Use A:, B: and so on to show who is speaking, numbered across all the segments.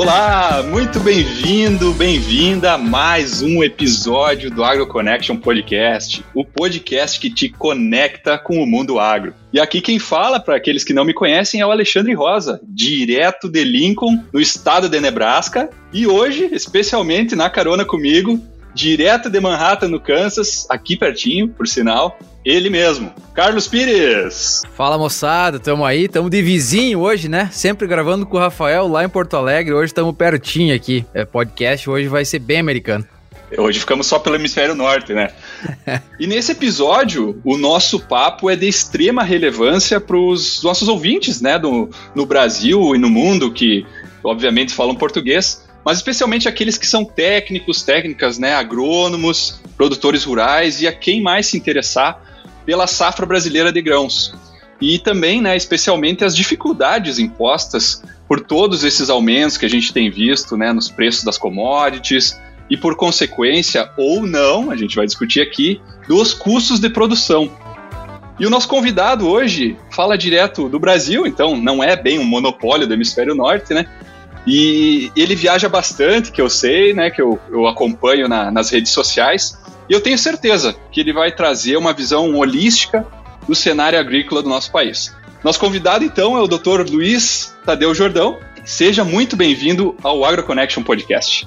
A: Olá, muito bem-vindo, bem-vinda a mais um episódio do Agro Connection Podcast, o podcast que te conecta com o mundo agro. E aqui quem fala, para aqueles que não me conhecem, é o Alexandre Rosa, direto de Lincoln, no estado de Nebraska, e hoje, especialmente na carona comigo, direto de Manhattan, no Kansas, aqui pertinho, por sinal, ele mesmo, Carlos Pires.
B: Fala moçada, tamo aí, tamo de vizinho hoje, né? Sempre gravando com o Rafael lá em Porto Alegre, hoje tamo pertinho aqui. É, podcast hoje vai ser bem americano.
A: Hoje ficamos só pelo hemisfério norte, né? e nesse episódio, o nosso papo é de extrema relevância para os nossos ouvintes, né? Do, no Brasil e no mundo, que obviamente falam português mas especialmente aqueles que são técnicos, técnicas, né, agrônomos, produtores rurais e a quem mais se interessar pela safra brasileira de grãos. E também, né, especialmente as dificuldades impostas por todos esses aumentos que a gente tem visto né, nos preços das commodities e, por consequência, ou não, a gente vai discutir aqui, dos custos de produção. E o nosso convidado hoje fala direto do Brasil, então não é bem um monopólio do hemisfério norte, né? E ele viaja bastante, que eu sei, né? Que eu, eu acompanho na, nas redes sociais. E eu tenho certeza que ele vai trazer uma visão holística do cenário agrícola do nosso país. Nosso convidado, então, é o Dr. Luiz Tadeu Jordão. Seja muito bem-vindo ao AgroConnection Podcast.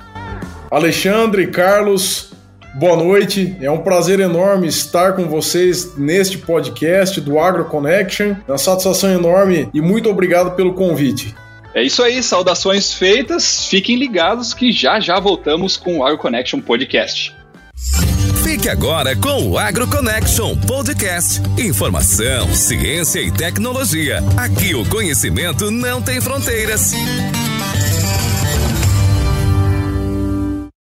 C: Alexandre, Carlos, boa noite. É um prazer enorme estar com vocês neste podcast do AgroConnection. É uma satisfação enorme e muito obrigado pelo convite.
A: É isso aí, saudações feitas. Fiquem ligados que já já voltamos com o AgroConnection Podcast.
D: Fique agora com o AgroConnection Podcast. Informação, ciência e tecnologia. Aqui o conhecimento não tem fronteiras.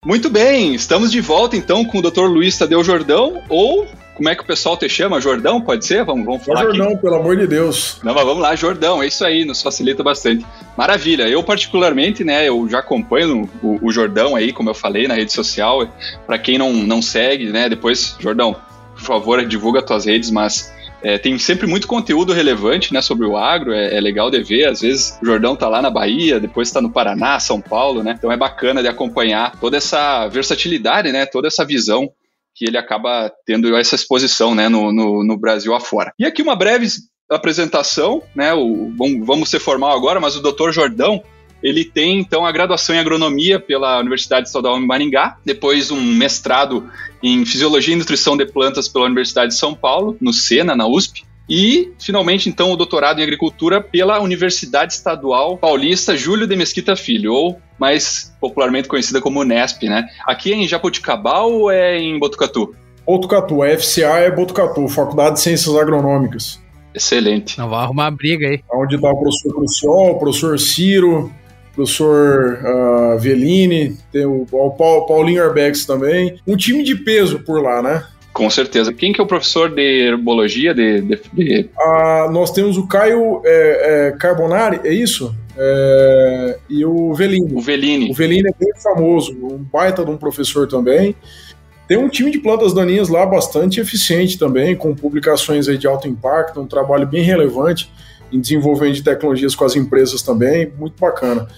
A: Muito bem, estamos de volta então com o Dr. Luiz Tadeu Jordão, ou como é que o pessoal te chama? Jordão, pode ser? Vamos, vamos falar
C: Jordão,
A: aqui.
C: pelo amor de Deus.
A: Não, mas vamos lá, Jordão, é isso aí, nos facilita bastante. Maravilha, eu particularmente, né, eu já acompanho o, o Jordão aí, como eu falei, na rede social, para quem não, não segue, né, depois, Jordão, por favor, divulga tuas redes, mas é, tem sempre muito conteúdo relevante né, sobre o agro, é, é, legal de ver. Às vezes o Jordão tá lá na Bahia, depois está no Paraná, São Paulo, né? Então é bacana de acompanhar toda essa versatilidade, né? Toda essa visão que ele acaba tendo essa exposição né, no, no, no Brasil afora. E aqui uma breve apresentação, né? O, vamos ser formal agora, mas o Dr. Jordão ele tem então a graduação em agronomia pela Universidade Estadual de Maringá, depois um mestrado em fisiologia e nutrição de plantas pela Universidade de São Paulo, no SENA, na USP, e, finalmente, então, o doutorado em agricultura pela Universidade Estadual Paulista Júlio de Mesquita Filho, ou mais popularmente conhecida como Unesp, né? Aqui é em Jaboticabal ou é em Botucatu?
C: Botucatu, a FCA é Botucatu, Faculdade de Ciências Agronômicas.
A: Excelente.
B: Não vai arrumar briga aí.
C: Onde está o professor Cruciol, o professor Ciro, o professor uh, Velini, tem o, o Paulinho Arbex também. Um time de peso por lá, né?
A: Com certeza. Quem que é o professor de herbologia? De, de, de...
C: Ah, nós temos o Caio é, é, Carbonari, é isso? É, e o Velini.
A: O Velini.
C: O Velini é bem famoso, um baita de um professor também. Tem um time de plantas daninhas lá bastante eficiente também, com publicações de alto impacto, um trabalho bem relevante em desenvolvimento de tecnologias com as empresas também, muito bacana.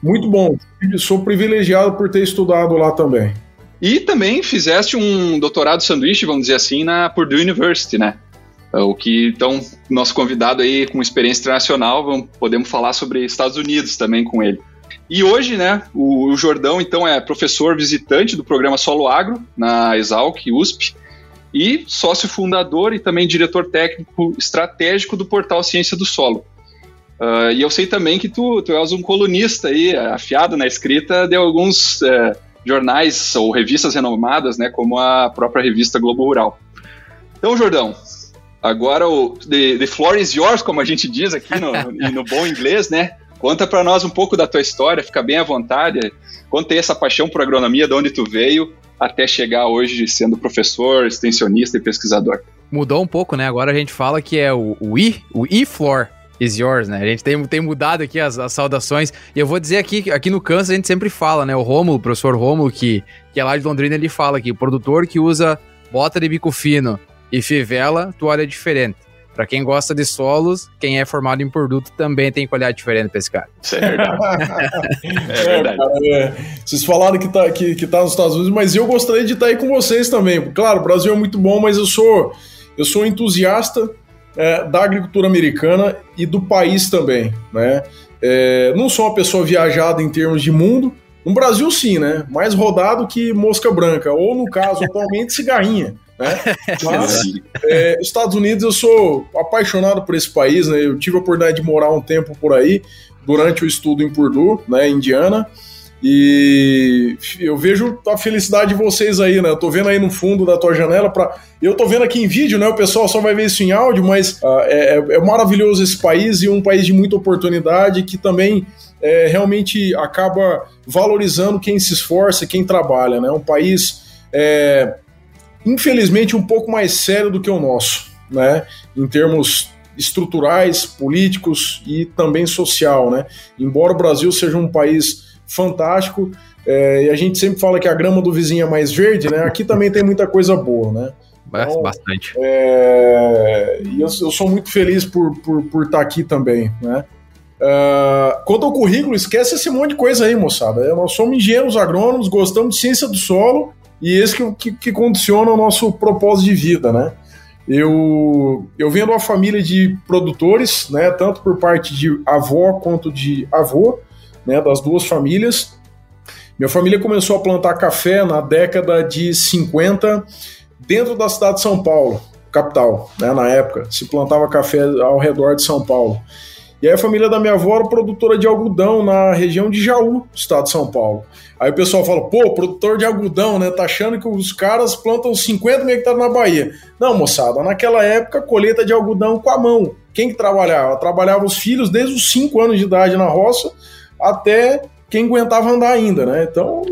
C: Muito bom. Sou privilegiado por ter estudado lá também.
A: E também fizeste um doutorado sanduíche, vamos dizer assim, na Purdue University, né? O que, então, nosso convidado aí com experiência internacional, vamos, podemos falar sobre Estados Unidos também com ele. E hoje, né, o, o Jordão, então, é professor visitante do programa Solo Agro, na Exalc, USP, e sócio fundador e também diretor técnico estratégico do portal Ciência do Solo. Uh, e eu sei também que tu, tu és um colunista aí, afiado na escrita de alguns... Uh, jornais ou revistas renomadas, né, como a própria revista Globo Rural. Então, Jordão, agora o the, the floor is yours, como a gente diz aqui no, no, bom inglês, né? Conta para nós um pouco da tua história, fica bem à vontade. Conta aí essa paixão por agronomia, de onde tu veio, até chegar hoje sendo professor, extensionista e pesquisador.
B: Mudou um pouco, né? Agora a gente fala que é o, o I, o I-Floor is yours, né? A gente tem, tem mudado aqui as, as saudações. E eu vou dizer aqui, aqui no Kansas a gente sempre fala, né? O Romulo, o professor Romulo, que, que é lá de Londrina, ele fala que o produtor que usa bota de bico fino e fivela, toalha é diferente. Para quem gosta de solos, quem é formado em produto também tem que olhar diferente para esse cara.
A: Isso é verdade.
C: é verdade. É, é, vocês falaram que tá, que, que tá nos Estados Unidos, mas eu gostaria de estar aí com vocês também. Claro, o Brasil é muito bom, mas eu sou, eu sou entusiasta é, da agricultura americana e do país também, né? É, não sou uma pessoa viajada em termos de mundo. No Brasil, sim, né? Mais rodado que mosca branca, ou no caso, atualmente, cigarrinha. Né? Mas, é, Estados Unidos, eu sou apaixonado por esse país, né? Eu tive a oportunidade de morar um tempo por aí, durante o estudo em Purdue, né, Indiana. E eu vejo a felicidade de vocês aí, né? Eu tô vendo aí no fundo da tua janela para eu tô vendo aqui em vídeo, né? O pessoal só vai ver isso em áudio, mas uh, é, é, maravilhoso esse país e um país de muita oportunidade que também é, realmente acaba valorizando quem se esforça, quem trabalha, né? Um país é, infelizmente um pouco mais sério do que o nosso, né? Em termos estruturais, políticos e também social, né? Embora o Brasil seja um país fantástico. É, e a gente sempre fala que a grama do vizinho é mais verde, né? Aqui também tem muita coisa boa, né?
B: Então, Bastante.
C: É, e eu, eu, sou muito feliz por, por, por estar aqui também, né? Uh, quanto ao currículo, esquece esse monte de coisa aí, moçada. É, nós somos engenheiros agrônomos, gostamos de ciência do solo e esse que, que, que condiciona o nosso propósito de vida, né? Eu, eu venho de uma família de produtores, né? Tanto por parte de avó quanto de avô né, das duas famílias. Minha família começou a plantar café na década de 50 dentro da cidade de São Paulo, capital, né, na época. Se plantava café ao redor de São Paulo. E aí a família da minha avó era produtora de algodão na região de Jaú, estado de São Paulo. Aí o pessoal fala, pô, produtor de algodão, né? Tá achando que os caras plantam 50 mil hectares na Bahia. Não, moçada, naquela época, colheita de algodão com a mão. Quem que trabalhava? Trabalhava os filhos desde os 5 anos de idade na roça até quem aguentava andar ainda, né? Então,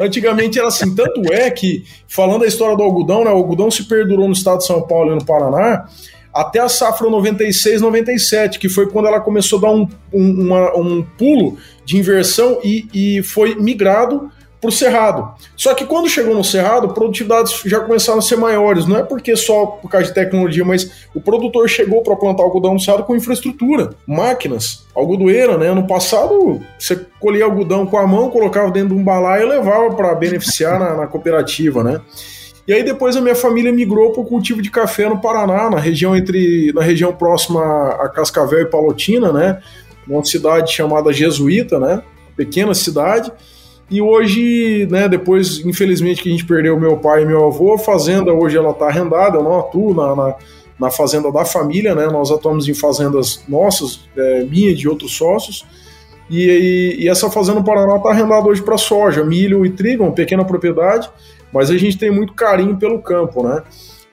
C: antigamente era assim. Tanto é que, falando da história do algodão, né? O algodão se perdurou no estado de São Paulo e no Paraná até a safra 96, 97, que foi quando ela começou a dar um, um, uma, um pulo de inversão e, e foi migrado para o Cerrado. Só que quando chegou no Cerrado, produtividades já começaram a ser maiores. Não é porque só por causa de tecnologia, mas o produtor chegou para plantar algodão no Cerrado com infraestrutura, máquinas, algodoeira, né? Ano passado, você colhia algodão com a mão, colocava dentro de um balaio e levava para beneficiar na, na cooperativa, né? E aí depois a minha família migrou para o cultivo de café no Paraná, na região entre na região próxima a Cascavel e Palotina, né? Uma cidade chamada Jesuíta, né? Pequena cidade. E hoje, né, depois, infelizmente, que a gente perdeu meu pai e meu avô, a fazenda hoje ela está arrendada, eu não atuo na, na, na, fazenda da família, né? Nós atuamos em fazendas nossas, é, minha e de outros sócios. E, e, e essa fazenda no Paraná está arrendada hoje para soja, milho e trigo, uma pequena propriedade, mas a gente tem muito carinho pelo campo, né?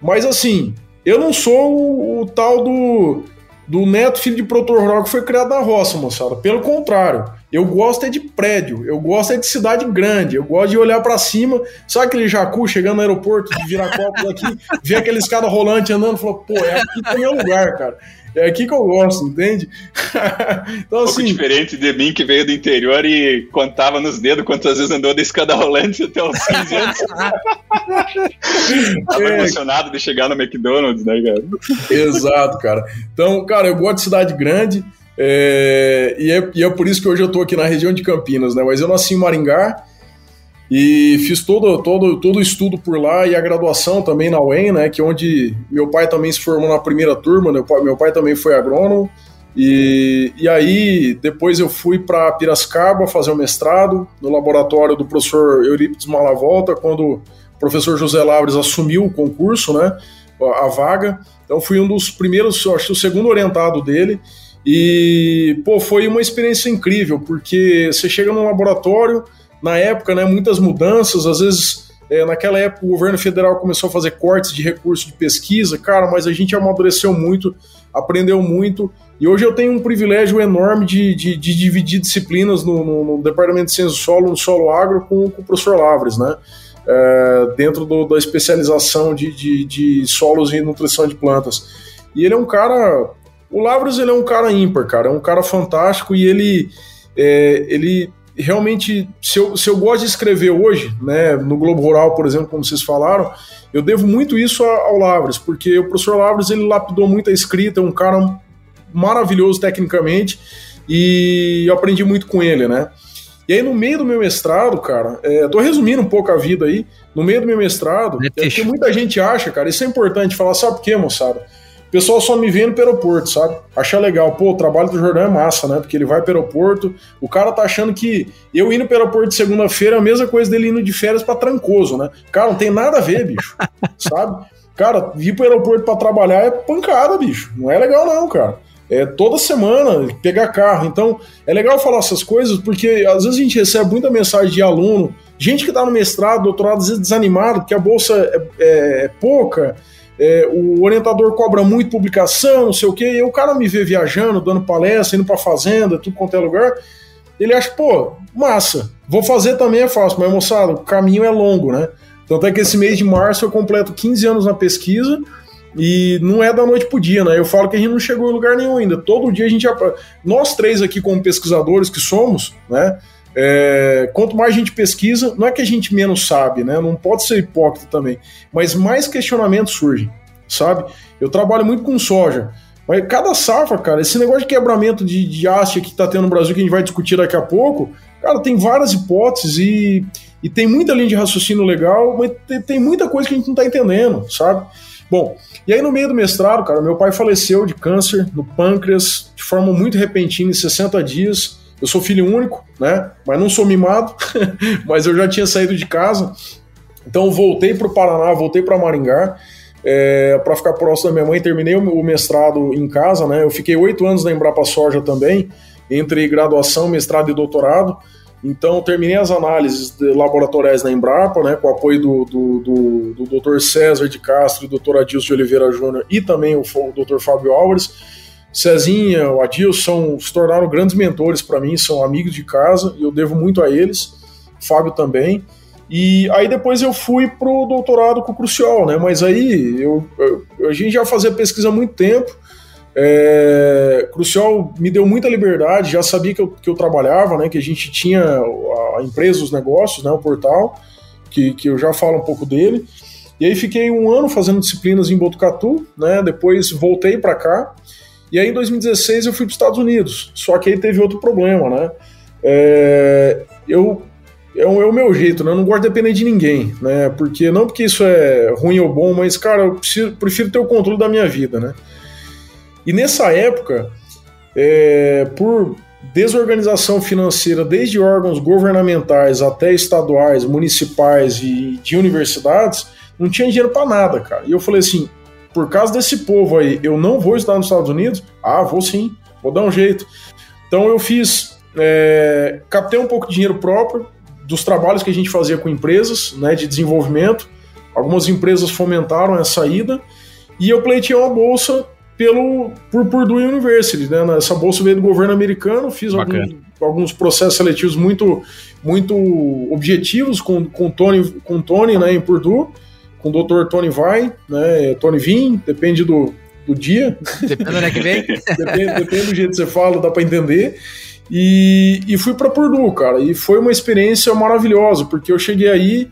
C: Mas assim, eu não sou o, o tal do do neto filho de produtor que foi criado na roça, moçada. Pelo contrário, eu gosto é de prédio, eu gosto é de cidade grande, eu gosto de olhar para cima, sabe aquele jacu chegando no aeroporto de Viracopos aqui, ver aquele escada rolante andando, falou, pô, é aqui que é meu lugar, cara. É aqui que eu gosto, entende?
A: então, um assim, pouco diferente de mim que veio do interior e contava nos dedos quantas vezes andou da escada rolante até os 15 anos. Tava é... emocionado de chegar no McDonald's, né, cara?
C: Exato, cara. Então, cara, eu gosto de cidade grande. É, e, é, e é por isso que hoje eu tô aqui na região de Campinas, né? Mas eu nasci em Maringá, e fiz todo, todo, todo o estudo por lá e a graduação também na UEM, né, que é onde meu pai também se formou na primeira turma, meu pai, meu pai também foi agrônomo, e, e aí depois eu fui para Piracicaba fazer o mestrado no laboratório do professor Eurípides Malavolta, quando o professor José Lavres assumiu o concurso, né, a, a vaga, então fui um dos primeiros, acho que o segundo orientado dele, e, pô, foi uma experiência incrível, porque você chega no laboratório na época, né, muitas mudanças, às vezes é, naquela época o governo federal começou a fazer cortes de recursos de pesquisa, cara, mas a gente amadureceu muito, aprendeu muito, e hoje eu tenho um privilégio enorme de, de, de dividir disciplinas no, no, no, Departamento de Ciências do Solo, no Solo Agro, com, com o professor Lavres, né? É, dentro do, da especialização de, de, de solos e nutrição de plantas. E ele é um cara. O Lavres ele é um cara ímpar, cara, é um cara fantástico e ele, é, ele realmente, se eu, se eu gosto de escrever hoje, né, no Globo Rural, por exemplo, como vocês falaram, eu devo muito isso ao Lavras, porque o professor Lavras ele lapidou muito a escrita, é um cara maravilhoso tecnicamente e eu aprendi muito com ele, né? E aí, no meio do meu mestrado, cara, é, tô resumindo um pouco a vida aí. No meio do meu mestrado, é porque muita gente acha, cara, isso é importante falar, sabe por quê, moçada? O pessoal só me vê no aeroporto, sabe? Acha legal, pô, o trabalho do Jordão é massa, né? Porque ele vai pro aeroporto, o cara tá achando que eu indo pro aeroporto de segunda-feira é a mesma coisa dele indo de férias para Trancoso, né? Cara, não tem nada a ver, bicho, sabe? Cara, vir pro aeroporto para trabalhar é pancada, bicho. Não é legal, não, cara é, toda semana, pegar carro. Então, é legal falar essas coisas, porque às vezes a gente recebe muita mensagem de aluno, gente que está no mestrado, doutorado, às vezes desanimado, porque a bolsa é, é, é pouca, é, o orientador cobra muito publicação, não sei o quê, e o cara me vê viajando, dando palestra, indo para fazenda, tudo quanto é lugar. Ele acha, pô, massa, vou fazer também é fácil, mas moçada, o caminho é longo, né? Tanto é que esse mês de março eu completo 15 anos na pesquisa e não é da noite pro dia, né? Eu falo que a gente não chegou em lugar nenhum ainda. Todo dia a gente. Nós três aqui, como pesquisadores que somos, né? É, quanto mais a gente pesquisa, não é que a gente menos sabe, né? Não pode ser hipócrita também, mas mais questionamentos surgem, sabe? Eu trabalho muito com soja, mas cada safra, cara, esse negócio de quebramento de, de haste que tá tendo no Brasil, que a gente vai discutir daqui a pouco, cara, tem várias hipóteses e, e tem muita linha de raciocínio legal, mas tem, tem muita coisa que a gente não tá entendendo, sabe? Bom, e aí no meio do mestrado, cara, meu pai faleceu de câncer no pâncreas de forma muito repentina, em 60 dias. Eu sou filho único, né? Mas não sou mimado, mas eu já tinha saído de casa. Então voltei para o Paraná, voltei para Maringá. É, para ficar próximo da minha mãe, terminei o mestrado em casa, né? Eu fiquei oito anos na Embrapa Soja também, entre graduação, mestrado e doutorado. Então, terminei as análises laboratoriais na Embrapa, né, com o apoio do, do, do, do Dr. César de Castro Dr. Adilson de Oliveira Júnior e também o, o Dr. Fábio Álvares. Cezinha, o Adilson se tornaram grandes mentores para mim, são amigos de casa e eu devo muito a eles, Fábio também. E aí depois eu fui pro doutorado com o Crucial, né? Mas aí eu, eu, a gente já fazia pesquisa há muito tempo, é, Crucial me deu muita liberdade, já sabia que eu, que eu trabalhava, né, que a gente tinha a empresa, os negócios, né, o portal, que, que eu já falo um pouco dele. E aí fiquei um ano fazendo disciplinas em Botucatu, né, depois voltei para cá, e aí em 2016 eu fui para os Estados Unidos, só que aí teve outro problema, né, é, eu é o, é o, meu jeito, né? Eu não gosto de depender de ninguém, né? Porque não porque isso é ruim ou bom, mas, cara, eu preciso, prefiro ter o controle da minha vida, né? E nessa época, é, por desorganização financeira, desde órgãos governamentais até estaduais, municipais e de universidades, não tinha dinheiro para nada, cara. E eu falei assim: por causa desse povo aí, eu não vou estudar nos Estados Unidos? Ah, vou sim, vou dar um jeito. Então eu fiz, é, captei um pouco de dinheiro próprio dos trabalhos que a gente fazia com empresas, né, de desenvolvimento. Algumas empresas fomentaram essa ida e eu pleitei uma bolsa pelo por Purdue University, né? Essa bolsa veio do governo americano, fiz alguns, alguns, processos seletivos muito muito objetivos com com Tony com Tony, né, em Purdue, com o Dr. Tony Vai, né, Tony Vim, depende do, do dia.
B: Depende do que vem.
C: depende, depende do jeito que você fala, dá para entender. E, e fui para Purdue, cara, e foi uma experiência maravilhosa, porque eu cheguei aí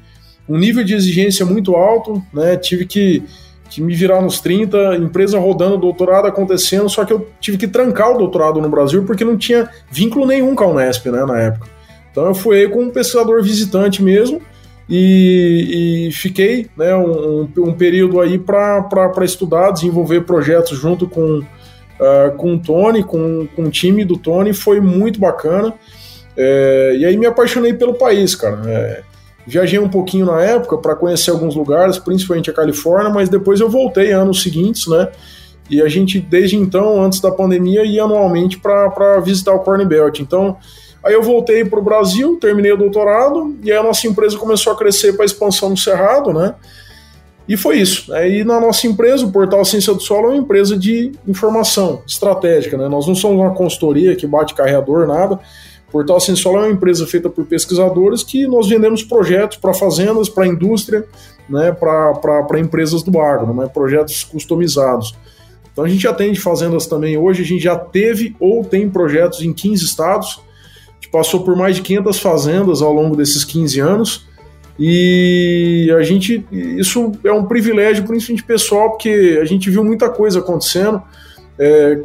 C: um nível de exigência muito alto, né? Tive que que me virar nos 30, empresa rodando, doutorado acontecendo, só que eu tive que trancar o doutorado no Brasil porque não tinha vínculo nenhum com a Unesp, né, na época. Então eu fui como um pesquisador visitante mesmo e, e fiquei né, um, um, período aí para estudar, desenvolver projetos junto com, uh, com o Tony, com, com o time do Tony, foi muito bacana. É, e aí me apaixonei pelo país, cara. É, Viajei um pouquinho na época para conhecer alguns lugares, principalmente a Califórnia, mas depois eu voltei anos seguintes, né? E a gente, desde então, antes da pandemia, ia anualmente para visitar o Corn Belt. Então, aí eu voltei para o Brasil, terminei o doutorado, e aí a nossa empresa começou a crescer para a expansão no Cerrado, né? E foi isso. Aí na nossa empresa, o Portal Ciência do Solo é uma empresa de informação estratégica, né? Nós não somos uma consultoria que bate carreador, nada. Portal Sensol é uma empresa feita por pesquisadores que nós vendemos projetos para fazendas, para indústria, né, para empresas do agro, né, projetos customizados. Então a gente atende fazendas também hoje, a gente já teve ou tem projetos em 15 estados, passou por mais de 500 fazendas ao longo desses 15 anos. E a gente, isso é um privilégio, principalmente pessoal, porque a gente viu muita coisa acontecendo. É,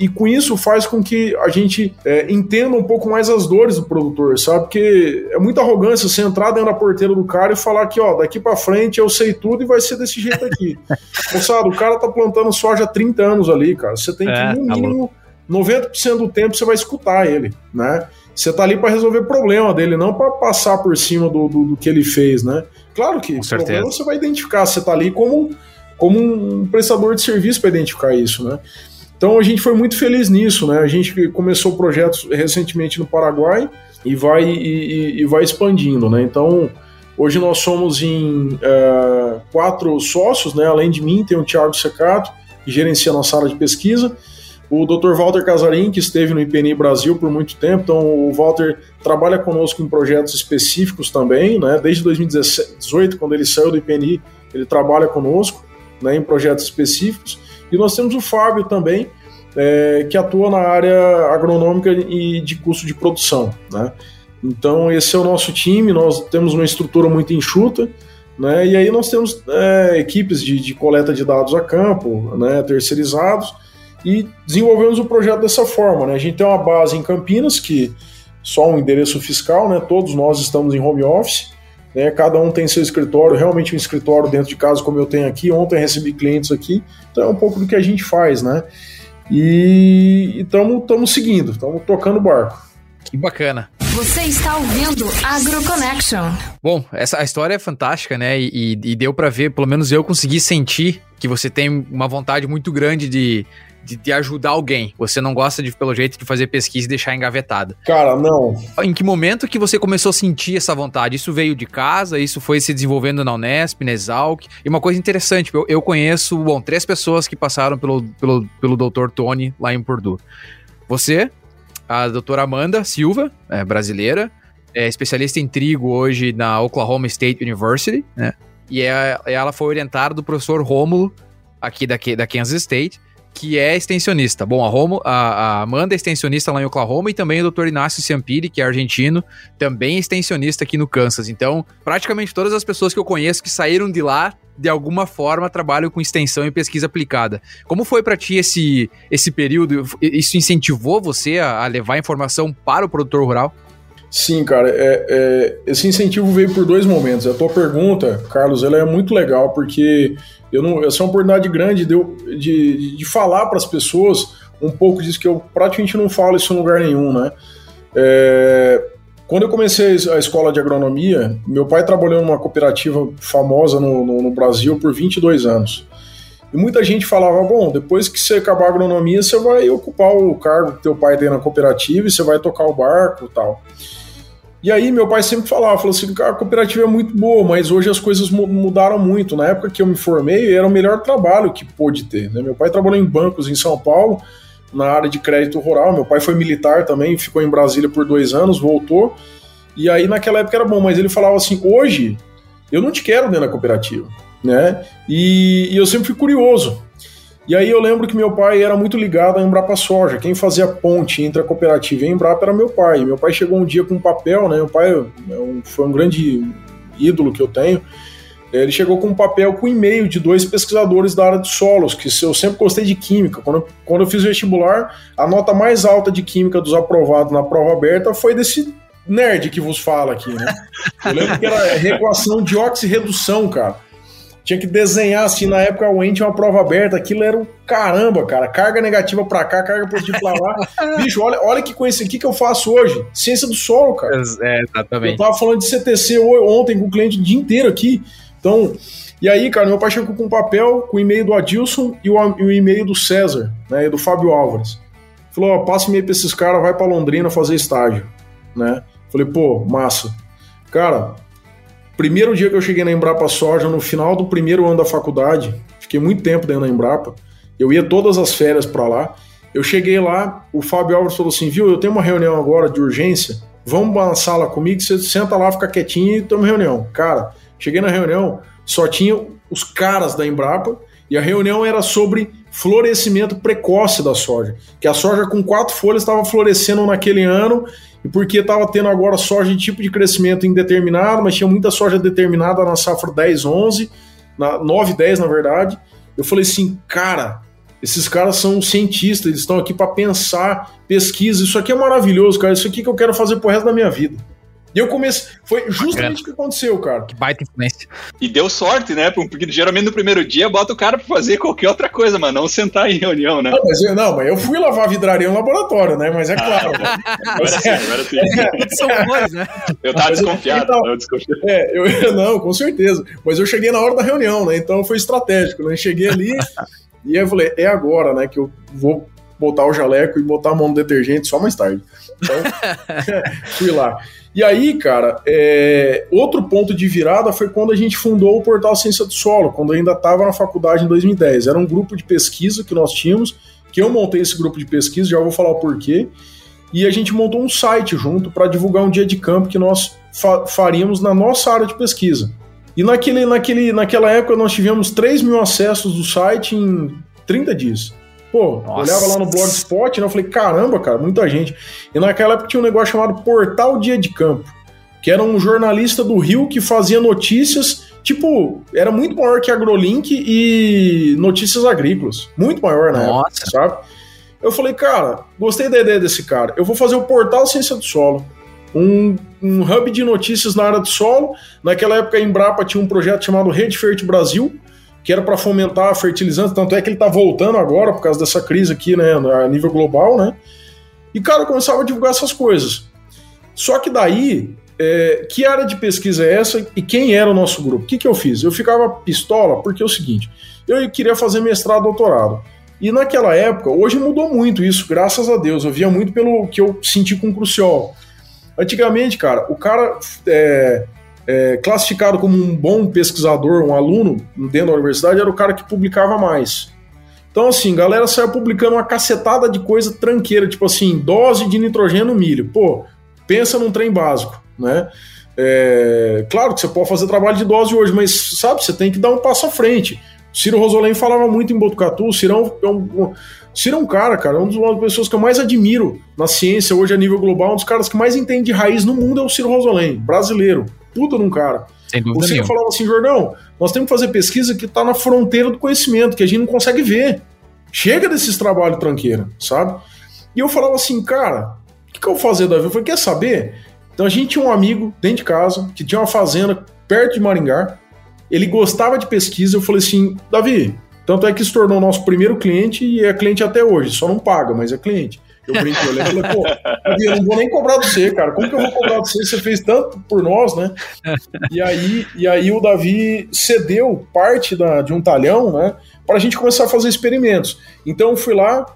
C: e com isso faz com que a gente é, entenda um pouco mais as dores do produtor, sabe? Porque é muita arrogância você entrar dentro da porteira do cara e falar que, ó, daqui para frente eu sei tudo e vai ser desse jeito aqui. Moçada, o cara tá plantando soja há 30 anos ali, cara. Você tem que, é, no tá mínimo, 90% do tempo você vai escutar ele, né? Você tá ali para resolver problema dele, não para passar por cima do, do, do, que ele fez, né? Claro que
B: Com problema
C: você vai identificar, você tá ali como como um prestador de serviço para identificar isso, né? Então a gente foi muito feliz nisso, né? A gente começou projetos recentemente no Paraguai e vai, e, e vai expandindo, né? Então hoje nós somos em uh, quatro sócios, né? Além de mim tem o Thiago Secato, que gerencia a nossa área de pesquisa, o Dr. Walter Casarim, que esteve no IPNI Brasil por muito tempo, então o Walter trabalha conosco em projetos específicos também, né? Desde 2018, quando ele saiu do IPNI, ele trabalha conosco né, em projetos específicos. E nós temos o Fábio também, é, que atua na área agronômica e de custo de produção. Né? Então, esse é o nosso time, nós temos uma estrutura muito enxuta, né? e aí nós temos é, equipes de, de, coleta de dados a campo, né, terceirizados, e desenvolvemos o projeto dessa forma. Né? A gente tem uma base em Campinas, que só um endereço fiscal, né? todos nós estamos em home office, né? Cada um tem seu escritório, realmente um escritório dentro de casa, como eu tenho aqui. Ontem recebi clientes aqui, então é um pouco do que a gente faz, né? E estamos seguindo, estamos tocando o barco.
B: Que bacana.
E: Você está ouvindo AgroConnection.
B: Bom, essa a história é fantástica, né? E, e deu para ver, pelo menos eu consegui sentir que você tem uma vontade muito grande de de, de, ajudar alguém. Você não gosta de, pelo jeito, de fazer pesquisa e deixar engavetada.
C: Cara, não.
B: Em que momento que você começou a sentir essa vontade? Isso veio de casa? Isso foi se desenvolvendo na Unesp, na Exalc? E uma coisa interessante, eu, eu conheço, bom, três pessoas que passaram pelo, pelo, pelo Dr. Tony lá em Purdue. Você, a doutora Amanda Silva, é, brasileira, é especialista em trigo hoje na Oklahoma State University, né? E é, ela foi orientada do professor Rômulo, aqui da, da Kansas State que é extensionista. Bom, a, Romo, a, a, Amanda é extensionista lá em Oklahoma e também o Dr. Inácio Ciampiri, que é argentino, também é extensionista aqui no Kansas. Então, praticamente todas as pessoas que eu conheço que saíram de lá, de alguma forma, trabalham com extensão e pesquisa aplicada. Como foi para ti esse, esse período? Isso incentivou você a, a levar informação para o produtor rural?
C: Sim, cara, é, é, esse incentivo veio por dois momentos. A tua pergunta, Carlos, ela é muito legal, porque eu não, essa é uma oportunidade grande de, de, de falar para as pessoas um pouco disso que eu praticamente não falo isso em lugar nenhum, né? É, quando eu comecei a escola de agronomia, meu pai trabalhou numa cooperativa famosa no, no, no Brasil por 22 anos. E muita gente falava, bom, depois que você acabar a agronomia, você vai ocupar o cargo que teu pai tem na cooperativa e você vai tocar o barco e tal. E aí meu pai sempre falava, falou assim, a cooperativa é muito boa, mas hoje as coisas mudaram muito. Na época que eu me formei, era o melhor trabalho que pôde ter. Né? Meu pai trabalhou em bancos em São Paulo, na área de crédito rural. Meu pai foi militar também, ficou em Brasília por dois anos, voltou. E aí naquela época era bom, mas ele falava assim, hoje eu não te quero dentro da cooperativa, né? E, e eu sempre fui curioso. E aí eu lembro que meu pai era muito ligado à Embrapa Soja. Quem fazia ponte entre a cooperativa e a Embrapa era meu pai. Meu pai chegou um dia com um papel, né? Meu pai é foi um grande ídolo que eu tenho. Ele chegou com um papel com e-mail de dois pesquisadores da área de solos, que eu sempre gostei de química. Quando, quando eu fiz vestibular, a nota mais alta de química dos aprovados na prova aberta foi desse nerd que vos fala aqui, né? Eu lembro que era reequação de oxirredução, cara tinha que desenhar assim, na época o Wend tinha uma prova aberta, aquilo era um caramba, cara. Carga negativa para cá, carga positiva para lá. Bicho, olha, olha que coisa, o que, que eu faço hoje? Ciência do solo, cara.
B: É, exatamente.
C: Eu tava falando de CTC ontem com o cliente o dia inteiro aqui. Então, e aí, cara, meu pai chegou com um papel, com o e-mail do Adilson e o, o e-mail do César, né, e do Fábio Álvares. Falou, ó, passa e-mail pra esses caras, vai pra Londrina fazer estágio, né? Falei, pô, massa. Cara, Primeiro dia que eu cheguei na Embrapa Soja, no final do primeiro ano da faculdade, fiquei muito tempo dentro da Embrapa, eu ia todas as férias para lá. Eu cheguei lá, o Fábio Alves falou assim: viu, eu tenho uma reunião agora de urgência, vamos na sala comigo, você senta lá, fica quietinho e toma reunião. Cara, cheguei na reunião, só tinha os caras da Embrapa e a reunião era sobre florescimento precoce da soja. Que a soja com quatro folhas estava florescendo naquele ano e porque estava tendo agora soja de tipo de crescimento indeterminado, mas tinha muita soja determinada na safra 10, 11, na 9, 10 na verdade. Eu falei assim, cara, esses caras são cientistas, eles estão aqui para pensar, pesquisa, isso aqui é maravilhoso, cara, isso aqui que eu quero fazer pro resto da minha vida. E eu comecei. Foi justamente o que aconteceu, cara. Que
B: baita influência.
A: E deu sorte, né? Porque geralmente no primeiro dia bota o cara pra fazer qualquer outra coisa, mas não sentar em reunião, né?
C: Não, mas eu, não, mas eu fui lavar vidraria no laboratório, né? Mas é ah, claro. Ah,
A: agora sim, agora sim. É, são bons, né? Eu tava desconfiado. Eu, eu desconfiado.
C: É, eu, não, com certeza. Mas eu cheguei na hora da reunião, né? Então foi estratégico, né? Cheguei ali e aí eu falei, é agora, né? Que eu vou botar o jaleco e botar a mão no detergente só mais tarde. Então, fui lá. E aí, cara, é... outro ponto de virada foi quando a gente fundou o Portal Ciência do Solo, quando eu ainda estava na faculdade em 2010. Era um grupo de pesquisa que nós tínhamos, que eu montei esse grupo de pesquisa, já vou falar o porquê. E a gente montou um site junto para divulgar um dia de campo que nós fa faríamos na nossa área de pesquisa. E naquele, naquele, naquela época nós tivemos 3 mil acessos do site em 30 dias. Pô, Nossa. olhava lá no Blogspot, né? Eu falei, caramba, cara, muita gente. E naquela época tinha um negócio chamado Portal Dia de Campo, que era um jornalista do Rio que fazia notícias, tipo, era muito maior que AgroLink e Notícias Agrícolas. Muito maior, né? Nossa. Sabe? Eu falei, cara, gostei da ideia desse cara. Eu vou fazer o Portal Ciência do Solo. Um, um hub de notícias na área do solo. Naquela época a Embrapa tinha um projeto chamado Rede Ferte Brasil, que era para fomentar fertilizantes, tanto é que ele está voltando agora por causa dessa crise aqui, né, a nível global, né? E, cara, eu começava a divulgar essas coisas. Só que daí, é, que área de pesquisa é essa e quem era o nosso grupo? O que, que eu fiz? Eu ficava pistola porque é o seguinte, eu queria fazer mestrado, doutorado. E naquela época, hoje mudou muito isso, graças a Deus. Eu via muito pelo que eu senti com o Crucial. Antigamente, cara, o cara é, é, classificado como um bom pesquisador, um aluno dentro da universidade, era o cara que publicava mais. Então, assim, galera saiu publicando uma cacetada de coisa tranqueira, tipo assim, dose de nitrogênio no milho. Pô, pensa num trem básico, né? É, claro que você pode fazer trabalho de dose hoje, mas sabe, você tem que dar um passo à frente. Ciro Rosolém falava muito em Botucatu, o Cirão é um, Ciro é um cara, cara, é uma das pessoas que eu mais admiro na ciência hoje a nível global, um dos caras que mais entende de raiz no mundo é o Ciro Rosolém, brasileiro puta num cara. Você falava assim, Jordão, nós temos que fazer pesquisa que está na fronteira do conhecimento, que a gente não consegue ver. Chega desses trabalhos tranqueira, sabe? E eu falava assim, cara, o que, que eu vou fazer, Davi? Eu falei, quer saber? Então a gente tinha um amigo dentro de casa que tinha uma fazenda perto de Maringá. Ele gostava de pesquisa. Eu falei assim, Davi, tanto é que se tornou nosso primeiro cliente e é cliente até hoje. Só não paga, mas é cliente. Eu brinquei, eu falei, pô, eu não vou nem cobrar do você, cara. Como que eu vou cobrar do você? Você fez tanto por nós, né? E aí, e aí o Davi cedeu parte da, de um talhão, né? Para a gente começar a fazer experimentos. Então eu fui lá,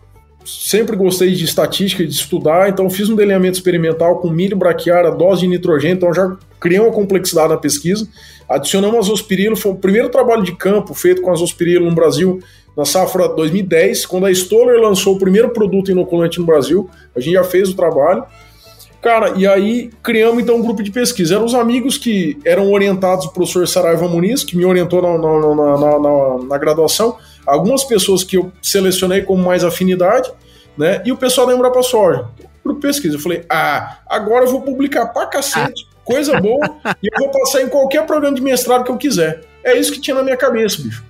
C: sempre gostei de estatística e de estudar, então fiz um delineamento experimental com milho braquiária, dose de nitrogênio, então já criei uma complexidade na pesquisa. Adicionamos azospirilo, foi o primeiro trabalho de campo feito com azospirilo no Brasil na safra 2010, quando a Stoller lançou o primeiro produto inoculante no Brasil, a gente já fez o trabalho. Cara, e aí criamos então um grupo de pesquisa. Eram os amigos que eram orientados pelo professor Saraiva Muniz, que me orientou na, na, na, na, graduação, algumas pessoas que eu selecionei com mais afinidade, né? E o pessoal da Embrapa Soja. Grupo de pesquisa. Eu falei, ah, agora eu vou publicar pra cacete, coisa boa, e eu vou passar em qualquer programa de mestrado que eu quiser. É isso que tinha na minha cabeça, bicho.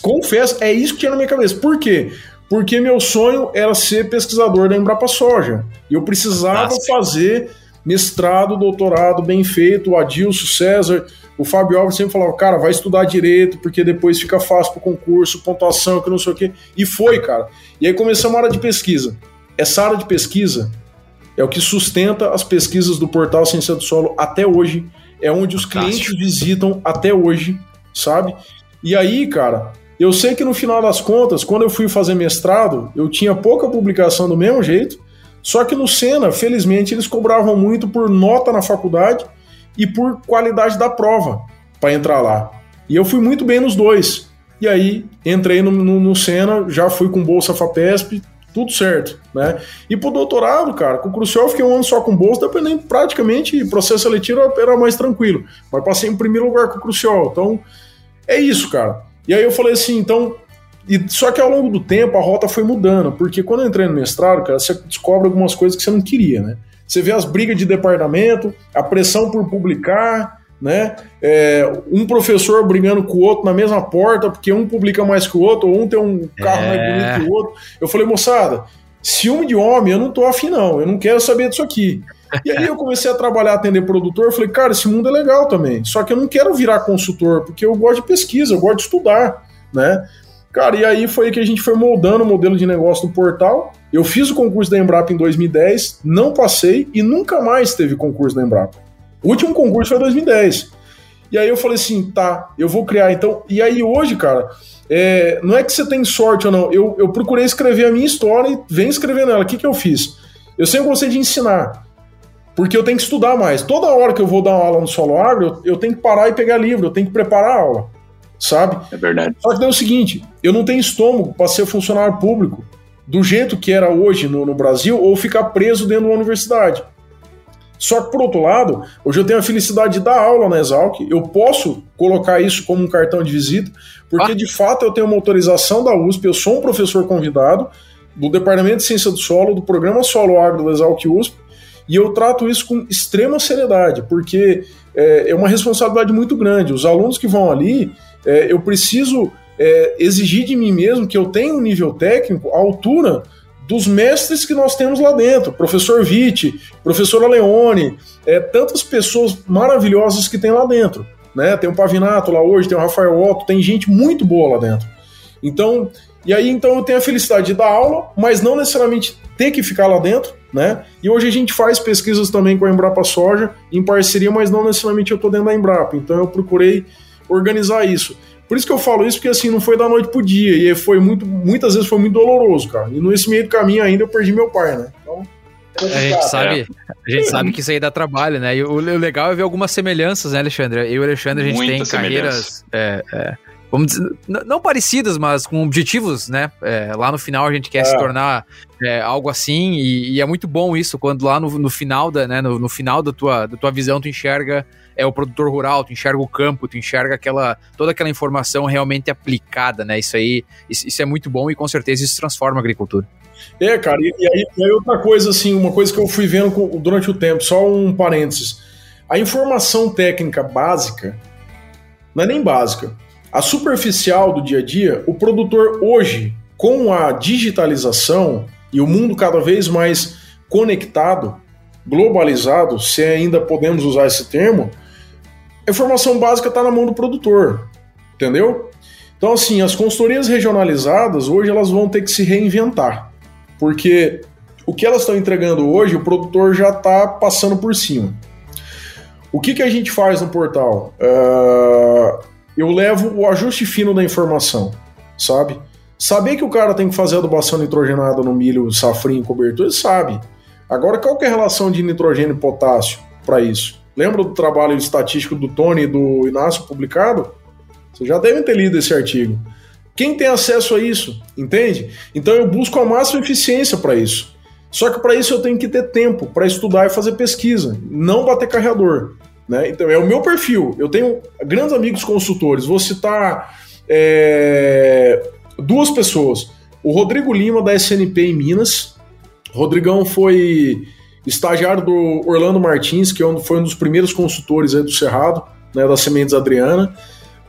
C: Confesso, é isso que tinha na minha cabeça. Por quê? Porque meu sonho era ser pesquisador da Embrapa Soja. E eu precisava Fantástico. fazer mestrado, doutorado bem feito. O Adilson, César, o Fábio Alves sempre falava, cara, vai estudar direito, porque depois fica fácil pro concurso, pontuação, que não sei o quê. E foi, cara. E aí começamos a área de pesquisa. Essa área de pesquisa é o que sustenta as pesquisas do portal Ciência do Solo até hoje. É onde os Fantástico. clientes visitam até hoje, sabe? E aí, cara, eu sei que no final das contas, quando eu fui fazer mestrado, eu tinha pouca publicação do mesmo jeito, só que no Sena, felizmente, eles cobravam muito por nota na faculdade e por qualidade da prova para entrar lá. E eu fui muito bem nos dois. E aí entrei no, no, no Sena, já fui com bolsa FAPESP, tudo certo, né? E pro doutorado, cara, com o Crucial eu fiquei um ano só com bolsa, dependendo praticamente, processo seletivo era mais tranquilo. Mas passei em primeiro lugar com o Crucial, então é isso, cara. E aí eu falei assim, então. E, só que ao longo do tempo a rota foi mudando, porque quando eu entrei no mestrado, cara, você descobre algumas coisas que você não queria, né? você vê as brigas de departamento, a pressão por publicar, né? É, um professor brigando com o outro na mesma porta, porque um publica mais que o outro, ou um tem um carro é. mais bonito que o outro. Eu falei, moçada, ciúme de homem, eu não tô afim, não, eu não quero saber disso aqui. E aí eu comecei a trabalhar, atender produtor, falei, cara, esse mundo é legal também. Só que eu não quero virar consultor, porque eu gosto de pesquisa, eu gosto de estudar, né? Cara, e aí foi que a gente foi moldando o modelo de negócio do portal. Eu fiz o concurso da Embrapa em 2010, não passei e nunca mais teve concurso da Embrapa. O último concurso foi em 2010. E aí eu falei assim, tá, eu vou criar então. E aí hoje, cara, é, não é que você tem sorte ou não. Eu, eu procurei escrever a minha história e vem escrevendo ela. O que, que eu fiz? Eu sempre gostei de ensinar. Porque eu tenho que estudar mais. Toda hora que eu vou dar uma aula no solo agro, eu, eu tenho que parar e pegar livro, eu tenho que preparar a aula. Sabe?
A: É verdade.
C: Só que é o seguinte: eu não tenho estômago para ser funcionário público do jeito que era hoje no, no Brasil ou ficar preso dentro de uma universidade. Só que, por outro lado, hoje eu tenho a felicidade de dar aula na Exalc, eu posso colocar isso como um cartão de visita, porque ah. de fato eu tenho uma autorização da USP, eu sou um professor convidado do Departamento de Ciência do Solo, do Programa Solo Agro da Exalc USP, e eu trato isso com extrema seriedade, porque é, é uma responsabilidade muito grande. Os alunos que vão ali, é, eu preciso é, exigir de mim mesmo que eu tenha um nível técnico à altura dos mestres que nós temos lá dentro, professor Vitti, professora Leone, é, tantas pessoas maravilhosas que tem lá dentro. Né? Tem o Pavinato lá hoje, tem o Rafael Otto, tem gente muito boa lá dentro. Então, e aí então eu tenho a felicidade de dar aula, mas não necessariamente ter que ficar lá dentro, né? E hoje a gente faz pesquisas também com a Embrapa Soja, em parceria, mas não necessariamente eu estou dentro da Embrapa. Então eu procurei organizar isso. Por isso que eu falo isso, porque assim, não foi da noite pro dia. E foi muito, muitas vezes foi muito doloroso, cara. E nesse meio do caminho ainda eu perdi meu pai, né? Então.
B: A gente, sabe, é. a gente sabe que isso aí dá trabalho, né? E o, legal é ver algumas semelhanças, né, Alexandre? Eu e o Alexandre, a gente Muita tem carreiras. É, é, vamos dizer, não parecidas, mas com objetivos, né? É, lá no final a gente quer é. se tornar é, algo assim, e, e, é muito bom isso, quando lá no, no final da, né, no, no, final da tua, da tua visão tu enxerga é o produtor rural, tu enxerga o campo, tu enxerga aquela, toda aquela informação realmente aplicada, né? Isso aí, isso, isso é muito bom e com certeza isso transforma a agricultura.
C: É, cara, e, e, aí, e aí, outra coisa, assim, uma coisa que eu fui vendo com, durante o tempo, só um parênteses. A informação técnica básica não é nem básica. A superficial do dia a dia, o produtor hoje, com a digitalização e o mundo cada vez mais conectado, globalizado, se ainda podemos usar esse termo, a informação básica está na mão do produtor, entendeu? Então, assim, as consultorias regionalizadas, hoje elas vão ter que se reinventar, porque o que elas estão entregando hoje, o produtor já está passando por cima. O que, que a gente faz no portal? Uh, eu levo o ajuste fino da informação, sabe? Saber que o cara tem que fazer adubação nitrogenada no milho, safrinho, cobertura, ele sabe. Agora, qual é a relação de nitrogênio e potássio para isso? Lembra do trabalho estatístico do Tony e do Inácio publicado? Vocês já devem ter lido esse artigo. Quem tem acesso a isso? Entende? Então eu busco a máxima eficiência para isso. Só que para isso eu tenho que ter tempo para estudar e fazer pesquisa, não bater carreador. Né? Então é o meu perfil. Eu tenho grandes amigos consultores. Vou citar é, duas pessoas. O Rodrigo Lima, da SNP em Minas. O Rodrigão foi estagiário do Orlando Martins, que é foi um dos primeiros consultores do Cerrado, né, da Sementes Adriana.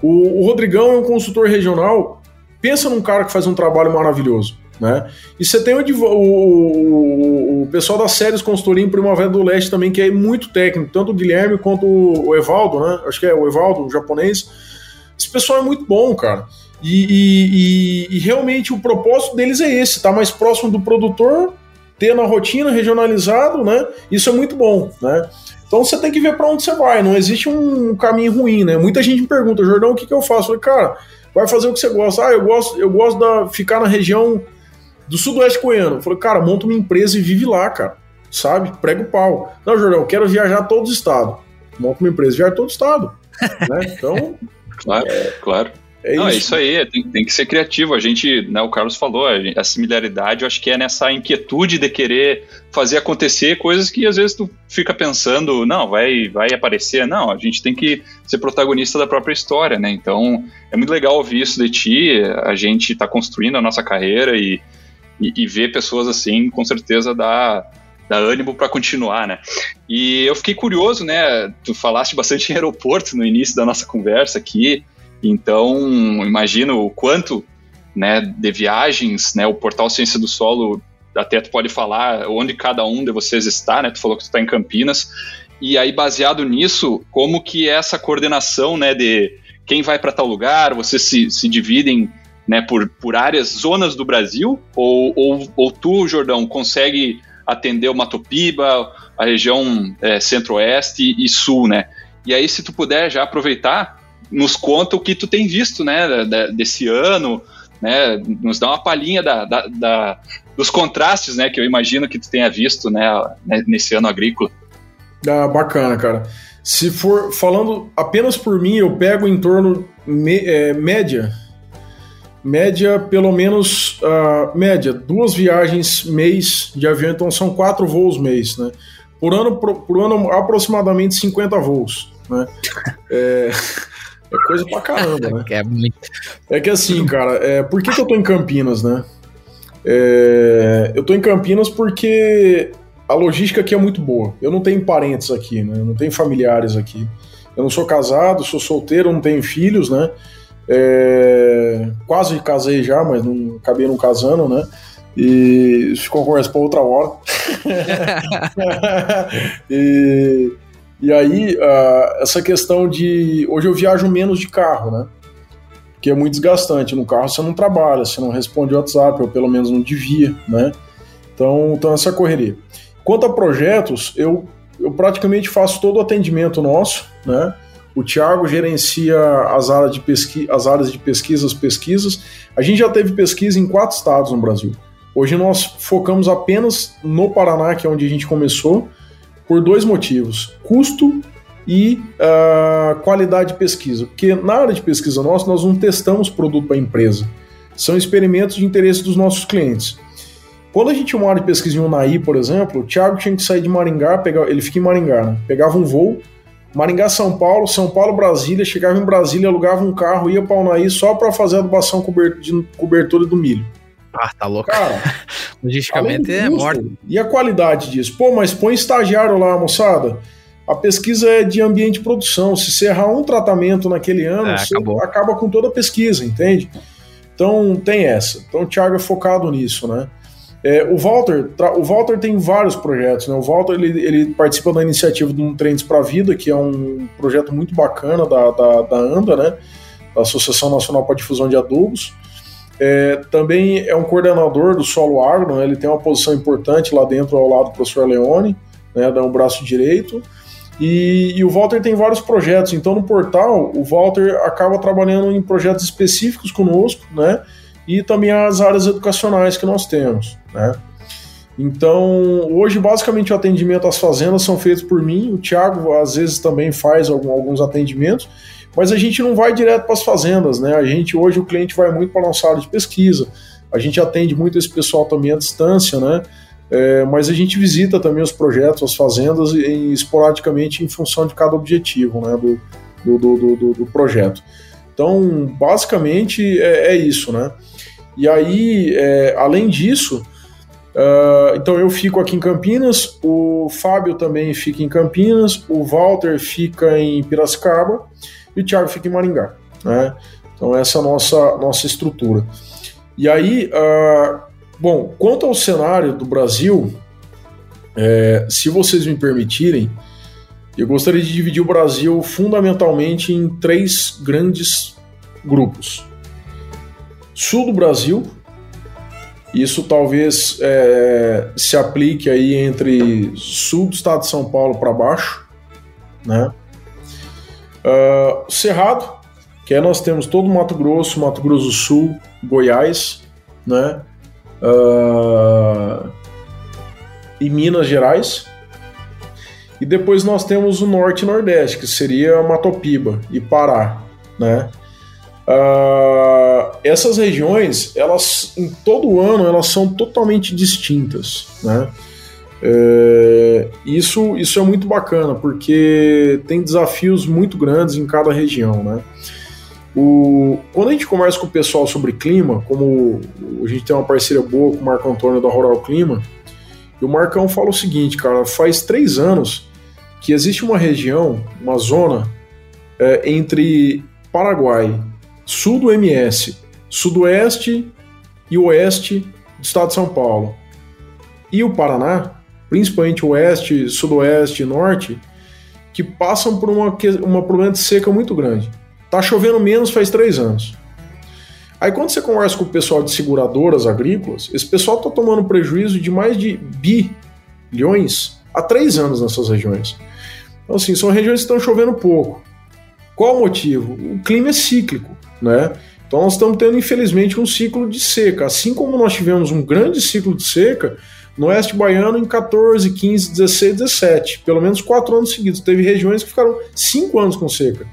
C: O, o Rodrigão é um consultor regional. Pensa num cara que faz um trabalho maravilhoso. Né? E você tem o, o, o, pessoal das séries consultoria em Primavera do Leste também, que é muito técnico, tanto o Guilherme quanto o Evaldo, né? Acho que é o Evaldo, o japonês. Esse pessoal é muito bom, cara. E, e, e, realmente o propósito deles é esse, tá mais próximo do produtor ter na rotina, regionalizado, né? Isso é muito bom, né? Então você tem que ver para onde você vai, não existe um caminho ruim, né? Muita gente me pergunta, Jordão, o que, que eu faço? Eu falei, cara, vai fazer o que você gosta. Ah, eu gosto, eu gosto de ficar na região do sudoeste goiano. Eu falei, cara, monta uma empresa e vive lá, cara. Sabe? Prega o pau. Não, Jordão, eu quero viajar todo o estado. Monta uma empresa e viajar todo o estado. né? Então.
A: Claro, é, claro. É Não, isso. é isso aí, é, tem, tem, que ser criativo. A gente, né, o Carlos falou, a, similaridade eu acho que é nessa inquietude de querer fazer acontecer coisas que às vezes tu fica pensando, não, vai, vai aparecer. Não, a gente tem que ser protagonista da própria história, né? Então é muito legal ouvir isso de ti, a gente está construindo a nossa carreira e, e, e ver pessoas assim, com certeza dá dá ânimo para continuar, né? E eu fiquei curioso, né? Tu falaste bastante em aeroporto no início da nossa conversa aqui, então imagino o quanto, né, de viagens, né, o portal Ciência do Solo até tu pode falar onde cada um de vocês está, né? Tu falou que tu está em Campinas. E aí, baseado nisso, como que essa coordenação, né, de quem vai para tal lugar, vocês se, se dividem né, por, por áreas, zonas do Brasil? Ou, ou, ou tu, Jordão, consegue atender o Matopiba, a região é, centro-oeste e sul, né? E aí, se tu puder já aproveitar, nos conta o que tu tem visto, né, desse ano, né, nos dá uma palhinha da, da, da, dos contrastes, né, que eu imagino que tu tenha visto, né, nesse ano agrícola.
C: Ah, bacana, cara. Se for falando apenas por mim, eu pego em torno me, é, média, média pelo menos uh, média duas viagens mês de avião, então são quatro voos mês, né? Por ano, por, por ano aproximadamente 50 voos, né? É, é coisa pra caramba, né?
B: É, muito.
C: é que assim, cara, é, por que, que eu tô em Campinas, né? É, eu tô em Campinas porque a logística aqui é muito boa. Eu não tenho parentes aqui, né? Eu não tenho familiares aqui. Eu não sou casado, sou solteiro, não tenho filhos, né? É, quase casei já, mas não acabei não casando, né? E ficou conversa para outra hora. e, e aí, uh, essa questão de. Hoje eu viajo menos de carro, né? Que é muito desgastante. No carro você não trabalha, você não responde WhatsApp, ou pelo menos não devia, né? Então, então essa correria. Quanto a projetos, eu, eu praticamente faço todo o atendimento nosso, né? O Thiago gerencia as áreas de, pesqui as áreas de pesquisas, pesquisas. A gente já teve pesquisa em quatro estados no Brasil. Hoje nós focamos apenas no Paraná, que é onde a gente começou, por dois motivos: custo e uh, qualidade de pesquisa. Porque na área de pesquisa nossa, nós não testamos produto para empresa. São experimentos de interesse dos nossos clientes. Quando a gente tinha uma área de pesquisa em Unai, por exemplo, o Thiago tinha que sair de Maringá, pegar, ele fica em Maringá, né? pegava um voo, Maringá, São Paulo, São Paulo, Brasília, chegava em Brasília, alugava um carro, ia para Unai só para fazer a adubação de cobertura do milho.
B: Ah, tá louco. Cara, logisticamente é morto.
C: E a qualidade disso? Pô, mas põe estagiário lá, moçada. A pesquisa é de ambiente de produção. Se você errar um tratamento naquele ano, é, você acaba com toda a pesquisa, entende? Então tem essa. Então o Thiago é focado nisso, né? É, o Walter, o Walter tem vários projetos, né? O Walter ele, ele participa da iniciativa do Trends para a Vida, que é um projeto muito bacana da, da, da ANDA, né? Da Associação Nacional para a Difusão de Adubos. É, também é um coordenador do Solo Agro, né? ele tem uma posição importante lá dentro ao lado do professor Leone, né? dá um braço direito. E, e, o Walter tem vários projetos, então no portal o Walter acaba trabalhando em projetos específicos conosco, né? E também as áreas educacionais que nós temos. Né? Então, hoje, basicamente, o atendimento às fazendas são feitos por mim. O Thiago, às vezes, também faz alguns atendimentos, mas a gente não vai direto para as fazendas, né? A gente, hoje, o cliente vai muito para a nossa área de pesquisa. A gente atende muito esse pessoal também à distância, né? É, mas a gente visita também os projetos, as fazendas, em, esporadicamente em função de cada objetivo né, do, do, do, do, do projeto. Então, basicamente, é, é isso, né? E aí, é, além disso, uh, então eu fico aqui em Campinas, o Fábio também fica em Campinas, o Walter fica em Piracicaba e o Thiago fica em Maringá. Né? Então essa é a nossa, nossa estrutura. E aí, uh, bom, quanto ao cenário do Brasil, é, se vocês me permitirem, eu gostaria de dividir o Brasil fundamentalmente em três grandes grupos sul do Brasil. Isso talvez é, se aplique aí entre sul do estado de São Paulo para baixo, né? Uh, Cerrado, que é nós temos todo o Mato Grosso, Mato Grosso do Sul, Goiás, né? Uh, e Minas Gerais. E depois nós temos o Norte e Nordeste, que seria Matopiba e Pará, né? Uh, essas regiões, elas em todo ano, elas são totalmente distintas, né? É, isso, isso é muito bacana, porque tem desafios muito grandes em cada região, né? O, quando a gente conversa com o pessoal sobre clima, como a gente tem uma parceria boa com o Marco Antônio da Rural Clima, E o Marcão fala o seguinte, cara, faz três anos que existe uma região, uma zona é, entre Paraguai, sul do MS, sudoeste e oeste do estado de São Paulo, e o Paraná, principalmente oeste, sudoeste e norte, que passam por uma, uma problema de seca muito grande. Tá chovendo menos faz três anos. Aí quando você conversa com o pessoal de seguradoras agrícolas, esse pessoal está tomando prejuízo de mais de bilhões há três anos nessas regiões. Então, assim, são regiões que estão chovendo pouco. Qual o motivo? O clima é cíclico, né? Então nós estamos tendo, infelizmente, um ciclo de seca. Assim como nós tivemos um grande ciclo de seca no oeste baiano em 14, 15, 16, 17. Pelo menos quatro anos seguidos. Teve regiões que ficaram cinco anos com seca.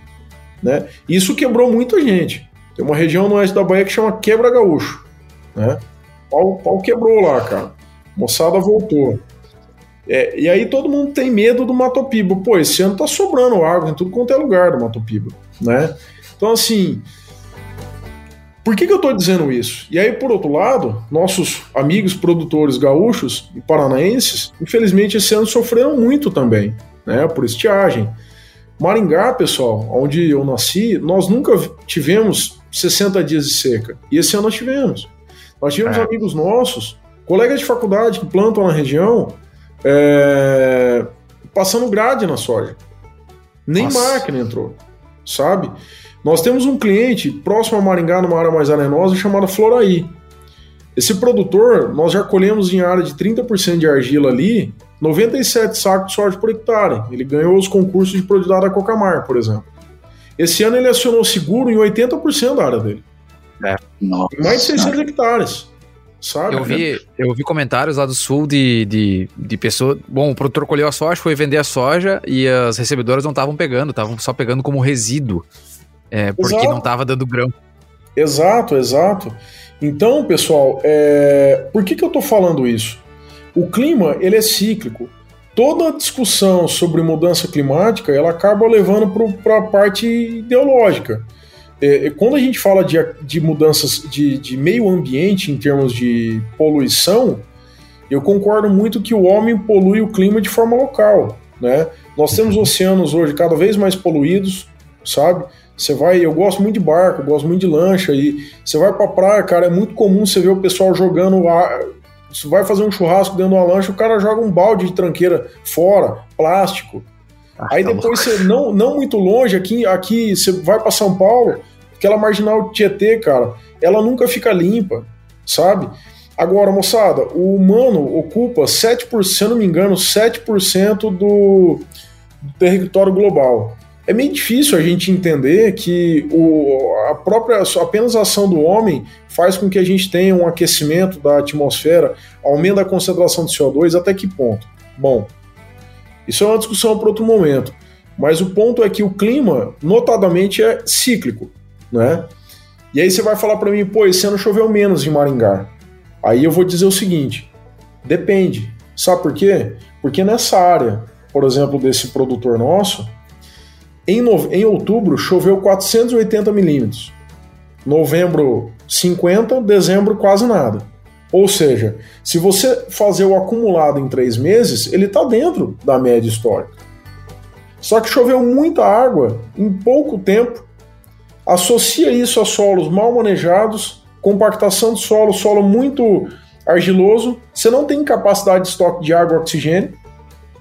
C: Né? Isso quebrou muita gente. Tem uma região no oeste da Bahia que chama Quebra Gaúcho. Né? O pau quebrou lá, cara. moçada voltou. É, e aí todo mundo tem medo do Mato Piba. Pô, esse ano tá sobrando água em tudo quanto é lugar do Mato Piba, né? Então, assim, por que, que eu estou dizendo isso? E aí, por outro lado, nossos amigos produtores gaúchos e paranaenses, infelizmente, esse ano sofreram muito também, né? Por estiagem. Maringá, pessoal, onde eu nasci, nós nunca tivemos 60 dias de seca. E esse ano nós tivemos. Nós tivemos é. amigos nossos, colegas de faculdade que plantam na região, é, passando grade na soja. Nem Nossa. máquina entrou, sabe? Nós temos um cliente próximo a Maringá, numa área mais arenosa, chamada Floraí. Esse produtor, nós já colhemos em área de 30% de argila ali, 97 sacos de soja por hectare. Ele ganhou os concursos de produtividade da Cocamar, por exemplo. Esse ano ele acionou seguro em 80% da área dele.
B: É, nossa.
C: Mais de 600 hectares. Sabe?
B: Eu vi, eu vi comentários lá do sul de, de, de pessoas. Bom, o produtor colheu a soja, foi vender a soja e as recebedoras não estavam pegando, estavam só pegando como resíduo. É, porque exato. não estava dando grão.
C: Exato, exato. Então, pessoal, é... por que, que eu estou falando isso? O clima ele é cíclico toda discussão sobre mudança climática ela acaba levando para a parte ideológica. É, quando a gente fala de, de mudanças de, de, meio ambiente em termos de poluição, eu concordo muito que o homem polui o clima de forma local. Né? Nós temos oceanos hoje cada vez mais poluídos, sabe? Você vai, eu gosto muito de barco, gosto muito de lancha e você vai para praia, cara, é muito comum você ver o pessoal jogando você vai fazer um churrasco dentro de uma lancha, o cara joga um balde de tranqueira fora, plástico. Ah, Aí tá depois você, não, não muito longe, aqui, aqui você vai para São Paulo, aquela marginal Tietê, cara, ela nunca fica limpa, sabe? Agora, moçada, o humano ocupa 7%, se não me engano, 7% do, território global é meio difícil a gente entender que o, a própria apenas a ação do homem faz com que a gente tenha um aquecimento da atmosfera, aumento da concentração de CO2 até que ponto? Bom, isso é uma discussão para outro momento. Mas o ponto é que o clima, notadamente, é cíclico, né? E aí você vai falar para mim, pô, esse ano choveu menos em Maringá. Aí eu vou dizer o seguinte: depende. Sabe por quê? Porque nessa área, por exemplo, desse produtor nosso, em, no... em outubro choveu 480 milímetros. Novembro 50, dezembro quase nada. Ou seja, se você fazer o acumulado em três meses, ele está dentro da média histórica. Só que choveu muita água em pouco tempo. Associa isso a solos mal manejados, compactação de solo, solo muito argiloso. Você não tem capacidade de estoque de água e oxigênio.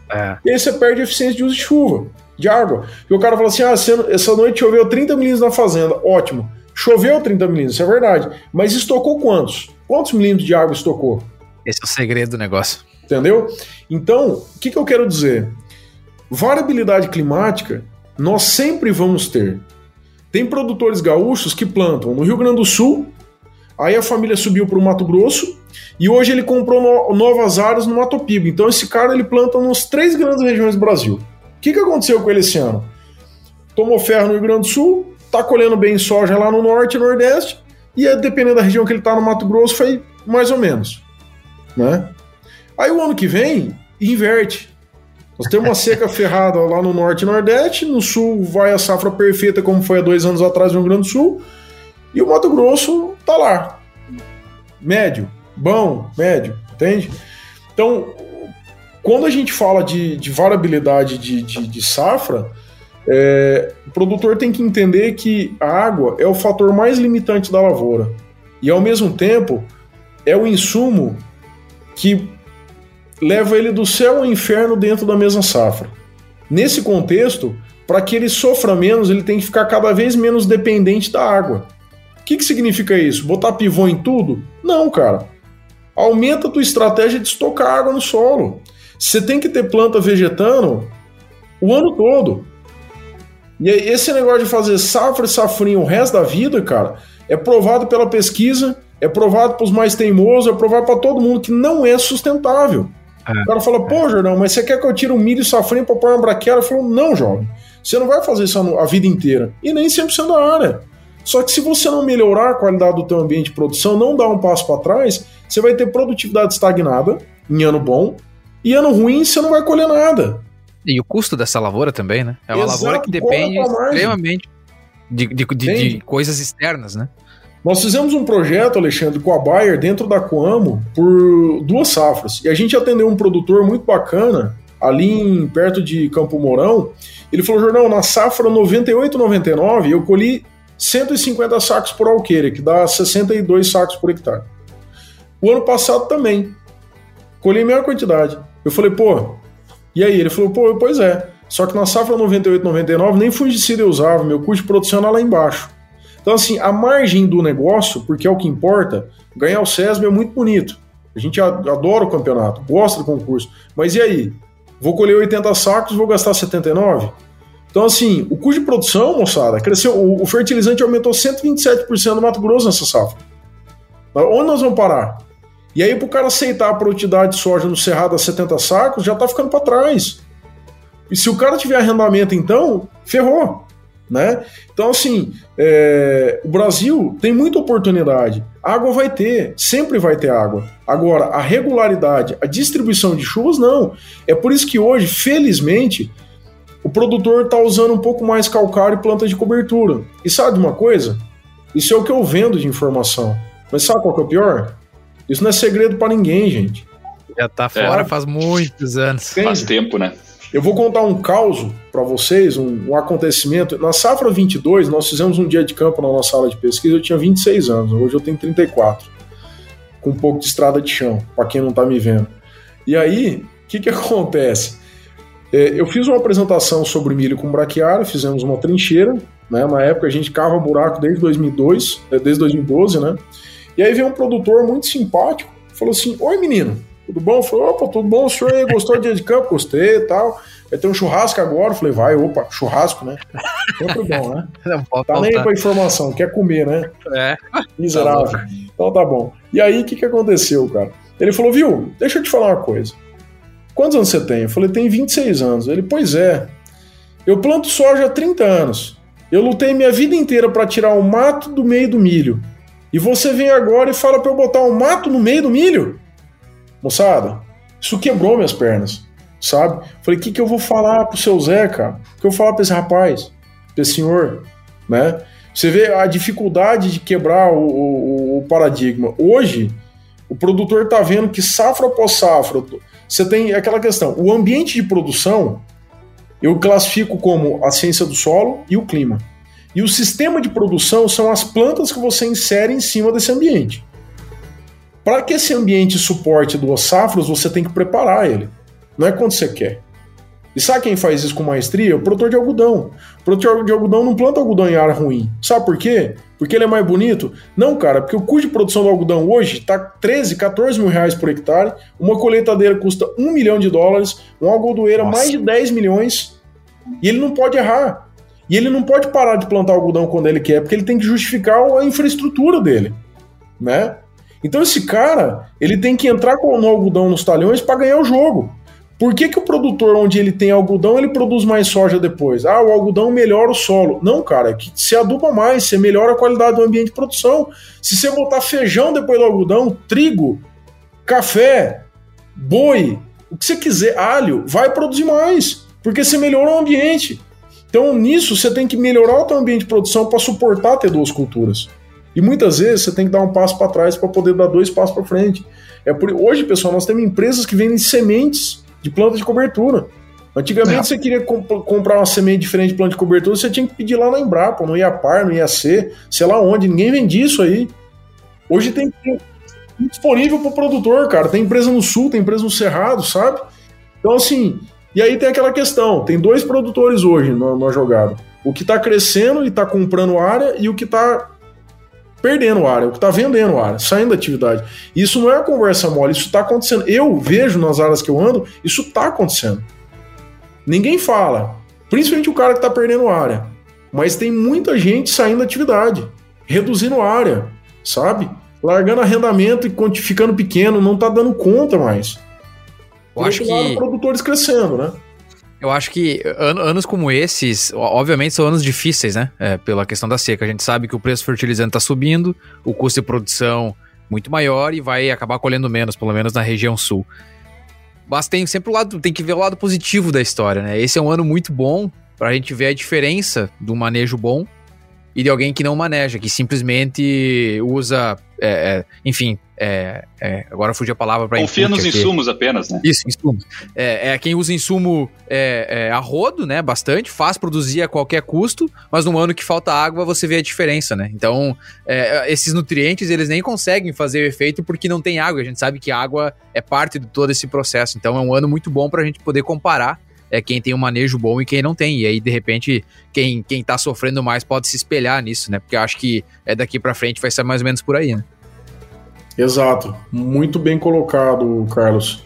C: É. E aí você perde a eficiência de uso de chuva de água. E o cara falou assim: ah, essa noite choveu 30 milímetros na fazenda. Ótimo. Choveu 30 milímetros, isso é verdade. Mas estocou quantos? Quantos milímetros de água estocou?
B: Esse é o segredo do negócio.
C: Entendeu? Então, o que, que eu quero dizer? Variabilidade climática nós sempre vamos ter. Tem produtores gaúchos que plantam no Rio Grande do Sul, aí a família subiu para o Mato Grosso e hoje ele comprou no, novas áreas no Mato Piba. Então esse cara ele planta nas três grandes regiões do Brasil que, que aconteceu com ele esse ano? Tomou ferro no Rio Grande do Sul, tá colhendo bem soja lá no norte e nordeste, e dependendo da região que ele tá no Mato Grosso, foi mais ou menos. Né? Aí o ano que vem, inverte. Nós temos uma seca ferrada lá no norte e nordeste, no sul vai a safra perfeita, como foi há dois anos atrás no Rio Grande do Sul, e o Mato Grosso tá lá. Médio, bom, médio, entende? Então, quando a gente fala de, de variabilidade de, de, de safra, é, o produtor tem que entender que a água é o fator mais limitante da lavoura. E ao mesmo tempo, é o insumo que leva ele do céu ao inferno dentro da mesma safra. Nesse contexto, para que ele sofra menos, ele tem que ficar cada vez menos dependente da água. O que, que significa isso? Botar pivô em tudo? Não, cara. Aumenta a tua estratégia de estocar água no solo. Você tem que ter planta vegetando o ano todo. E esse negócio de fazer safra e safrinha o resto da vida, cara, é provado pela pesquisa, é provado para os mais teimosos, é provado para todo mundo que não é sustentável. É, o cara fala, pô, Jordão, mas você quer que eu tire um milho e safrinha para pôr uma braquiária? Eu falo, não, jovem. Você não vai fazer isso a vida inteira. E nem sempre sendo a área. Só que se você não melhorar a qualidade do teu ambiente de produção, não dar um passo para trás, você vai ter produtividade estagnada em ano bom, e ano ruim você não vai colher nada.
B: E o custo dessa lavoura também, né? É uma Exato, lavoura que depende extremamente de, de, de, de, coisas externas, né?
C: Nós fizemos um projeto, Alexandre, com a Bayer dentro da Coamo por duas safras. E a gente atendeu um produtor muito bacana ali em, perto de Campo Mourão. Ele falou, Jornal, na safra 98-99 eu colhi 150 sacos por alqueire, que dá 62 sacos por hectare. O ano passado também. Colhi a mesma quantidade. Eu falei, pô, e aí? Ele falou, pô, pois é. Só que na safra 98, 99, nem fungicida eu usava, meu custo de produção era lá embaixo. Então, assim, a margem do negócio, porque é o que importa, ganhar o SESB é muito bonito. A gente adora o campeonato, gosta do concurso. Mas e aí? Vou colher 80 sacos, vou gastar 79? Então, assim, o custo de produção, moçada, cresceu. O, fertilizante aumentou 127% no Mato Grosso nessa safra. Onde nós vamos parar? E aí, para o cara aceitar a produtividade de soja no Cerrado a 70 sacos, já está ficando para trás. E se o cara tiver arrendamento, então, ferrou. Né? Então, assim, é, o Brasil tem muita oportunidade. Água vai ter, sempre vai ter água. Agora, a regularidade, a distribuição de chuvas, não. É por isso que hoje, felizmente, o produtor está usando um pouco mais calcário e planta de cobertura. E sabe uma coisa? Isso é o que eu vendo de informação. Mas sabe qual que é o pior? Isso não é segredo para ninguém, gente.
B: Já tá fora é. faz muitos anos.
A: Faz tempo, né?
C: Eu vou contar um caos para vocês, um, um, acontecimento. Na safra 22, nós fizemos um dia de campo na nossa sala de pesquisa. Eu tinha 26 anos, hoje eu tenho 34, com um pouco de estrada de chão, para quem não tá me vendo. E aí, o que, que acontece? É, eu fiz uma apresentação sobre milho com braquiária, fizemos uma trincheira. Né? Na época a gente cava buraco desde 2002, é, desde 2012, né? E aí veio um produtor muito simpático, falou assim: Oi menino, tudo bom? Eu falei, opa, tudo bom? O senhor aí gostou do dia de campo? Gostei e tal. Vai ter um churrasco agora? Eu falei, vai, opa, churrasco, né? Sempre bom, né? Não pode tá nem pra informação, quer comer, né? É. Miserável. Tá então tá bom. E aí, o que, que aconteceu, cara? Ele falou, viu, deixa eu te falar uma coisa. Quantos anos você tem? Eu falei, tem 26 anos. Ele, pois é. Eu planto soja há 30 anos. Eu lutei minha vida inteira para tirar o mato do meio do milho. E você vem agora e fala para eu botar um mato no meio do milho? Moçada, isso quebrou minhas pernas, sabe? Falei, o que, que eu vou falar pro seu Zé, cara? O que eu vou falar pra esse rapaz, pra esse senhor, né? Você vê a dificuldade de quebrar o, o, o paradigma. Hoje, o produtor tá vendo que safra após safra, você tem aquela questão, o ambiente de produção, eu classifico como a ciência do solo e o clima. E o sistema de produção são as plantas que você insere em cima desse ambiente. Para que esse ambiente suporte duas safras, você tem que preparar ele. Não é quando você quer. E sabe quem faz isso com maestria? O produtor de algodão. O produtor de algodão não planta algodão em área ruim. Sabe por quê? Porque ele é mais bonito? Não, cara, porque o custo de produção do algodão hoje está 13, 14 mil reais por hectare, uma colheitadeira custa 1 milhão de dólares, uma algodoeira Nossa. mais de 10 milhões, e ele não pode errar. E ele não pode parar de plantar algodão quando ele quer, porque ele tem que justificar a infraestrutura dele, né? Então esse cara, ele tem que entrar com o algodão nos talhões para ganhar o jogo. Por que, que o produtor, onde ele tem algodão, ele produz mais soja depois? Ah, o algodão melhora o solo. Não, cara, é que você aduba mais, você melhora a qualidade do ambiente de produção. Se você botar feijão depois do algodão, trigo, café, boi, o que você quiser, alho, vai produzir mais, porque você melhorou o ambiente. Então, nisso, você tem que melhorar o seu ambiente de produção para suportar ter duas culturas. E muitas vezes você tem que dar um passo para trás para poder dar dois passos para frente. É por hoje, pessoal, nós temos empresas que vendem sementes de planta de cobertura. Antigamente
B: Não.
C: você queria comp- comprar uma semente diferente de planta de cobertura, você tinha que pedir lá na Embrapa, no IAPAR, no IAC, sei lá onde, ninguém vendia isso aí. Hoje tem tem disponível para o produtor, cara. Tem empresa no sul, tem empresa no Cerrado, sabe? Então, assim, e aí tem aquela questão: tem dois produtores hoje na, na jogada. O que está crescendo e está comprando área e o que está perdendo área, o que está vendendo área, saindo da atividade. Isso não é uma conversa mole, isso está acontecendo. Eu vejo nas áreas que eu ando, isso está acontecendo. Ninguém fala, principalmente o cara que está perdendo área. Mas tem muita gente saindo da atividade, reduzindo área, sabe? Largando arrendamento e ficando pequeno, não tá dando conta mais.
B: Eu
C: Por
B: acho
C: outro lado,
B: que.
C: produtores crescendo, né?
B: Eu acho que an- anos como esses, obviamente, são anos difíceis, né? É, pela questão da seca. A gente sabe que o preço do fertilizante está subindo, o custo de produção muito maior e vai acabar colhendo menos, pelo menos na região sul. Mas tem sempre o lado, tem que ver o lado positivo da história, né? Esse é um ano muito bom para a gente ver a diferença do manejo bom e de alguém que não maneja, que simplesmente usa, é, é, enfim, é, é, agora fugiu a palavra para
A: Confia nos insumos apenas, né?
B: isso, insumos. É, é quem usa insumo é, é, a rodo, né? Bastante, faz produzir a qualquer custo, mas no ano que falta água você vê a diferença, né? Então, é, esses nutrientes eles nem conseguem fazer o efeito porque não tem água. A gente sabe que a água é parte de todo esse processo. Então, é um ano muito bom para a gente poder comparar é, quem tem um manejo bom e quem não tem. E aí, de repente, quem, quem tá sofrendo mais pode se espelhar nisso, né? Porque eu acho que é daqui para frente vai ser mais ou menos por aí, né?
C: Exato. Muito bem colocado, Carlos.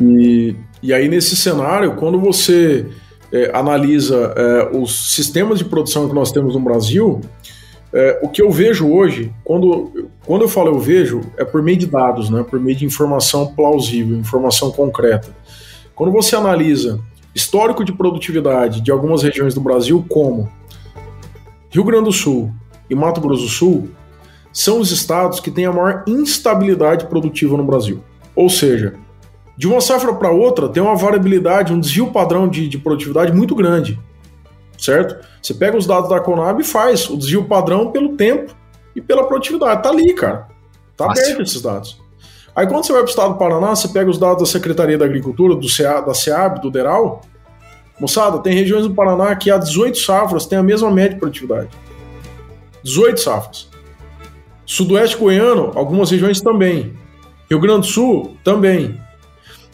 C: E, e aí, nesse cenário, quando você é, analisa é, os sistemas de produção que nós temos no Brasil, é, o que eu vejo hoje, quando, quando eu falo eu vejo, é por meio de dados, né, por meio de informação plausível, informação concreta. Quando você analisa histórico de produtividade de algumas regiões do Brasil, como Rio Grande do Sul e Mato Grosso do Sul, são os estados que têm a maior instabilidade produtiva no Brasil. Ou seja, de uma safra para outra tem uma variabilidade, um desvio padrão de, de produtividade muito grande, certo? Você pega os dados da Conab e faz o desvio padrão pelo tempo e pela produtividade. Tá ali, cara. Tá
B: Fácil.
C: aberto esses dados. Aí quando você vai para o estado do Paraná, você pega os dados da Secretaria da Agricultura, do CA, da SEAB, do DERAL. Moçada, tem regiões do Paraná que há 18 safras tem a mesma média de produtividade. 18 safras. Sudoeste goiano, algumas regiões também. Rio Grande do Sul, também.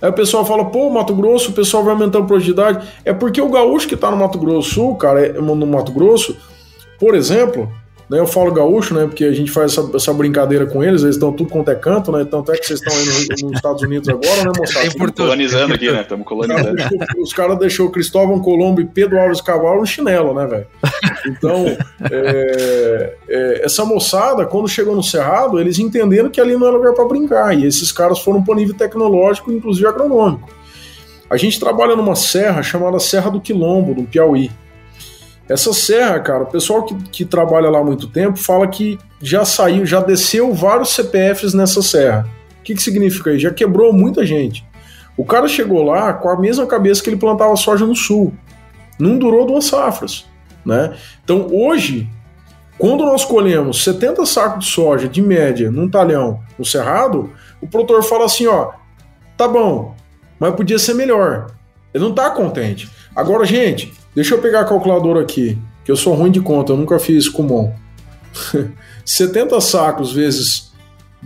C: Aí o pessoal fala, pô, Mato Grosso, o pessoal vai aumentando a produtividade. É porque o gaúcho que tá no Mato Grosso Sul, cara, é- no Mato Grosso, por exemplo, né, eu falo gaúcho, né, porque a gente faz essa, essa brincadeira com eles, eles estão tudo quanto é canto, né, tanto é que vocês estão aí no- nos Estados Unidos agora, né, moçada?
B: Tudo.
A: Colonizando aqui, né? Estamos colonizando.
C: Os caras deixou Cristóvão Colombo e Pedro Alves Cabral no chinelo, né, velho? Então, é, é, essa moçada, quando chegou no Cerrado, eles entenderam que ali não era lugar para brincar. E esses caras foram para o nível tecnológico, inclusive agronômico. A gente trabalha numa serra chamada Serra do Quilombo, no Piauí. Essa serra, cara, o pessoal que, que trabalha lá há muito tempo fala que já saiu, já desceu vários CPFs nessa serra. O que, que significa isso? Já quebrou muita gente. O cara chegou lá com a mesma cabeça que ele plantava soja no sul. Não durou duas safras, né? Então hoje, quando nós colhemos 70 sacos de soja de média num talhão no cerrado, o produtor fala assim, ó, tá bom, mas podia ser melhor. Ele não tá contente. Agora, gente, deixa eu pegar a calculadora aqui, que eu sou ruim de conta, eu nunca fiz Kumon. 70 sacos vezes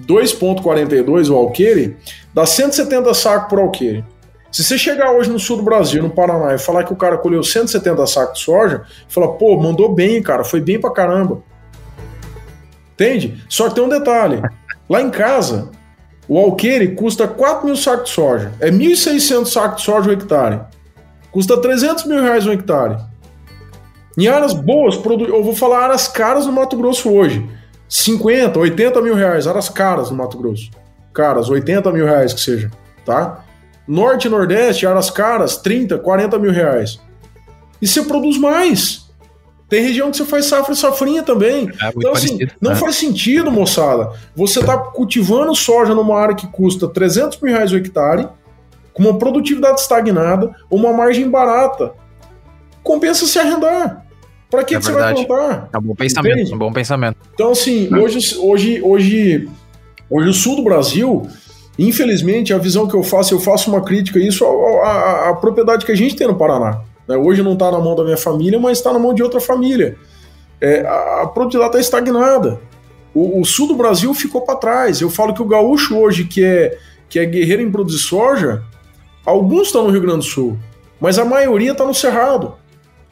C: 2.42 o alqueire, dá 170 sacos por alqueire. Se você chegar hoje no sul do Brasil, no Paraná, e falar que o cara colheu 170 sacos de soja, fala, pô, mandou bem, cara, foi bem pra caramba. Entende? Só que tem um detalhe. Lá em casa, o alqueire custa 4 mil sacos de soja. É 1.600 sacos de soja um hectare. Custa 300 mil reais um hectare. Em áreas boas, eu vou falar áreas caras no Mato Grosso hoje. 50, 80 mil reais, áreas caras no Mato Grosso. Caras, 80 mil reais que seja, tá? Norte e Nordeste, áreas caras, 30, 40 mil reais. E você produz mais. Tem região que você faz safra e safrinha também.
B: É
C: Então, assim,
B: parecido.
C: não
B: né?
C: faz sentido, moçada. Você tá cultivando soja numa área que custa 300 mil reais o hectare, com uma produtividade estagnada, uma margem barata. Compensa se arrendar. Para que,
B: É
C: que você vai plantar?
B: É um bom pensamento,
C: Entende?
B: um bom pensamento.
C: Então, assim, hoje, hoje, hoje, hoje o sul do Brasil Infelizmente, a visão que eu faço, eu faço uma crítica a isso à, propriedade que a gente tem no Paraná. Né? Hoje não está na mão da minha família, mas está na mão de outra família. É, a, a produtividade está estagnada. O, o, sul do Brasil ficou para trás. Eu falo que o gaúcho hoje, que é, que é guerreiro em produzir soja, alguns estão no Rio Grande do Sul, mas a maioria está no Cerrado.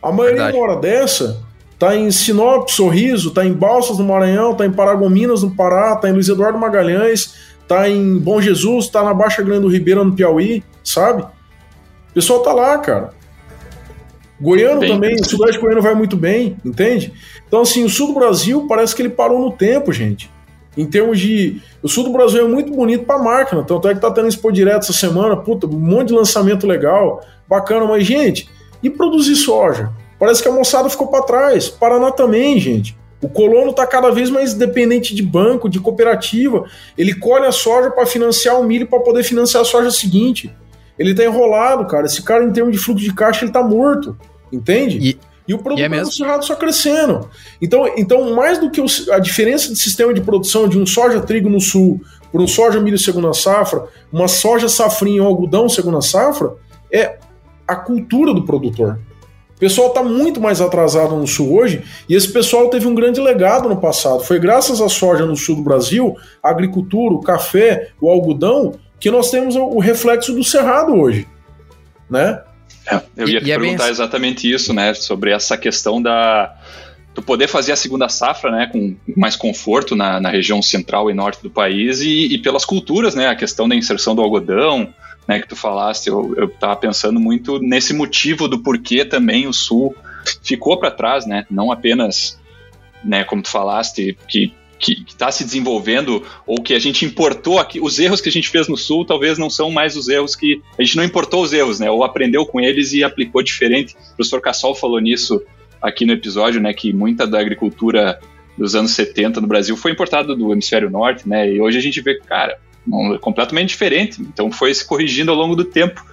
C: A maioria Verdade. uma hora dessa está em Sinop, Sorriso, está em Balsas, no Maranhão, está em Paragominas, no Pará, está em Luiz Eduardo Magalhães, tá em Bom Jesus, tá na Baixa Grande do Ribeiro, no Piauí, sabe? O pessoal tá lá, cara. Goiano bem, também, o Sudeste Goiano vai muito bem, entende? Então, assim, o sul do Brasil parece que ele parou no tempo, gente. Em termos de. O sul do Brasil é muito bonito pra máquina, tanto é que tá tendo Expo Direto essa semana, puta, um monte de lançamento legal, bacana, mas, gente, e produzir soja? Parece que a moçada ficou para trás. Paraná também, gente. O colono está cada vez mais dependente de banco, de cooperativa. Ele colhe a soja para financiar o milho para poder financiar a soja seguinte. Ele está enrolado, cara. Esse cara, em termos de fluxo de caixa, ele está morto. Entende?
B: E,
C: e o produto é cerrado só crescendo. Então, então mais do que o, a diferença de sistema de produção de um soja-trigo no sul por um soja-milho segunda safra, uma soja safrinha ou algodão segunda safra, é a cultura do produtor. O pessoal está muito mais atrasado no sul hoje e esse pessoal teve um grande legado no passado. Foi graças à soja no sul do Brasil, a agricultura, o café, o algodão, que nós temos o reflexo do cerrado hoje, né?
A: É, eu ia e, te e é perguntar é exatamente isso, né? Sobre essa questão da tu poder fazer a segunda safra, né, com mais conforto na, na região central e norte do país e, e pelas culturas, né, a questão da inserção do algodão, né, que tu falaste, eu, eu tava pensando muito nesse motivo do porquê também o Sul ficou para trás, né, não apenas, né, como tu falaste, que que está se desenvolvendo ou que a gente importou aqui, os erros que a gente fez no Sul talvez não são mais os erros que a gente não importou os erros, né? Ou aprendeu com eles e aplicou diferente. O professor Cassol falou nisso aqui no episódio, né? Que muita da agricultura dos anos 70 no Brasil foi importada do hemisfério norte, né? E hoje a gente vê, cara, completamente diferente. Então foi se corrigindo ao longo do tempo.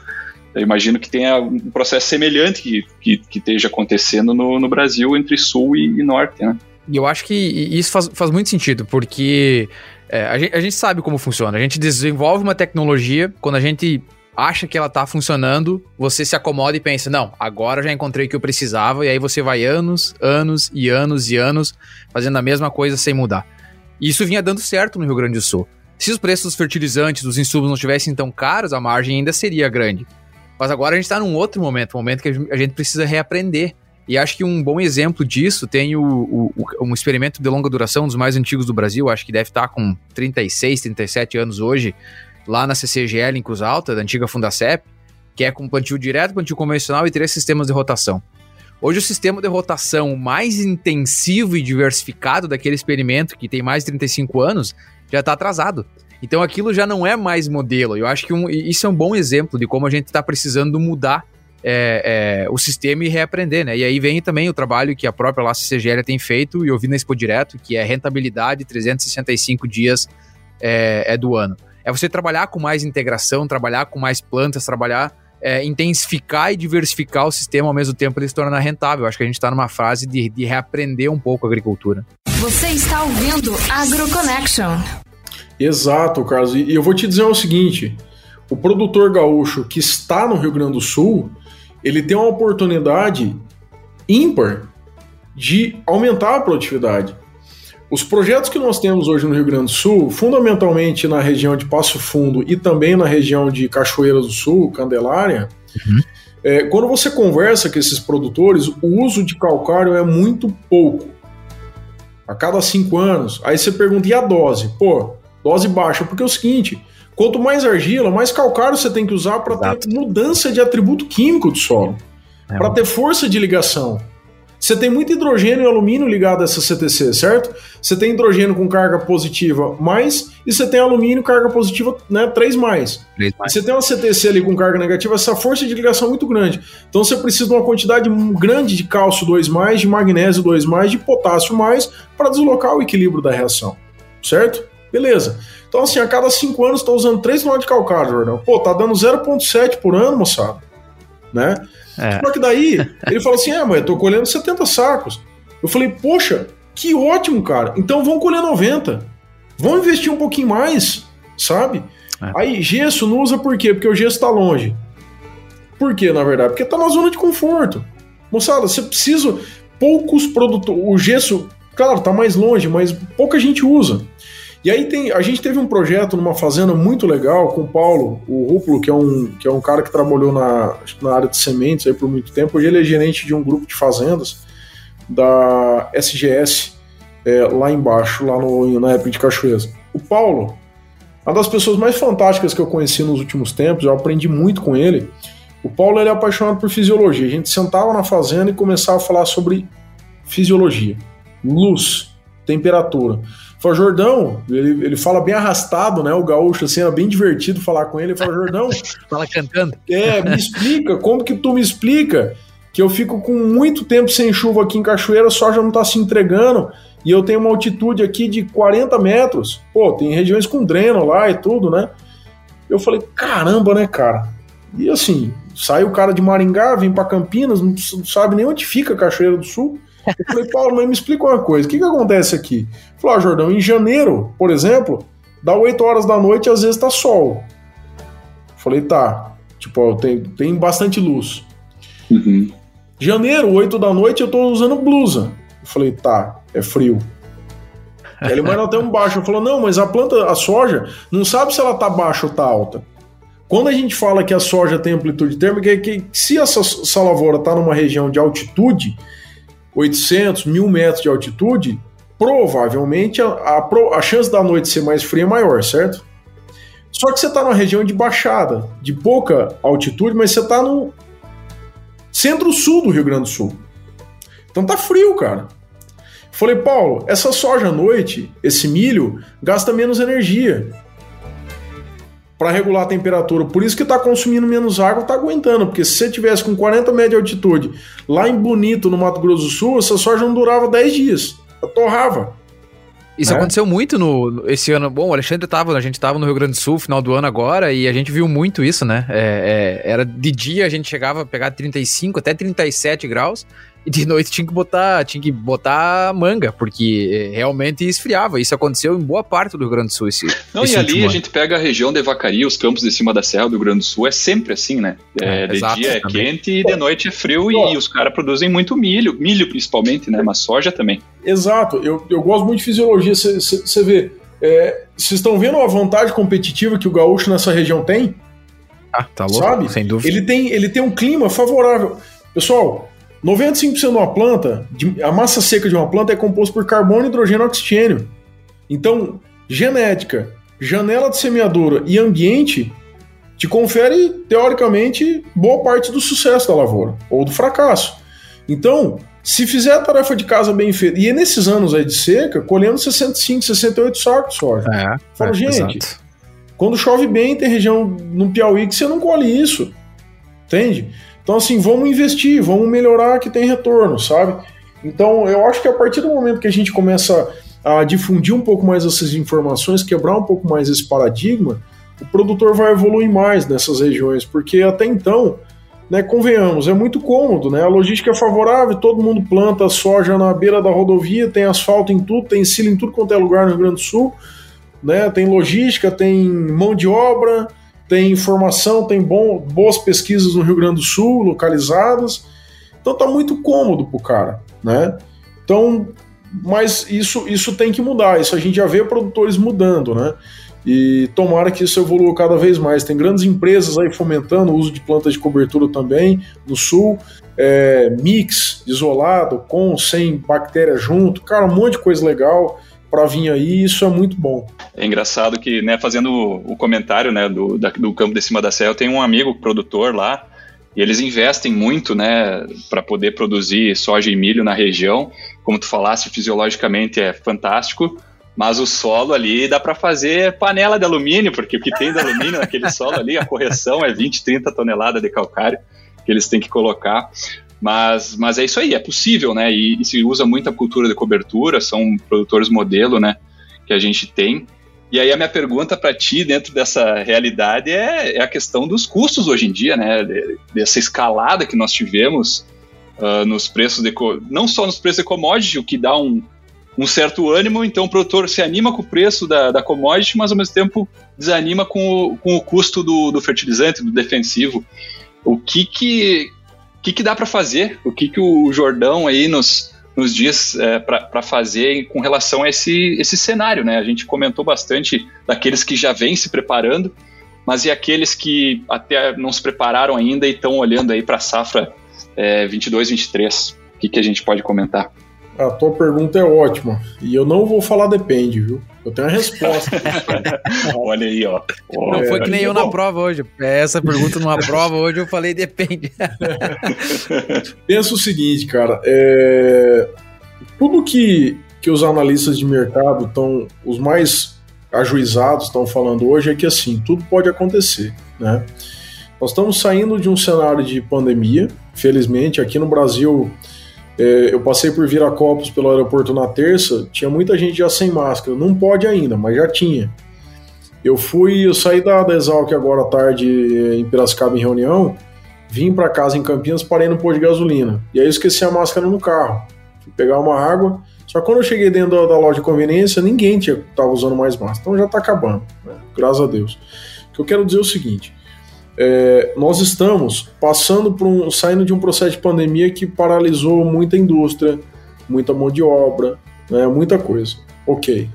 A: Eu imagino que tenha um processo semelhante que, que, que esteja acontecendo no, no, Brasil entre sul e, e norte, né?
B: E eu acho que isso faz, faz muito sentido, porque é, a, gente, a gente sabe como funciona. A gente desenvolve uma tecnologia, quando a gente acha que ela tá funcionando, você se acomoda e pensa, não, agora já encontrei o que eu precisava, e aí você vai anos, anos e anos e anos fazendo a mesma coisa sem mudar. E isso vinha dando certo no Rio Grande do Sul. Se os preços dos fertilizantes, dos insumos não estivessem tão caros, a margem ainda seria grande. Mas agora a gente está num outro momento, um momento que a gente precisa reaprender. E acho que um bom exemplo disso tem o, o, um experimento de longa duração, um dos mais antigos do Brasil, acho que deve estar tá com 36, 37 anos hoje, lá na CCGL em Cruz Alta, da antiga Fundacep, que é com plantio direto, plantio convencional e três sistemas de rotação. Hoje o sistema de rotação mais intensivo e diversificado daquele experimento, que tem mais de 35 anos, já está atrasado. Então aquilo já não é mais modelo. Eu acho que um, isso é um bom exemplo de como a gente está precisando mudar é, é, o sistema e reaprender, né? E aí vem também o trabalho que a própria Laça CGL tem feito, e eu vi na Expo Direto, que é rentabilidade 365 dias é, é, do ano. É você trabalhar com mais integração, trabalhar com mais plantas, trabalhar, é, intensificar e diversificar o sistema ao mesmo tempo ele se tornar rentável. Acho que a gente está numa fase de, de reaprender um pouco a agricultura.
E: Você está ouvindo AgroConnection.
C: Exato, Carlos. E eu vou te dizer o seguinte: o produtor gaúcho que está no Rio Grande do Sul, ele tem uma oportunidade ímpar de aumentar a produtividade. Os projetos que nós temos hoje no Rio Grande do Sul, fundamentalmente na região de Passo Fundo e também na região de Cachoeira do Sul, Candelária, uhum. é, quando você conversa com esses produtores, o uso de calcário é muito pouco. A cada cinco anos. Aí você pergunta, e a dose? Pô, dose baixa, porque é o seguinte: quanto mais argila, mais calcário você tem que usar para ter mudança de atributo químico do solo, é para ter força de ligação. Você tem muito hidrogênio e alumínio ligado a essa CTC, certo? Você tem hidrogênio com carga positiva mais e você tem alumínio carga positiva né, 3 mais. 3 mais. Você tem uma CTC ali com carga negativa, essa força de ligação é muito grande. Então você precisa de uma quantidade grande de cálcio 2 mais, de magnésio 2 mais, de potássio mais para deslocar o equilíbrio da reação, certo? Beleza. Então, assim, a cada 5 anos está usando 3 kg de calcário, Jordão. Pô, tá dando 0,7 por ano, moçada. Né? É. Só que daí, ele falou assim: é, mãe, eu tô colhendo 70 sacos. Eu falei, poxa, que ótimo, cara. Então vamos colher 90. Vamos investir um pouquinho mais, sabe? É. Aí gesso não usa por quê? Porque o gesso está longe. Por quê, na verdade? Porque está na zona de conforto. Moçada, você precisa. Poucos produtores. O gesso, claro, está mais longe, mas pouca gente usa. E aí tem, a gente teve um projeto numa fazenda muito legal com o Paulo, o Rúpulo, que é um, que é um cara que trabalhou na, na área de sementes aí por muito tempo. Hoje ele é gerente de um grupo de fazendas da SGS, é, lá embaixo, lá no, na época de Cachoeira. O Paulo, uma das pessoas mais fantásticas que eu conheci nos últimos tempos, eu aprendi muito com ele. O Paulo ele é apaixonado por fisiologia. A gente sentava na fazenda e começava a falar sobre fisiologia, luz, temperatura. Fala, Jordão, ele, ele fala bem arrastado, né? O gaúcho, assim, era bem divertido falar com ele. Ele fala, Jordão.
B: fala cantando.
C: É, me explica, como que tu me explica que eu fico com muito tempo sem chuva aqui em Cachoeira, só já não tá se entregando, e eu tenho uma altitude aqui de 40 metros. Pô, tem regiões com dreno lá e tudo, né? Eu falei, caramba, né, cara? E assim, sai o cara de Maringá, vem para Campinas, não sabe nem onde fica Cachoeira do Sul. Eu falei, Paulo, mas me explica uma coisa, o que, que acontece aqui? Falou, ah, Jordão, em janeiro, por exemplo, dá 8 horas da noite e às vezes tá sol. Eu falei, tá, tipo, ó, tem, tem bastante luz. Uhum. Janeiro, 8 da noite, eu tô usando blusa. Eu falei, tá, é frio. ele, mas nós temos baixo. Eu falou, não, mas a planta, a soja, não sabe se ela tá baixa ou tá alta. Quando a gente fala que a soja tem amplitude térmica, é que se essa, essa lavoura tá numa região de altitude, 800, 1000 metros de altitude, provavelmente a, a, a, chance da noite ser mais fria é maior, certo? Só que você está numa região de baixada, de pouca altitude, mas você está no centro-sul do Rio Grande do Sul. Então tá frio, cara. Falei, Paulo, essa soja à noite, esse milho, gasta menos energia para regular a temperatura. Por isso que está consumindo menos água, está aguentando. Porque se você tivesse com 40 metros de altitude lá em Bonito, no Mato Grosso do Sul, essa soja não durava 10 dias. Torrava.
B: Isso né? aconteceu muito no esse ano. Bom, o Alexandre tava, a gente estava no Rio Grande do Sul, final do ano agora, e a gente viu muito isso, né? É, é, era de dia a gente chegava a pegar 35 até 37 graus, de noite tinha que botar, tinha que botar manga, porque eh, realmente esfriava. Isso aconteceu em boa parte do Rio Grande do Sul. Esse,
A: Não,
B: esse
A: e ali a gente pega a região de Vacaria, os campos de cima da serra do Rio Grande do Sul, é sempre assim, né? É, é, de exato, dia é também. quente e de noite é frio e, e os caras produzem muito milho, milho principalmente, né? Mas soja também.
C: Exato, eu, eu gosto muito de fisiologia. Você vê, é, vocês estão vendo a vantagem competitiva que o gaúcho nessa região tem?
B: Ah, tá louco,
C: Sabe? sem dúvida. Ele tem, ele tem um clima favorável. Pessoal, 95% de uma planta, de, a massa seca de uma planta é composta por carbono, hidrogênio e oxigênio. Então, genética, janela de semeadura e ambiente te confere, teoricamente, boa parte do sucesso da lavoura ou do fracasso. Então, se fizer a tarefa de casa bem feita, e nesses anos aí de seca, colhendo 65, 68 sacos de soja. É, Fala, é, gente, exato. quando chove bem, tem região no Piauí que você não colhe isso. Entende? Então, assim, vamos investir, vamos melhorar que tem retorno, sabe? Então, eu acho que a partir do momento que a gente começa a difundir um pouco mais essas informações, quebrar um pouco mais esse paradigma, o produtor vai evoluir mais nessas regiões, porque até então, né, convenhamos, é muito cômodo, né? A logística é favorável, todo mundo planta soja na beira da rodovia, tem asfalto em tudo, tem silo em tudo quanto é lugar no Rio Grande do Sul, né? Tem logística, tem mão de obra, tem informação, tem bom, boas pesquisas no Rio Grande do Sul, localizadas. Então tá muito cômodo pro cara, né? Então, mas isso, isso tem que mudar. Isso a gente já vê produtores mudando, né? E tomara que isso evolua cada vez mais. Tem grandes empresas aí fomentando o uso de plantas de cobertura também no sul. É, mix, isolado, com, sem bactéria junto. Cara, um monte de coisa legal vir aí, isso é muito bom.
A: É engraçado que, né, fazendo o comentário, né, do, da, do campo de cima da serra, eu tenho um amigo produtor lá, e eles investem muito, né, para poder produzir soja e milho na região. Como tu falaste, fisiologicamente é fantástico, mas o solo ali dá para fazer panela de alumínio, porque o que tem de alumínio naquele solo ali, a correção é 20, 30 toneladas de calcário que eles têm que colocar. Mas, mas é isso aí, é possível, né? E, e se usa muita cultura de cobertura, são produtores modelo, né? Que a gente tem. E aí a minha pergunta para ti, dentro dessa realidade, é, é, a questão dos custos hoje em dia, né? Dessa escalada que nós tivemos uh, nos preços de... Não só nos preços de commodity, o que dá um, um certo ânimo, então o produtor se anima com o preço da, da commodity, mas ao mesmo tempo desanima com o, com o custo do, do fertilizante, do defensivo. O que que, que, que dá para fazer? O que, que o Jordão aí nos, nos diz é, para fazer com relação a esse, esse cenário, né? A gente comentou bastante daqueles que já vêm se preparando, mas e aqueles que até não se prepararam ainda e estão olhando aí para a safra é, 22, 23? O que, que a gente pode comentar?
C: A tua pergunta é ótima. E eu não vou falar depende, viu? Eu tenho a resposta.
A: Olha aí, ó.
B: Não é, foi que nem eu na prova hoje. Essa pergunta numa prova hoje eu falei depende.
C: Pensa o seguinte, cara. É... Tudo que, que os analistas de mercado estão, os mais ajuizados estão falando hoje é que assim, tudo pode acontecer, né? Nós estamos saindo de um cenário de pandemia, felizmente, aqui no Brasil é, eu passei por Viracopos pelo aeroporto na terça, tinha muita gente já sem máscara. Não pode ainda, mas já tinha. Eu fui, eu saí da, da Exalc agora à tarde é, em Piracicaba em reunião, vim para casa em Campinas, parei no posto de gasolina. E aí eu esqueci a máscara no carro. Fui pegar uma água. Só que quando eu cheguei dentro da, da loja de conveniência, ninguém tinha, tava usando mais máscara. Então já tá acabando, né? graças a Deus. O que eu quero dizer é o seguinte: é, nós estamos passando por um, saindo de um processo de pandemia que paralisou muita indústria, muita mão de obra, né, muita coisa. Ok.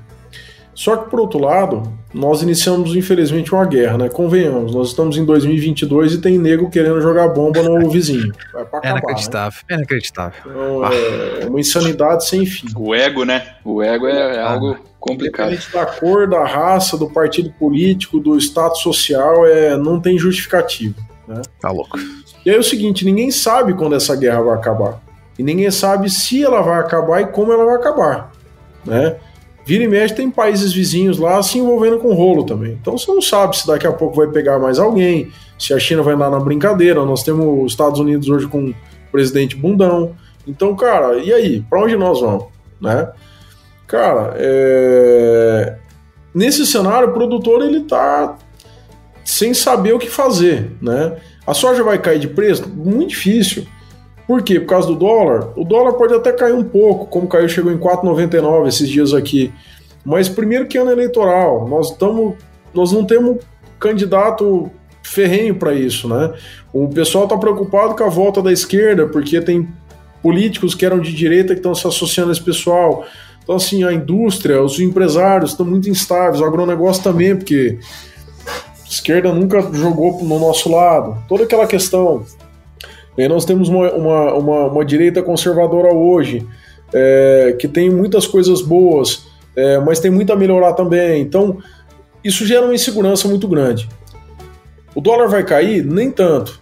C: Só que por outro lado, nós iniciamos infelizmente uma guerra, né? Convenhamos, nós estamos em 2022 e tem nego querendo jogar bomba no vizinho.
B: Pra acabar, é inacreditável, né? é inacreditável.
C: Então, é uma insanidade sem fim.
A: O ego, né? O ego é, é algo complicado.
C: Independente da cor, da raça, do partido político, do status social, é, não tem justificativo. Né?
B: Tá louco.
C: E aí é o seguinte, ninguém sabe quando essa guerra vai acabar. E ninguém sabe se ela vai acabar e como ela vai acabar. Né? Vira e mexe tem países vizinhos lá se envolvendo com rolo também. Então você não sabe se daqui a pouco vai pegar mais alguém, se a China vai andar na brincadeira. Nós temos os Estados Unidos hoje com o presidente bundão. Então, cara, e aí? Para onde nós vamos? Né? Cara, é... nesse cenário o produtor ele tá sem saber o que fazer, né? A soja vai cair de preço? Muito difícil. Por quê? Por causa do dólar? O dólar pode até cair um pouco, como caiu, chegou em 4,99 esses dias aqui. Mas primeiro que ano eleitoral, nós estamos, nós não temos candidato ferrenho para isso, né? O pessoal está preocupado com a volta da esquerda, porque tem políticos que eram de direita que estão se associando a esse pessoal. Então, assim, a indústria, os empresários estão muito instáveis, o agronegócio também, porque a esquerda nunca jogou no nosso lado. Toda aquela questão. E nós temos uma, uma, uma, uma direita conservadora hoje, é, que tem muitas coisas boas, é, mas tem muito a melhorar também. Então, isso gera uma insegurança muito grande. O dólar vai cair? Nem tanto.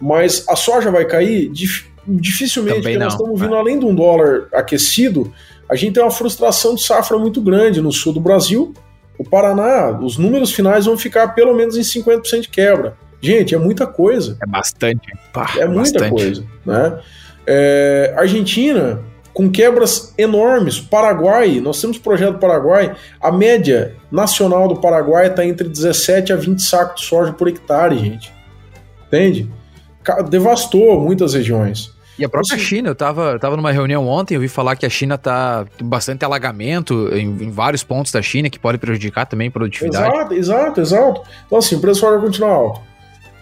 C: Mas a soja vai cair? Dif dificilmente, Também porque não, nós estamos vindo, é. além de um dólar aquecido, a gente tem uma frustração de safra muito grande no sul do Brasil. O Paraná, os números finais vão ficar pelo menos em 50% de quebra. Gente, é muita coisa.
B: É bastante.
C: Pá, é muita bastante. coisa. Né? É, Argentina, com quebras enormes. Paraguai, nós temos projeto Paraguai, a média nacional do Paraguai está entre 17 a 20 sacos de soja por hectare, gente. Entende? Devastou muitas regiões.
B: E a própria China, eu estava tava numa reunião ontem, eu vi falar que a China está bastante alagamento em, em, vários pontos da China, que pode prejudicar também a produtividade.
C: Exato, exato, exato. Então, assim, o preço vai continuar alto.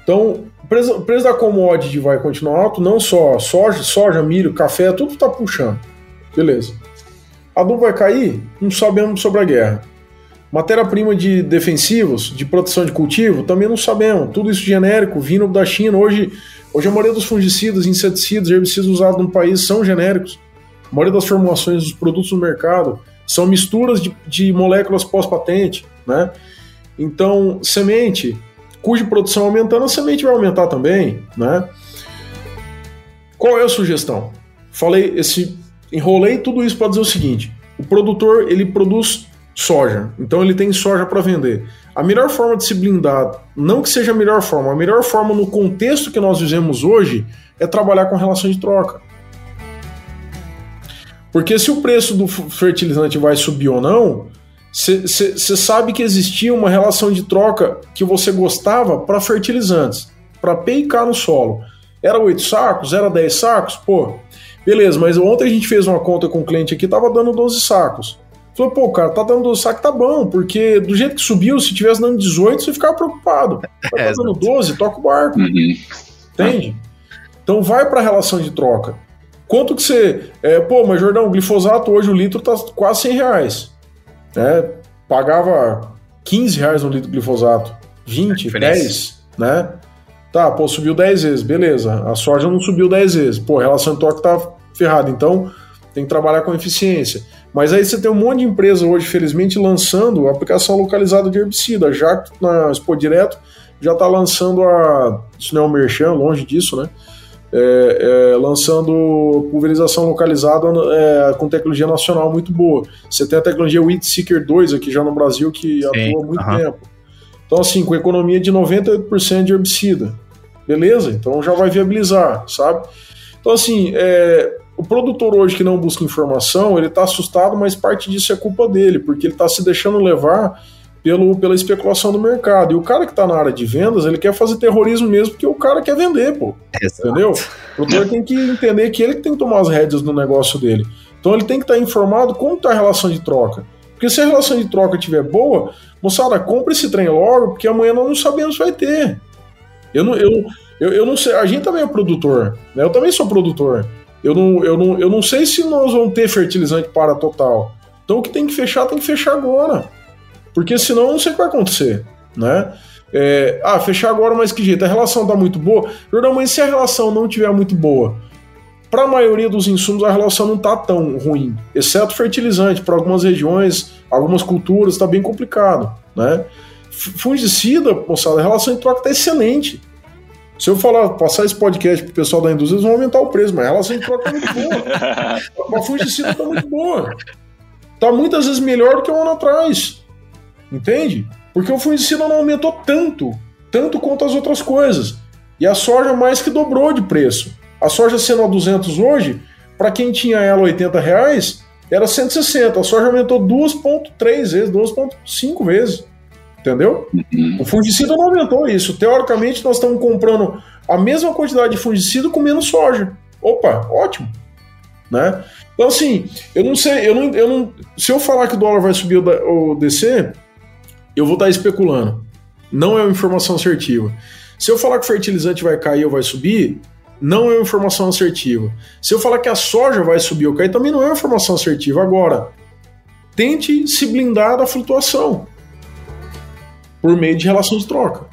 C: Então, o preço, o preço da commodity vai continuar alto, não só soja, soja, milho, café, tudo está puxando. Beleza. Adubo vai cair? Não sabemos sobre a guerra. Matéria-prima de defensivos, de proteção de cultivo, também não sabemos. Tudo isso genérico, vindo da China. Hoje, Hoje a maioria dos fungicidas, inseticidas, herbicidas usados no país são genéricos. A maioria das formulações dos produtos no mercado são misturas de, de moléculas pós-patente, né? Então, semente, cuja produção aumentando, a semente vai aumentar também, né? Qual é a sugestão? Falei esse enrolei tudo isso para dizer o seguinte: o produtor ele produz soja, então ele tem soja para vender. A melhor forma de se blindar, não que seja a melhor forma, a melhor forma no contexto que nós vivemos hoje é trabalhar com relação de troca. Porque se o preço do fertilizante vai subir ou não, você sabe que existia uma relação de troca que você gostava para fertilizantes, para P K no solo. Era 8 sacos? Era 10 sacos? Pô, Beleza, mas ontem a gente fez uma conta com o cliente aqui, tava dando 12 sacos. Falou, pô, cara, tá dando 12 sacos, tá bom, porque do jeito que subiu, se tivesse dando 18, você ficava preocupado. Mas
B: É,
C: tá dando 12, toca o barco.
A: Uhum.
C: Entende? Então vai para a relação de troca. Quanto que você. É, pô, mas Jordão, glifosato hoje o litro tá quase 100 reais. Né? Pagava 15 reais no litro de glifosato. 20,
B: diferença.
C: 10, né? Tá, pô, subiu 10 vezes, beleza. A soja não subiu 10 vezes. Pô, a relação de troca tá ferrada. Então tem que trabalhar com eficiência. Mas aí você tem um monte de empresa hoje, felizmente, lançando aplicação localizada de herbicida. Já na Expo Direto já está lançando a. Isso não é um merchan, longe disso, né? É, é, lançando pulverização localizada é, com tecnologia nacional muito boa. Você tem a tecnologia Weed Seeker 2 aqui já no Brasil que
B: Sim,
C: atua há muito
B: aham.
C: tempo. Então, assim, com economia de 98% de herbicida. Beleza? Então já vai viabilizar, sabe? Então, assim, é, o produtor hoje que não busca informação, ele está assustado, mas parte disso é culpa dele, porque ele está se deixando levar pelo, pela especulação do mercado. E o cara que está na área de vendas, ele quer fazer terrorismo mesmo, porque o cara quer vender, pô. Entendeu? O produtor tem que entender que ele tem que tomar as rédeas do negócio dele. Então ele tem que estar informado como está a relação de troca. Porque se a relação de troca estiver boa, moçada, compra esse trem logo, porque amanhã nós não sabemos se vai ter. Eu não, eu, eu, eu não sei, a gente também é produtor, né? Eu também sou produtor. Eu não, eu, não, eu não sei se nós vamos ter fertilizante para total. Então o que tem que fechar, tem que fechar agora. Porque senão eu não sei o que vai acontecer, né? É, ah, fechar agora, mas que jeito? A relação tá muito boa. Jordão, mas se a relação não tiver muito boa, para a maioria dos insumos a relação não tá tão ruim, exceto fertilizante. Para algumas regiões, algumas culturas, está bem complicado, né? Fungicida, moçada, a relação de troca tá excelente. Se eu falar, passar esse podcast pro pessoal da indústria, eles vão aumentar o preço, mas a relação de troca tá muito boa. A fungicida tá muito boa. Tá muitas vezes melhor do que um ano atrás. Entende? Porque o fungicida não aumentou tanto, tanto quanto as outras coisas. E a soja mais que dobrou de preço. A soja sendo a 200 hoje, para quem tinha ela 80 reais, era 160. A soja aumentou 2,3 vezes, 2,5 vezes. Entendeu? O fungicida não aumentou isso. Teoricamente, nós estamos comprando a mesma quantidade de fungicida com menos soja. Opa, ótimo. Né? Então, assim, eu não sei, eu não, eu não, se eu falar que o dólar vai subir ou descer, eu vou estar especulando. Não é uma informação assertiva. Se eu falar que o fertilizante vai cair ou vai subir, não é uma informação assertiva. Se eu falar que a soja vai subir ou cair, também não é uma informação assertiva. Agora, tente se blindar da flutuação por meio de relação de troca.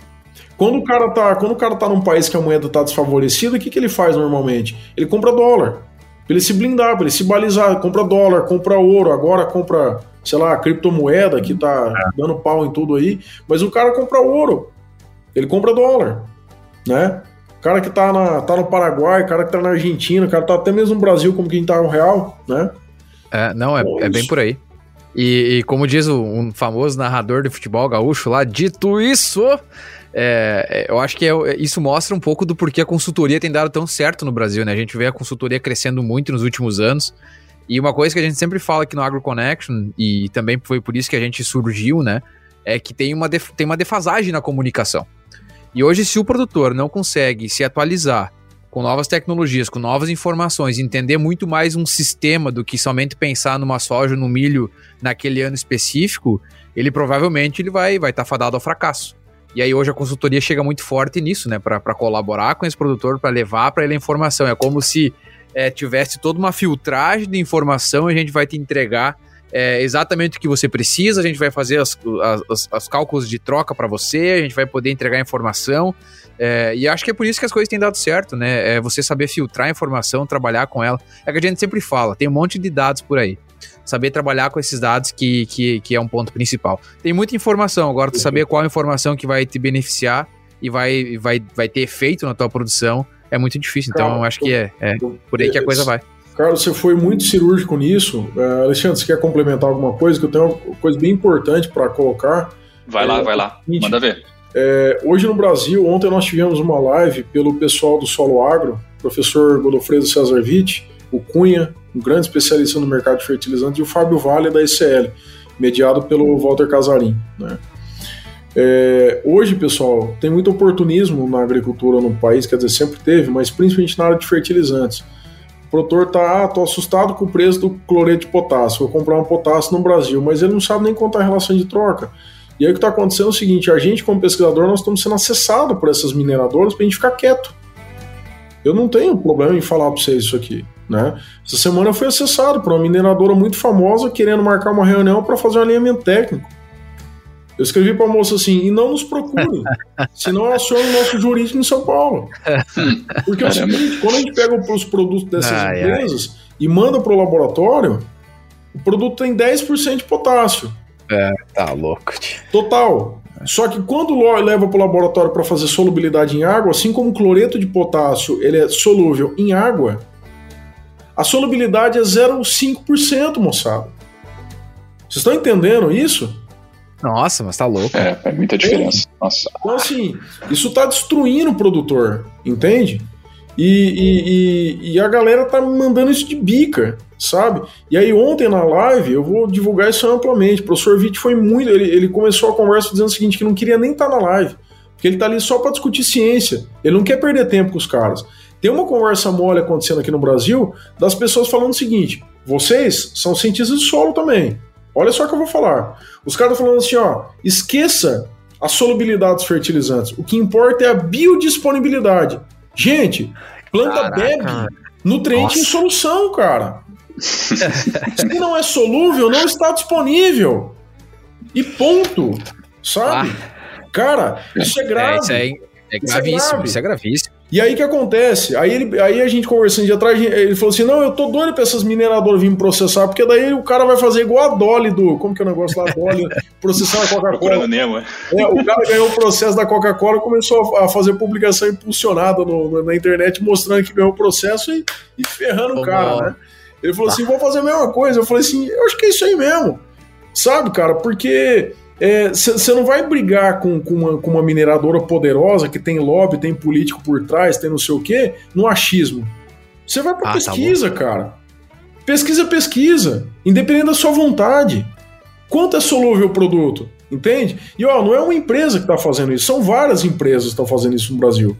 C: Quando o cara tá, quando o cara tá num país que a moeda tá desfavorecida, o que, que ele faz normalmente? Ele compra dólar. Pra ele se blindar, pra ele se balizar, compra dólar, compra ouro, agora compra, sei lá, criptomoeda que tá dando pau em tudo aí, mas o cara compra ouro. Ele compra dólar, né? O cara que tá, na, tá no Paraguai, o cara que tá na Argentina, o cara tá até mesmo no Brasil, como quem tá no real, né?
B: É, não, é,
C: Bom,
B: é bem por aí. E, e como diz um famoso narrador de futebol gaúcho lá, dito isso, é, é, eu acho que é- isso mostra um pouco do porquê a consultoria tem dado tão certo no Brasil, né? A gente vê a consultoria crescendo muito nos últimos anos. E uma coisa que a gente sempre fala aqui no Agro Connection, e também foi por isso que a gente surgiu, né? É que tem uma, tem uma defasagem na comunicação. E hoje, se o produtor não consegue se atualizar com novas tecnologias, com novas informações, entender muito mais um sistema do que somente pensar numa soja, no milho naquele ano específico, ele provavelmente ele vai vai estar fadado ao fracasso. E aí hoje a consultoria chega muito forte nisso, né, para colaborar com esse produtor, para levar para ele a informação. É como se é, tivesse toda uma filtragem de informação, a gente vai te entregar é, exatamente o que você precisa, a gente vai fazer os cálculos de troca para você, a gente vai poder entregar informação. É, e acho que é por isso que as coisas têm dado certo, né? É você saber filtrar a informação, trabalhar com ela. É que a gente sempre fala, tem um monte de dados por aí. Saber trabalhar com esses dados que, que, que é um ponto principal. Tem muita informação, agora tu saber qual informação que vai te beneficiar e vai, vai, vai ter efeito na tua produção é muito difícil. Então, eu acho que é, é por aí que a coisa vai.
C: Carlos, você foi muito cirúrgico nisso. É, Alexandre, você quer complementar alguma coisa? Que eu tenho uma coisa bem importante para colocar.
A: Vai lá, vai lá. Manda ver.
C: É, hoje no Brasil, ontem nós tivemos uma live pelo pessoal do Solo Agro, professor Godofredo Cesar Witt, o Cunha, um grande especialista no mercado de fertilizantes, e o Fábio Vale da ICL, mediado pelo Walter Casarim. Né? É, hoje, pessoal, tem muito oportunismo na agricultura no país, quer dizer, sempre teve, mas principalmente na área de fertilizantes. O produtor tá, ah, tô assustado com o preço do cloreto de potássio, vou comprar um potássio no Brasil, mas ele não sabe nem contar a relação de troca. E aí o que está acontecendo é o seguinte: a gente, como pesquisador, nós estamos sendo acessados por essas mineradoras para a gente ficar quieto. Eu não tenho problema em falar para vocês isso aqui. Né? Essa semana eu fui acessado por uma mineradora muito famosa querendo marcar uma reunião para fazer um alinhamento técnico. Eu escrevi para a moça assim: e não nos procure, senão eu aciono o nosso jurídico em São Paulo. Porque é o seguinte: quando a gente pega os produtos dessas ai, empresas ai. e manda para o laboratório, o produto tem 10% de potássio.
B: É, tá louco.
C: Total. Só que quando leva para o laboratório para fazer solubilidade em água, assim como o cloreto de potássio ele é solúvel em água, a solubilidade é 0,5%, moçada. Vocês estão entendendo isso?
B: Nossa, mas tá louco.
A: É, é muita diferença. Nossa.
C: Então, assim, isso tá destruindo o produtor, entende? E, e, e, e, a galera tá mandando isso de bica, sabe? E aí, ontem na live, eu vou divulgar isso amplamente. O professor Witt foi muito. Ele, ele começou a conversa dizendo o seguinte: que não queria nem estar tá na live. Porque ele tá ali só para discutir ciência. Ele não quer perder tempo com os caras. Tem uma conversa mole acontecendo aqui no Brasil das pessoas falando o seguinte: vocês são cientistas de solo também. Olha só o que eu vou falar. Os caras estão falando assim, ó, esqueça a solubilidade dos fertilizantes. O que importa é a biodisponibilidade. Gente, planta Caraca. bebe nutriente Nossa. em solução, cara. Se não é solúvel, não está disponível. E ponto. Sabe? Ah. Cara, isso é grave. É, isso
B: é, é gravíssimo, isso é, grave. isso é gravíssimo.
C: E aí que acontece? Aí, ele, aí a gente conversando de atrás, ele falou assim: não, eu tô doido pra essas mineradoras virem processar, porque daí o cara vai fazer igual a Dolly do. Como que é o negócio lá? Dolly, processar a Coca-Cola. É, o cara ganhou o processo da Coca-Cola começou a fazer publicação impulsionada no, na internet, mostrando que ganhou o processo e, e ferrando o cara, né? Ele falou assim: vou fazer a mesma coisa. Eu falei assim: eu acho que é isso aí mesmo. Sabe, cara? Porque você é, não vai brigar com, com, uma, com uma mineradora poderosa que tem lobby, tem político por trás, tem não sei o quê, no achismo. Você vai pra ah, tá pesquisa, tá cara. Pesquisa, pesquisa. Independente da sua vontade. Quanto é solúvel o produto? Entende? E ó, não é uma empresa que está fazendo isso, são várias empresas que estão fazendo isso no Brasil.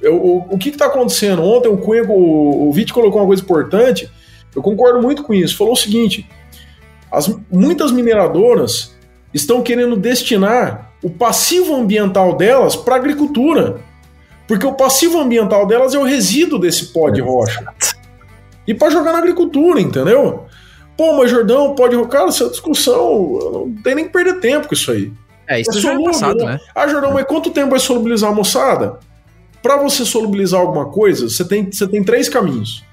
C: Eu, o, o que está acontecendo? Ontem o Cunha, o, o colocou uma coisa importante, eu concordo muito com isso. Falou o seguinte: as, muitas mineradoras estão querendo destinar o passivo ambiental delas para agricultura. Porque o passivo ambiental delas é o resíduo desse pó de rocha. E para jogar na agricultura, entendeu? Pô, mas Jordão pode. Cara, essa discussão não tem nem que perder tempo com isso aí.
B: É, isso é solúvel, é passado, né?
C: Ah, Jordão, mas quanto tempo vai solubilizar a moçada? Para você solubilizar alguma coisa, você tem, você tem três caminhos.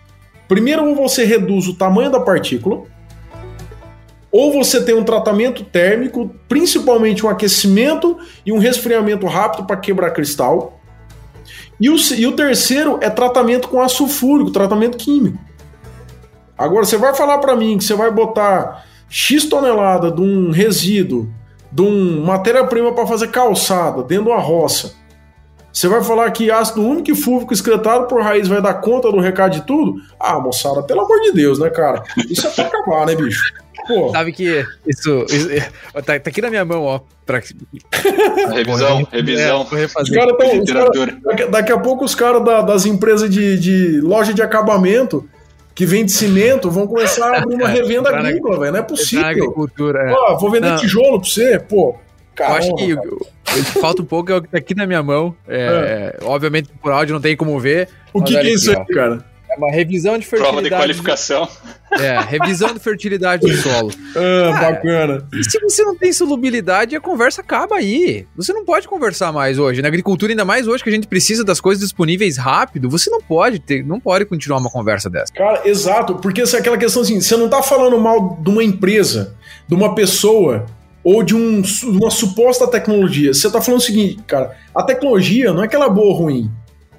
C: Primeiro, você reduz o tamanho da partícula ou você tem um tratamento térmico, principalmente um aquecimento e um resfriamento rápido para quebrar cristal. E o, e o terceiro é tratamento com ácido tratamento químico. Agora, você vai falar para mim que você vai botar X tonelada de um resíduo, de uma matéria-prima para fazer calçada dentro de uma roça. Você vai falar que ácido único e fúvico excretado por raiz vai dar conta do recado de tudo? Ah, moçada, pelo amor de Deus, né, cara? Isso é pra acabar, né, bicho?
B: Pô. Sabe que isso, isso tá, tá, aqui na minha mão, ó. Pra...
A: revisão, revisão.
C: É, os cara tão, os cara, daqui a pouco os caras da, das empresas de, de loja de acabamento que vende cimento vão começar a abrir uma revenda agrícola, velho. Não é possível.
B: agricultura. É.
C: Pô, vou vender Não. tijolo pra você, pô.
B: Caramba, eu acho que cara. Falta um pouco é o que tá aqui na minha mão. É, é. Obviamente, por áudio não tem como ver.
C: O que, que é isso aí, cara?
B: É uma revisão de fertilidade.
A: Prova de qualificação.
B: É, revisão de fertilidade do solo.
C: Ah, Cara, bacana.
B: E se você não tem solubilidade, a conversa acaba aí. Você não pode conversar mais hoje. Na agricultura, ainda mais hoje que a gente precisa das coisas disponíveis rápido, você não pode ter, não pode continuar uma conversa dessa.
C: Cara, exato, porque é aquela questão assim, você não tá falando mal de uma empresa, de uma pessoa ou de um, uma suposta tecnologia. Você tá falando o seguinte, cara, a tecnologia não é que ela é boa ou ruim.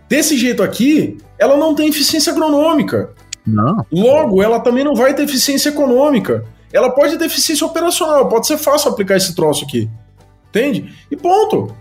C: Desse jeito aqui, ela não tem eficiência agronômica.
B: Não.
C: Logo, ela também não vai ter eficiência econômica. Ela pode ter eficiência operacional, pode ser fácil aplicar esse troço aqui. Entende? E ponto.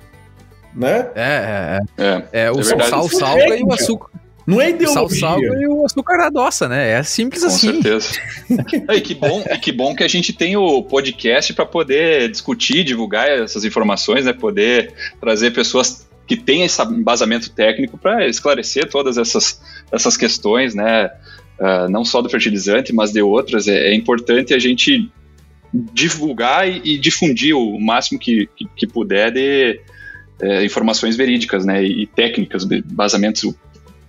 C: Né?
B: É, é, é. é, é o é sal salga e o açúcar.
C: Não é ideologia.
B: Sal salga e o açúcar adoça, né? É simples
A: Com
B: assim.
A: Com certeza. e, que bom, e que bom que a gente tem o podcast para poder discutir, divulgar essas informações, né? Poder trazer pessoas que tem esse embasamento técnico para esclarecer todas essas, essas questões, né? uh, não só do fertilizante, mas de outras, é, é importante a gente divulgar e, e, difundir o máximo que, que, que puder de é, informações verídicas, né, e técnicas, basamentos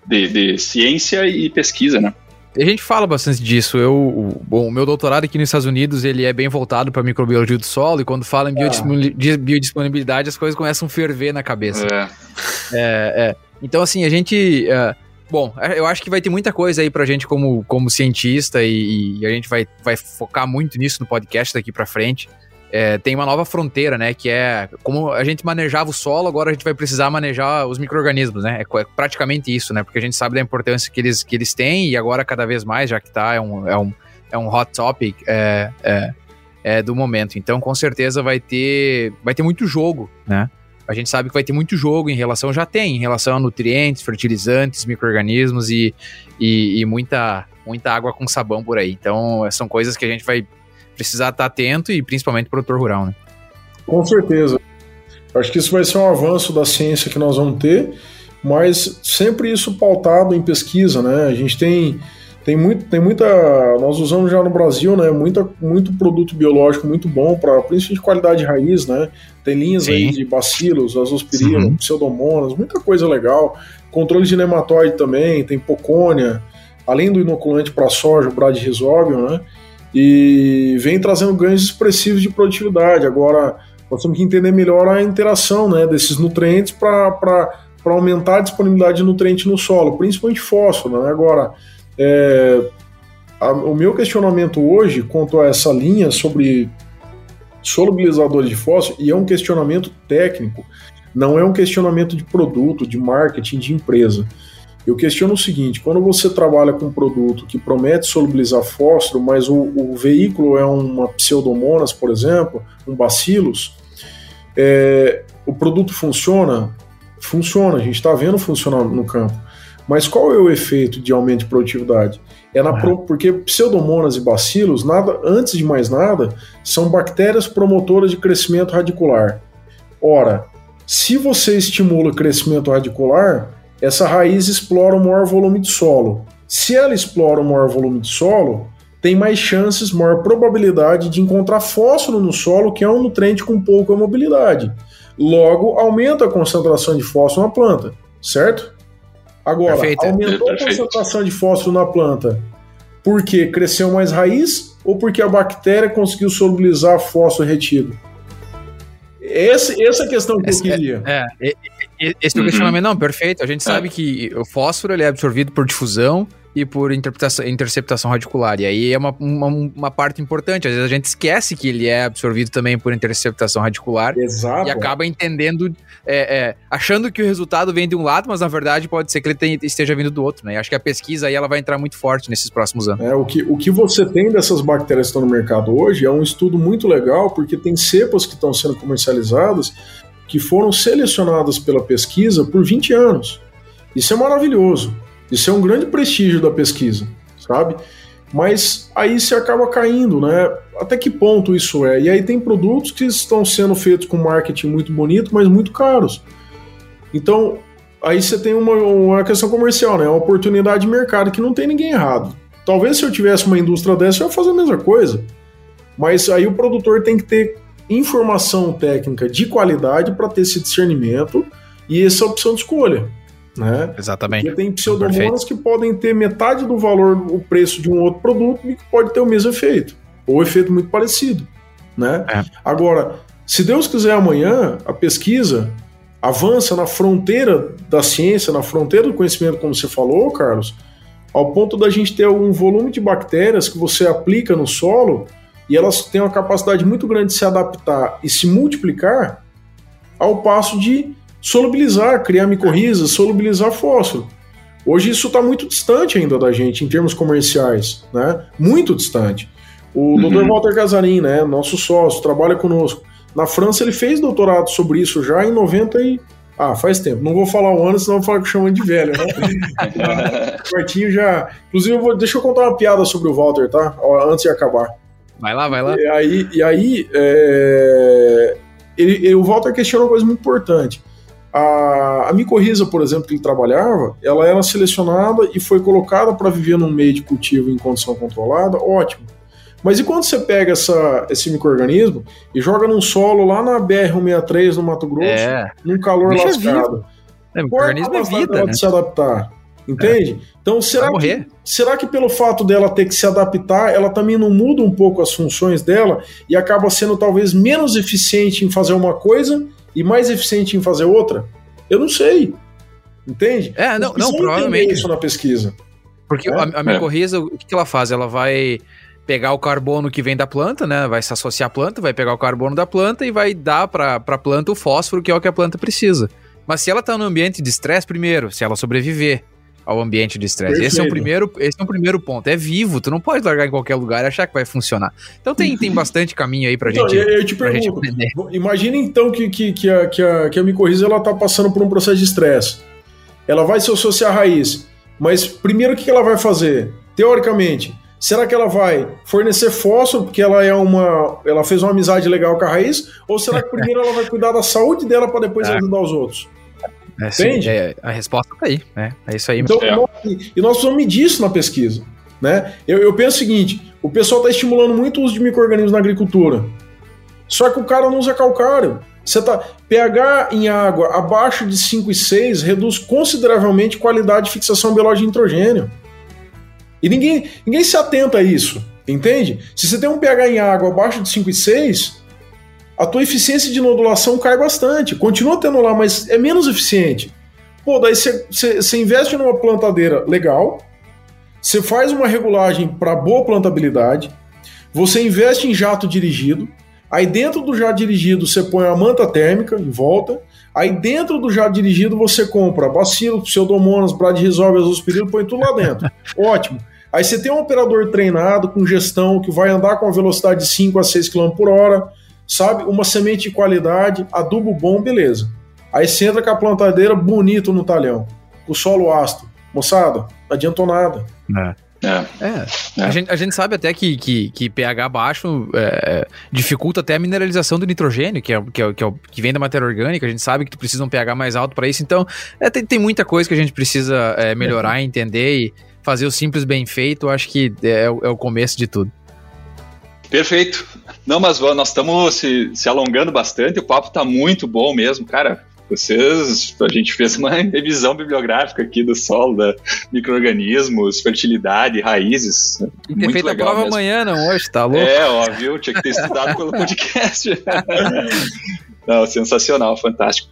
A: de, de ciência e pesquisa, né.
B: A gente fala bastante disso. Eu, bom, o meu doutorado aqui nos Estados Unidos ele é bem voltado para microbiologia do solo e quando fala em ah. biodisponibilidade as coisas começam a ferver na cabeça. É. É, é. Então assim a gente, uh, bom, eu acho que vai ter muita coisa aí para a gente como, como cientista e, e, a gente vai, vai focar muito nisso no podcast daqui para frente é, tem uma nova fronteira, né? Que é como a gente manejava o solo, agora a gente vai precisar manejar os micro-organismos, né? É, é, praticamente isso, né? Porque a gente sabe da importância que eles, que eles têm e agora cada vez mais, já que tá, é um, é um, é um hot topic é, é, é do momento. Então, com certeza vai ter, vai ter muito jogo, né? A gente sabe que vai ter muito jogo em relação, já tem, em relação a nutrientes, fertilizantes, micro-organismos e, e, e muita, muita água com sabão por aí. Então, são coisas que a gente vai precisar estar atento e principalmente produtor rural, né?
C: Com certeza. Acho que isso vai ser um avanço da ciência que nós vamos ter, mas sempre isso pautado em pesquisa, né? A gente tem tem, muito, tem muita. Nós usamos já no Brasil, né? Muita, muito produto biológico muito bom, para principalmente qualidade de raiz, né? Tem linhas Sim. aí de bacilos, azospirina, uhum. pseudomonas, muita coisa legal. Controle de nematóide também, tem pocônia, além do inoculante para soja, o bradyrhizobium, né? E vem trazendo ganhos expressivos de produtividade. Agora, nós temos que entender melhor a interação né, desses nutrientes para aumentar a disponibilidade de nutriente no solo, principalmente fósforo. Né? Agora, é, a, o meu questionamento hoje quanto a essa linha sobre solubilizadores de fósforo, e é um questionamento técnico, não é um questionamento de produto, de marketing, de empresa. Eu questiono o seguinte: quando você trabalha com um produto que promete solubilizar fósforo, mas o, o veículo é uma pseudomonas, por exemplo, um bacillus, é, o produto funciona? Funciona, a gente está vendo funcionar no campo. Mas qual é o efeito de aumento de produtividade? É na pro, porque pseudomonas e bacilos, nada, antes de mais nada, são bactérias promotoras de crescimento radicular. Ora, se você estimula o crescimento radicular, essa raiz explora o maior volume de solo. Se ela explora o maior volume de solo, tem mais chances, maior probabilidade de encontrar fósforo no solo, que é um nutriente com pouca mobilidade. Logo, aumenta a concentração de fósforo na planta, certo? Agora, Perfeito. aumentou Perfeito. a concentração de fósforo na planta porque cresceu mais raiz ou porque a bactéria conseguiu solubilizar fósforo retido? Esse, essa é a questão que Esse, eu queria.
B: É, é, esse é o questionamento, não, perfeito. A gente sabe é. que o fósforo ele é absorvido por difusão e por interceptação radicular. E aí é uma, uma, uma, parte importante. Às vezes a gente esquece que ele é absorvido também por interceptação radicular.
C: Exato.
B: E acaba entendendo, é, é, achando que o resultado vem de um lado, mas na verdade pode ser que ele tenha, esteja vindo do outro. Né? E acho que a pesquisa aí ela vai entrar muito forte nesses próximos anos.
C: É, o, que, o que você tem dessas bactérias que estão no mercado hoje é um estudo muito legal, porque tem cepas que estão sendo comercializadas que foram selecionadas pela pesquisa por 20 anos. Isso é maravilhoso. Isso é um grande prestígio da pesquisa, sabe? Mas aí se acaba caindo, né? Até que ponto isso é? E aí tem produtos que estão sendo feitos com marketing muito bonito, mas muito caros. Então, aí você tem uma, uma questão comercial, né? Uma oportunidade de mercado que não tem ninguém errado. Talvez se eu tivesse uma indústria dessa, eu ia fazer a mesma coisa. Mas aí o produtor tem que ter informação técnica de qualidade para ter esse discernimento e essa opção de escolha. Né?
B: Exatamente.
C: Porque tem pseudomonas que podem ter metade do valor, o preço de um outro produto e que pode ter o mesmo efeito, ou efeito muito parecido. Né? É. Agora, se Deus quiser amanhã, a pesquisa avança na fronteira da ciência, na fronteira do conhecimento, como você falou, Carlos, ao ponto da gente ter um volume de bactérias que você aplica no solo e elas têm uma capacidade muito grande de se adaptar e se multiplicar ao passo de solubilizar, criar micorrizas, solubilizar fósforo. Hoje isso está muito distante ainda da gente em termos comerciais, né? Muito distante. O uhum. Dr. Walter Casarin, né, nosso sócio, trabalha conosco. Na França ele fez doutorado sobre isso já em 90 e ah, faz tempo. Não vou falar o ano, senão vou falar que chama de velho, né? Já. Inclusive, eu vou... deixa eu contar uma piada sobre o Walter, tá? Antes de acabar.
B: Vai lá, vai lá.
C: E aí, e aí é, ele, ele, o Walter questiona uma coisa muito importante. A, a micorriza, por exemplo, que ele trabalhava, ela era selecionada e foi colocada para viver num meio de cultivo em condição controlada, ótimo. Mas e quando você pega essa, esse microorganismo e joga num solo lá na BR-163 no Mato Grosso,
B: É.
C: num calor
B: Bicho é
C: lascado?
B: É, o
C: Qual a
B: organismo é
C: capacidade
B: vida, né?
C: se adaptar? Entende? Então, será que, será que pelo fato dela ter que se adaptar, ela também não muda um pouco as funções dela e acaba sendo talvez menos eficiente em fazer uma coisa e mais eficiente em fazer outra? Eu não sei. Entende?
B: É, não, não, provavelmente.
C: isso na pesquisa.
B: Porque
C: É?
B: a, a micorriza, o que, que ela faz? Ela vai pegar o carbono que vem da planta, né? Vai se associar à planta, vai pegar o carbono da planta e vai dar para a planta o fósforo, que é o que a planta precisa. Mas se ela tá no ambiente de estresse, primeiro, se ela sobreviver ao ambiente de estresse. Esse é,
C: Perfeito.
B: primeiro, esse é um primeiro ponto. É vivo, tu não pode largar em qualquer lugar e achar que vai funcionar. Então tem, tem bastante caminho aí pra
C: Então,
B: gente,
C: eu, eu te pergunto, imagina então que, que, que, a, que, a, que a micorriza ela tá passando por um processo de estresse. Ela vai se associar à raiz, mas primeiro o que ela vai fazer? Teoricamente, será que ela vai fornecer fósforo porque ela é uma, ela fez uma amizade legal com a raiz, ou será que primeiro ela vai cuidar da saúde dela para depois
B: É.
C: ajudar os outros?
B: É, sim,
C: Entende?
B: é, a resposta tá aí, né? É isso aí.
C: Então, nós- e nós precisamos medir isso na pesquisa. Né? Eu, eu penso o seguinte: o pessoal está estimulando muito o uso de micro-organismos na agricultura. Só que o cara não usa calcário. Você tá pH em água abaixo de 5,6 reduz consideravelmente qualidade de fixação biológica de nitrogênio. E ninguém, ninguém se atenta a isso, entende? Se você tem um pH em água abaixo de 5,6, a tua eficiência de nodulação cai bastante. Continua tendo lá, mas é menos eficiente. Pô, daí você- investe numa plantadeira legal, você faz uma regulagem para boa plantabilidade, você investe em jato dirigido, aí dentro do jato dirigido você põe a manta térmica em volta, aí dentro do jato dirigido você compra bacilo, pseudomonas, bradyrhizobia, azospirilo, põe tudo lá dentro. Ótimo. Aí você tem um operador treinado com gestão que vai andar com a velocidade de 5 a 6 km por hora, sabe? Uma semente de qualidade, adubo bom, beleza. Aí você entra com a plantadeira bonito no talhão, com o solo ácido. Moçada, não adiantou nada.
A: É.
B: É.
A: É.
B: A, gente, a gente sabe até que, que, que pH baixo é, dificulta até a mineralização do nitrogênio, que, é, que, é, que, é o- que vem da matéria orgânica. A gente sabe que tu precisa um pH mais alto para isso. Então, é, tem, tem muita coisa que a gente precisa é, melhorar, entender e fazer o simples bem feito. Acho que é, é o começo de tudo.
A: Perfeito. Não, mas nós estamos se, se alongando bastante, o papo tá muito bom mesmo, cara. Vocês, a gente fez uma revisão bibliográfica aqui do solo, da micro-organismos, fertilidade, raízes.
B: Tem que ter
A: Muito
B: feito a prova
A: mesmo.
B: amanhã, não hoje, tá louco?
A: É, ó, viu? Tinha que ter estudado pelo podcast. Não, sensacional, fantástico.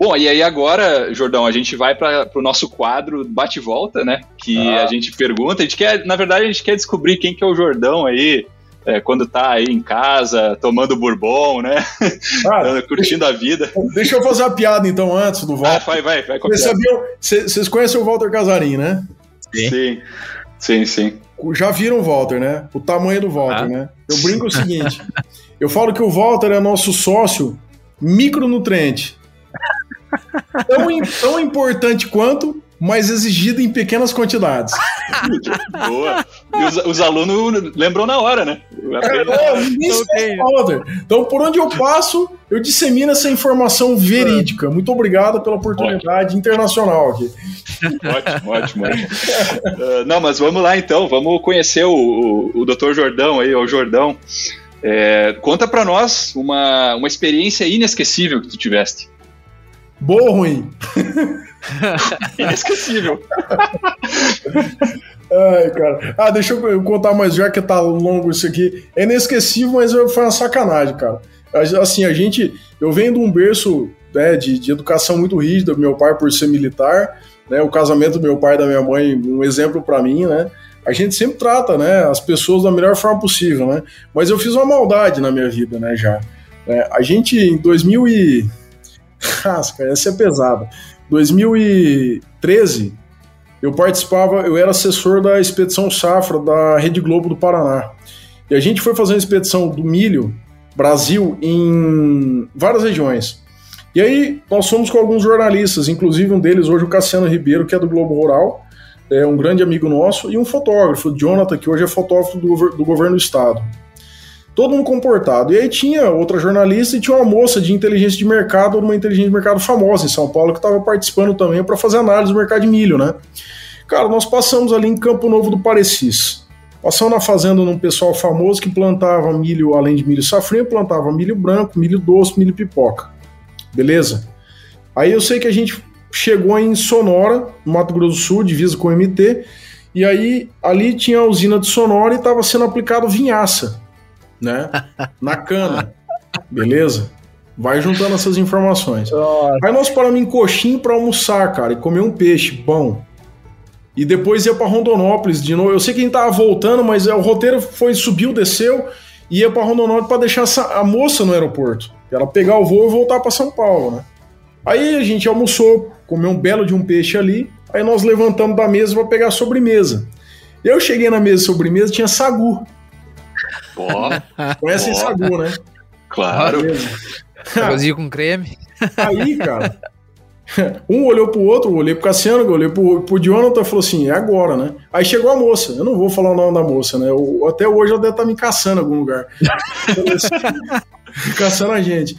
A: Bom, e aí agora, Jordão, a gente vai para o nosso quadro Bate e Volta, né? Que
C: Ah.
A: a gente pergunta, a gente quer, na verdade, a gente quer descobrir quem que é o Jordão aí, é, quando tá aí em casa, tomando bourbon, né?
C: Ah,
A: Curtindo a vida.
C: deixa eu fazer a piada então antes do
A: Ah,
C: Walter.
A: vai, vai, vai.
C: Vocês sabiam, cê- vocês conhecem o Walter Casarim, né?
A: Sim, sim, sim.
C: Já viram o Walter, né? O tamanho do Walter,
B: Ah.
C: né? Eu brinco o seguinte: eu falo que o Walter é nosso sócio micronutriente. Tão, tão importante quanto, mas exigido em pequenas quantidades.
A: Boa. E os, os alunos lembram na hora, né?
C: É, Walter. Então, por onde eu passo, eu dissemino essa informação verídica. Muito obrigado pela oportunidade internacional aqui.
A: Ótimo, ótimo, ótimo. Ah, não, mas vamos lá então, vamos conhecer o, o, o Dr. Jordão aí, o Jordão. É, conta pra nós uma, uma experiência inesquecível que tu tiveste.
C: Boa ou ruim?
A: Inesquecível.
C: Ai, cara. Ah, deixa eu contar mais, já que tá longo isso aqui. É inesquecível, mas foi uma sacanagem, cara. Assim, a gente. Eu venho de um berço né, de, de educação muito rígida, meu pai por ser militar, né? O casamento do meu pai e da minha mãe, um exemplo pra mim, né? A gente sempre trata, né, as pessoas da melhor forma possível, né? Mas eu fiz uma maldade na minha vida, né, já. É, a gente, em 2000 e... Cara, essa é pesada. 2013, eu participava, eu era assessor da expedição Safra da Rede Globo do Paraná. E a gente foi fazer uma expedição do milho Brasil em várias regiões. E aí nós fomos com alguns jornalistas, inclusive um deles hoje o Cassiano Ribeiro, que é do Globo Rural, é um grande amigo nosso, e um fotógrafo, o Jonathan, que hoje é fotógrafo do, do governo do estado. Todo mundo comportado. E aí tinha outra jornalista e tinha uma moça de inteligência de mercado, uma inteligência de mercado famosa em São Paulo, que estava participando também para fazer análise do mercado de milho, né? Cara, nós passamos ali em Campo Novo do Parecis. Passamos na fazenda num pessoal famoso que plantava milho, além de milho safrinha, plantava milho branco, milho doce, milho pipoca. Beleza? Aí eu sei que a gente chegou em Sonora, no Mato Grosso do Sul, divisa com o MT, e aí ali tinha a usina de Sonora e estava sendo aplicado vinhaça né? Na cana. Beleza? Vai juntando essas informações. Nossa. Aí nós paramos em coxinho para almoçar, cara, e comer um peixe bom. E depois ia para Rondonópolis de novo. Eu sei que a gente tava voltando, mas é, o roteiro foi subiu, desceu e ia para Rondonópolis para deixar a moça no aeroporto. Ela pegar o voo e voltar para São Paulo, né? Aí a gente almoçou, comeu um belo de um peixe ali. Aí nós levantamos da mesa para pegar a sobremesa. Eu cheguei na mesa sobremesa, tinha sagu.
A: Pô,
C: Conhece pô. sagu, né?
A: Claro.
B: Arrozinho com creme.
C: Aí, cara, um olhou pro outro, eu olhei pro Cassiano, eu olhei pro, pro Jonathan e falou assim: é agora, né? Aí chegou a moça, eu não vou falar o nome da moça, né? Eu, até hoje ela deve estar tá me caçando em algum lugar. assim, caçando a gente.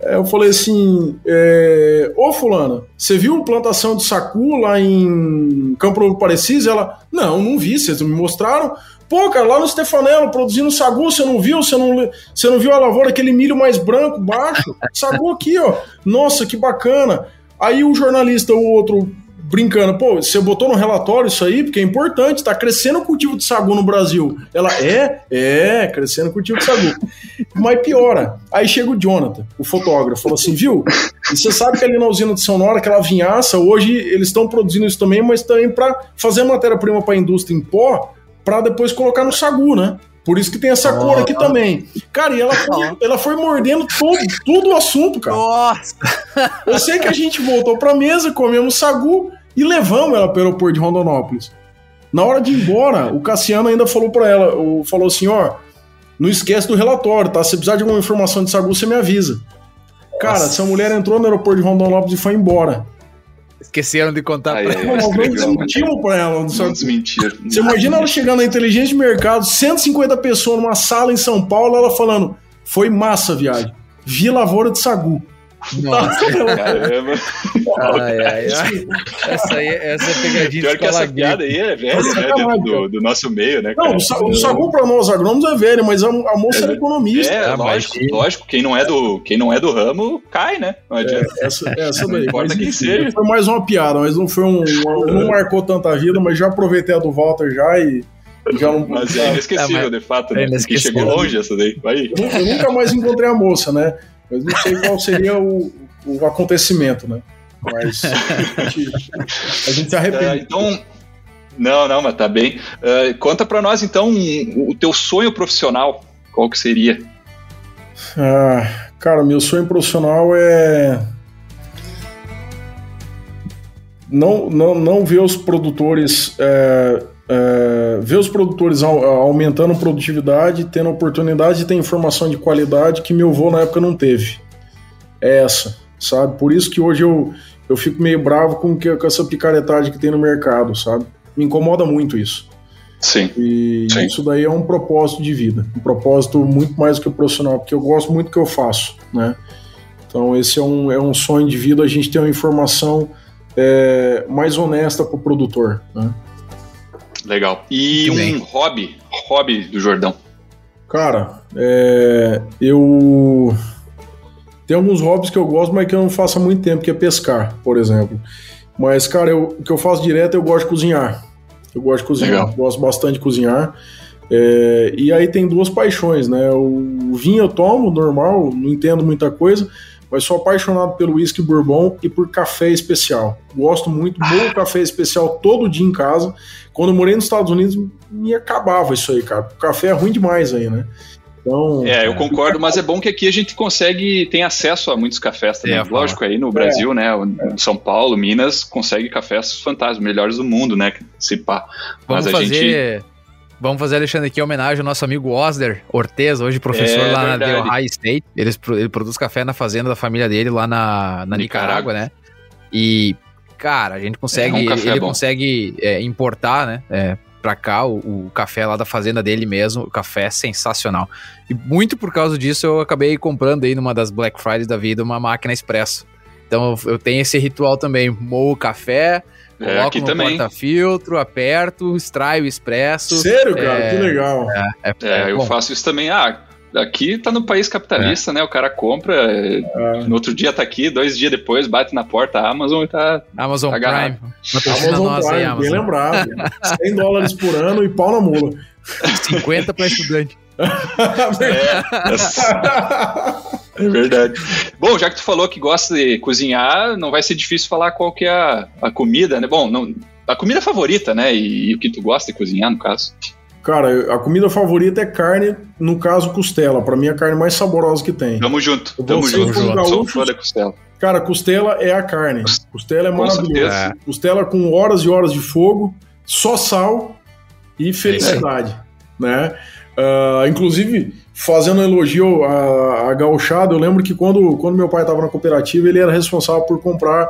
C: Eu falei assim: é, Ô Fulana, você viu plantação de sacu lá em Campo Novo Parecido? Ela, não, não vi, vocês me mostraram. Pô, cara, lá no Stefanello, produzindo sagu, você não viu? Você não, você não viu a lavoura, aquele milho mais branco, baixo? Sagu aqui, ó. Nossa, que bacana. Aí o jornalista, o outro, brincando, pô, você botou no relatório isso aí, porque é importante, tá crescendo o cultivo de sagu no Brasil. Ela, é? É, crescendo o cultivo de sagu. Mas piora. Aí chega o Jonathan, o fotógrafo, falou assim, viu? E você sabe que ali na usina de São Nora, aquela vinhaça, hoje eles estão produzindo isso também, mas também para fazer matéria-prima para a indústria em pó, para depois colocar no sagu, né? Por isso que tem essa oh, cor aqui oh. também. Cara, e ela foi, ela foi mordendo todo, tudo o assunto, cara. Nossa! Eu sei que a gente voltou pra mesa, comemos sagu e levamos ela para o aeroporto de Rondonópolis. Na hora de ir embora, o Cassiano ainda falou para ela, falou assim, ó, não esquece do relatório, tá? Se precisar de alguma informação de sagu, você me avisa. Cara, Nossa. essa mulher entrou no aeroporto de Rondonópolis e foi embora.
B: Esqueceram de contar
C: pra ela. Não, não desmentimos pra ela.
A: Não desmentir.
C: Você imagina ela chegando na inteligência de mercado, 150 pessoas numa sala em São Paulo, ela falando: foi massa a viagem. Vi lavoura de sagu.
A: Nossa, caramba.
B: Ai, ai, ai. Essa aí, essa é pegadinha
A: Pior que essa piada aí é velha, né? Do, do, nosso meio, né?
C: Cara? Não, o, sagu pra nós agrônomos é velho, mas a, a moça é, é economista.
A: É, lógico, lógico. Quem não é, do, quem não é do ramo, cai, né?
C: Não adianta. É, essa, essa daí. Não importa quem seja. Foi mais uma piada, mas não foi um. Não marcou tanta vida, mas já aproveitei a do Walter já e. Já não,
A: mas é inesquecível, é, mas... de fato, né? É que chegou longe essa daí. Vai.
C: Eu, eu nunca mais encontrei a moça, né? Mas não sei qual seria o, o acontecimento, né? Mas a gente, a gente se arrepende. Uh,
A: então, não, não, mas tá bem. Uh, conta para nós então o teu sonho profissional, qual que seria?
C: Ah, cara, meu sonho profissional é não, não, não ver os produtores é, é, ver os produtores aumentando produtividade, tendo oportunidade de ter informação de qualidade que meu avô na época não teve. É essa, sabe? Por isso que hoje eu, eu fico meio bravo com, que, com essa picaretagem que tem no mercado, sabe? Me incomoda muito isso.
A: Sim.
C: E
A: Sim.
C: isso daí é um propósito de vida, um propósito muito mais do que o profissional, porque eu gosto muito do que eu faço, né? Então esse é um, é um sonho de vida, a gente ter uma informação é, mais honesta para o produtor, né?
A: Legal. E Muito um bem. hobby, hobby do Jordão?
C: Cara, é, eu tem alguns hobbies que eu gosto, mas que eu não faço há muito tempo, que é pescar, por exemplo. Mas, cara, eu, o que eu faço direto, eu gosto de cozinhar. Eu gosto de cozinhar, Legal. gosto bastante de cozinhar. É, e aí tem duas paixões, né? O vinho eu tomo, normal, não entendo muita coisa, mas sou apaixonado pelo whisky bourbon e por café especial. Gosto muito, bom café especial todo dia em casa. Quando eu morei nos Estados Unidos, me acabava isso aí, cara. O café é ruim demais aí, né?
A: Então, é, eu concordo, mas é bom que aqui a gente consegue, tem acesso a muitos cafés também. É, Lógico, aí no Brasil, é. né? São Paulo, Minas, consegue cafés fantásticos, melhores do mundo, né? Se pá.
B: Mas Vamos a fazer... gente Vamos fazer, Alexandre, aqui homenagem ao nosso amigo Osler Ortez, hoje professor é, lá verdade. na The Ohio State. Ele, ele, produz café na fazenda da família dele lá na, na Nicarágua, né? E, cara, a gente consegue, é um ele, ele consegue é, importar, né? É, pra cá, o, o, café lá da fazenda dele mesmo, o café é sensacional. E muito por causa disso eu acabei comprando aí numa das Black Fridays da vida uma máquina expresso. Então eu tenho esse ritual também, moo o café, é, coloco no porta-filtro, aperto, extraio o expresso.
C: Sério, cara? É, que legal.
A: É, é, é eu faço isso também. Ah, aqui tá no país capitalista, é. né? O cara compra, é. no outro dia tá aqui, dois dias depois bate na porta a Amazon e tá.
B: Amazon tá Prime.
C: Amazon nós Prime, aí, Amazon. bem lembrado. 100 dólares por ano e pau na mula.
B: 50 para estudante.
A: É. É verdade. Bom, já que tu falou que gosta de cozinhar, não vai ser difícil falar qual que é a, a comida, né? Bom, não, a comida favorita, né? E, e, o que tu gosta de cozinhar, no caso.
C: Cara, a comida favorita é carne, no caso costela. Para mim é a carne mais saborosa que tem.
A: Tamo junto, tamo junto. Sou fã da costela.
C: Cara, costela é a carne. Costela é maravilhosa. Costela com horas e horas de fogo, só sal e felicidade, é né? Uh, inclusive, fazendo elogio a, a gauchada, eu lembro que quando, quando meu pai estava na cooperativa, ele era responsável por comprar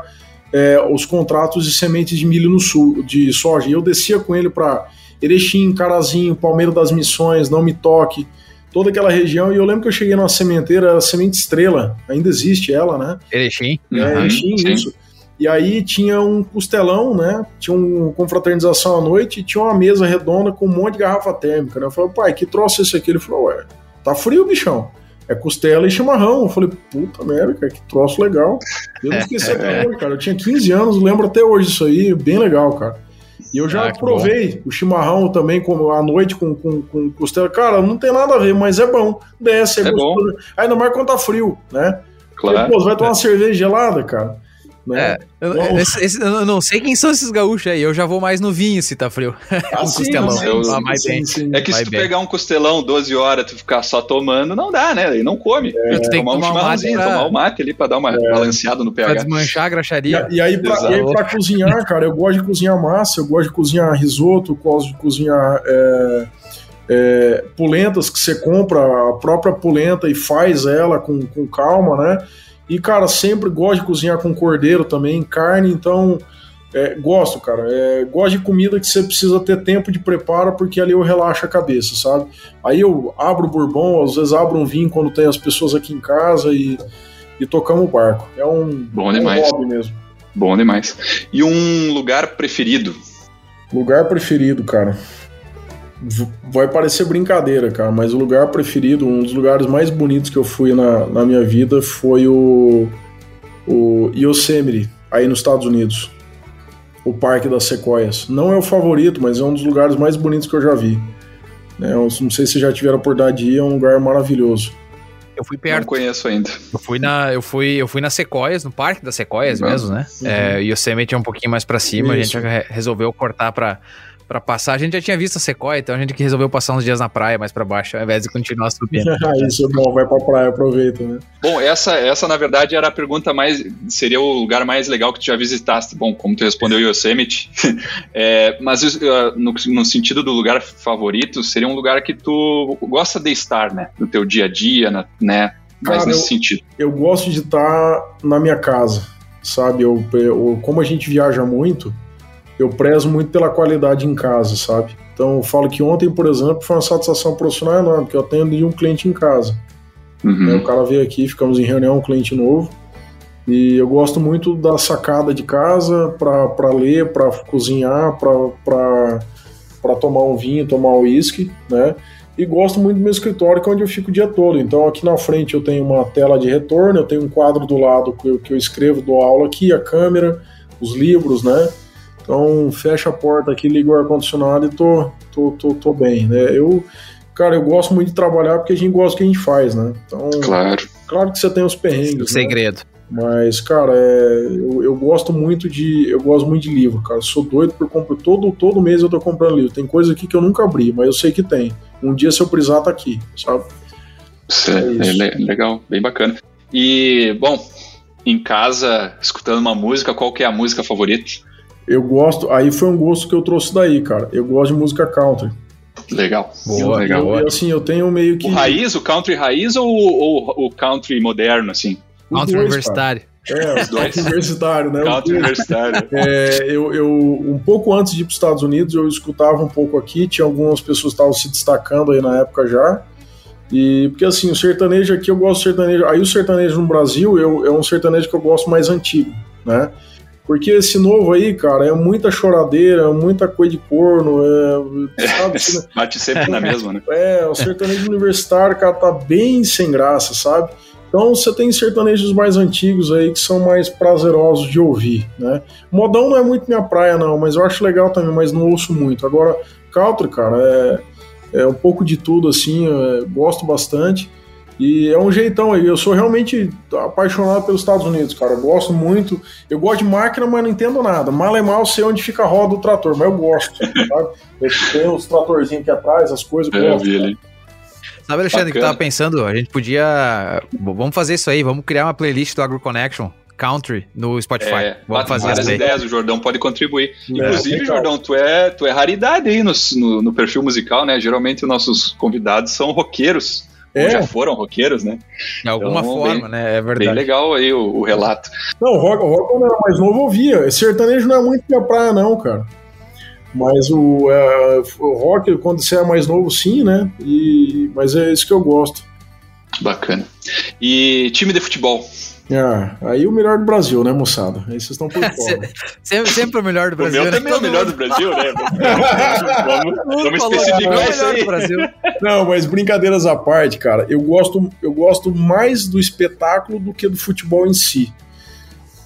C: é, os contratos de sementes de milho no sul, de soja. E eu descia com ele para Erechim, Carazinho, Palmeiro das Missões, Não Me Toque, toda aquela região. E eu lembro que eu cheguei numa sementeira, a Semente Estrela, ainda existe ela, né?
B: Erechim.
C: É, uhum, Erechim, isso. E aí tinha um costelão, né? Tinha uma confraternização à noite e tinha uma mesa redonda com um monte de garrafa térmica, né? Eu falei, pai, que troço é esse aqui? Ele falou, ué, tá frio, bichão. É costela e chimarrão. Eu falei, puta merda, cara, que troço legal. Eu não esqueci até hoje, cara. Eu tinha 15 anos, lembro até hoje isso aí, bem legal, cara. E eu já ah, provei bom. o chimarrão também com, à noite com, com, com, costela. Cara, não tem nada a ver, mas é bom. Desce, é, é gostoso. Bom. Ainda mais quando tá frio, né?
A: Claro.
C: Porque, pô, vai tomar uma cerveja gelada, cara.
B: Né? É, eu, esse, esse, eu, não sei quem são esses gaúchos aí, eu já vou mais no vinho se tá frio.
C: Ah, um sim, costelão. Sim,
A: eu, ah, sim, sim, É que se tu bem. pegar um costelão 12 horas tu ficar só tomando, não dá, né? Aí não come. É. Tu tem tomar que tomar um chimarrãozinho, pra... tomar o mate ali pra dar uma é. balanceada no pH.
B: Pra desmanchar a graxaria.
C: E, e aí, pra, e aí, pra, cozinhar, cara, eu gosto de cozinhar massa, eu gosto de cozinhar risoto, eu gosto de cozinhar. É... É, pulentas que você compra a própria pulenta e faz ela com, com calma, né? E, cara, sempre gosto de cozinhar com cordeiro também, carne, então é, gosto, cara. É, gosto de comida que você precisa ter tempo de preparo, porque ali eu relaxo a cabeça, sabe? Aí eu abro bourbon, às vezes abro um vinho quando tem as pessoas aqui em casa e, e tocamos o barco. É um,
A: Bom demais.
C: um mesmo.
A: Bom demais. E um lugar preferido?
C: Lugar preferido, cara vai parecer brincadeira, cara, mas o lugar preferido, um dos lugares mais bonitos que eu fui na, na minha vida foi o, o Yosemite, aí nos Estados Unidos. O Parque das Sequoias. Não é o favorito, mas é um dos lugares mais bonitos que eu já vi. É, eu não sei se já tiveram a oportunidade de ir, é um lugar maravilhoso.
B: Eu fui perto. Não
A: conheço ainda.
B: Eu fui na, eu fui, eu fui na Sequoias, no Parque das Sequoias uhum. mesmo, né? Uhum. É, Yosemite é um pouquinho mais para cima, Isso. a gente resolveu cortar para para passar. A gente já tinha visto a Sequoia, então a gente resolveu passar uns dias na praia mais para baixo, ao invés de continuar subindo.
C: Isso é bom, vai pra praia, aproveita, né?
A: Bom, essa, essa na verdade era a pergunta mais. Seria o lugar mais legal que tu já visitaste. Bom, como tu respondeu Yosemite. é, mas uh, no, no, sentido do lugar favorito, seria um lugar que tu gosta de estar, né? No teu dia a dia, na, né? Mas nesse
C: eu,
A: sentido.
C: Eu gosto de estar na minha casa, sabe? Eu, eu, como a gente viaja muito eu prezo muito pela qualidade em casa, sabe? Então eu falo que ontem, por exemplo, foi uma satisfação profissional enorme, porque eu atendo um cliente em casa. Uhum. o cara veio aqui, ficamos em reunião, um cliente novo. E eu gosto muito da sacada de casa para ler, para cozinhar, para tomar um vinho, tomar um uísque, né? E gosto muito do meu escritório, que é onde eu fico o dia todo. Então aqui na frente eu tenho uma tela de retorno, eu tenho um quadro do lado que eu, que eu escrevo, dou aula aqui, a câmera, os livros, né? Então, fecha a porta aqui, liga o ar-condicionado e tô, tô, tô, tô bem, né? Eu, cara, eu gosto muito de trabalhar porque a gente gosta do que a gente faz, né? Então,
A: claro.
C: Claro que você tem os perrengues. O
B: né? segredo.
C: Mas, cara, é, eu, eu, gosto muito de. Eu gosto muito de livro, cara. Sou doido por comprar. Todo, todo mês eu tô comprando livro. Tem coisa aqui que eu nunca abri, mas eu sei que tem. Um dia, se eu precisar, tá aqui, sabe?
A: É, é legal, bem bacana. E, bom, em casa, escutando uma música, qual que é a música favorita?
C: Eu gosto. Aí foi um gosto que eu trouxe daí, cara. Eu gosto de música country.
A: Legal.
C: Boa, eu, legal. Eu, assim, eu tenho meio que.
A: O raiz, o country raiz ou, ou o country moderno, assim?
B: Country universitário.
C: É, os dois. universitário, né?
A: Country universitário.
C: É, eu, eu, um pouco antes de ir para os Estados Unidos, eu escutava um pouco aqui, tinha algumas pessoas que estavam se destacando aí na época já. E porque assim, o sertanejo aqui eu gosto de sertanejo. Aí o sertanejo no Brasil eu, é um sertanejo que eu gosto mais antigo, né? Porque esse novo aí, cara, é muita choradeira, muita coisa de corno. É,
A: sabe? Bate sempre na mesma, né?
C: É, o sertanejo universitário, cara, tá bem sem graça, sabe? Então você tem sertanejos mais antigos aí que são mais prazerosos de ouvir, né? Modão não é muito minha praia, não, mas eu acho legal também, mas não ouço muito. Agora, country, cara, é, é um pouco de tudo, assim, gosto bastante. E é um jeitão aí. Eu sou realmente apaixonado pelos Estados Unidos, cara. Eu gosto muito. Eu gosto de máquina, mas não entendo nada. Mal é mal sei onde fica a roda do trator, mas eu gosto, sabe? Tem os tratorzinhos aqui atrás, as coisas. Eu,
A: eu gosto, vi ali.
B: Sabe, Alexandre, Bacana. que eu tava pensando? A gente podia. Vamos fazer isso aí, vamos criar uma playlist do AgroConnection Country no Spotify. É,
A: vamos fazer várias ideias, o Jordão pode contribuir. É, Inclusive, Jordão, tu é, tu é raridade aí no, no, no, perfil musical, né? Geralmente os nossos convidados são roqueiros. É. já foram roqueiros, né?
B: De alguma então, forma, bem, né? É verdade. Bem
A: legal aí o, o relato.
C: Não, o rock, o rock quando era mais novo ouvia. Sertanejo não é muito minha praia, não, cara. Mas o, é, o rock, quando você é mais novo, sim, né? E, mas é isso que eu gosto.
A: Bacana. E time de futebol?
C: Ah, aí o melhor do Brasil, né, moçada? Aí vocês estão por fora.
B: sempre, sempre o melhor do Brasil.
A: O meu
B: né?
A: também é o melhor do Brasil, né? vamos, vamos especificar isso aí. Brasil.
C: Não, mas brincadeiras à parte, cara, eu gosto, eu gosto mais do espetáculo do que do futebol em si.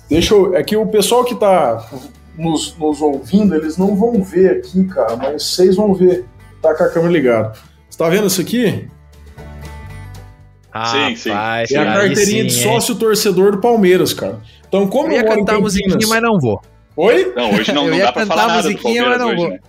C: Deixa eu. É que o pessoal que tá nos, nos ouvindo, eles não vão ver aqui, cara, mas vocês vão ver. Tá com a câmera ligada. Você tá vendo isso aqui?
A: Ah, sim, sim.
C: é a carteirinha sim, de sócio torcedor do Palmeiras, cara. Então, como
B: eu ia eu cantar a musiquinha, mas não vou.
C: Oi?
A: Não, hoje não, não dá pra falar nada do Palmeiras não hoje, vou. Né?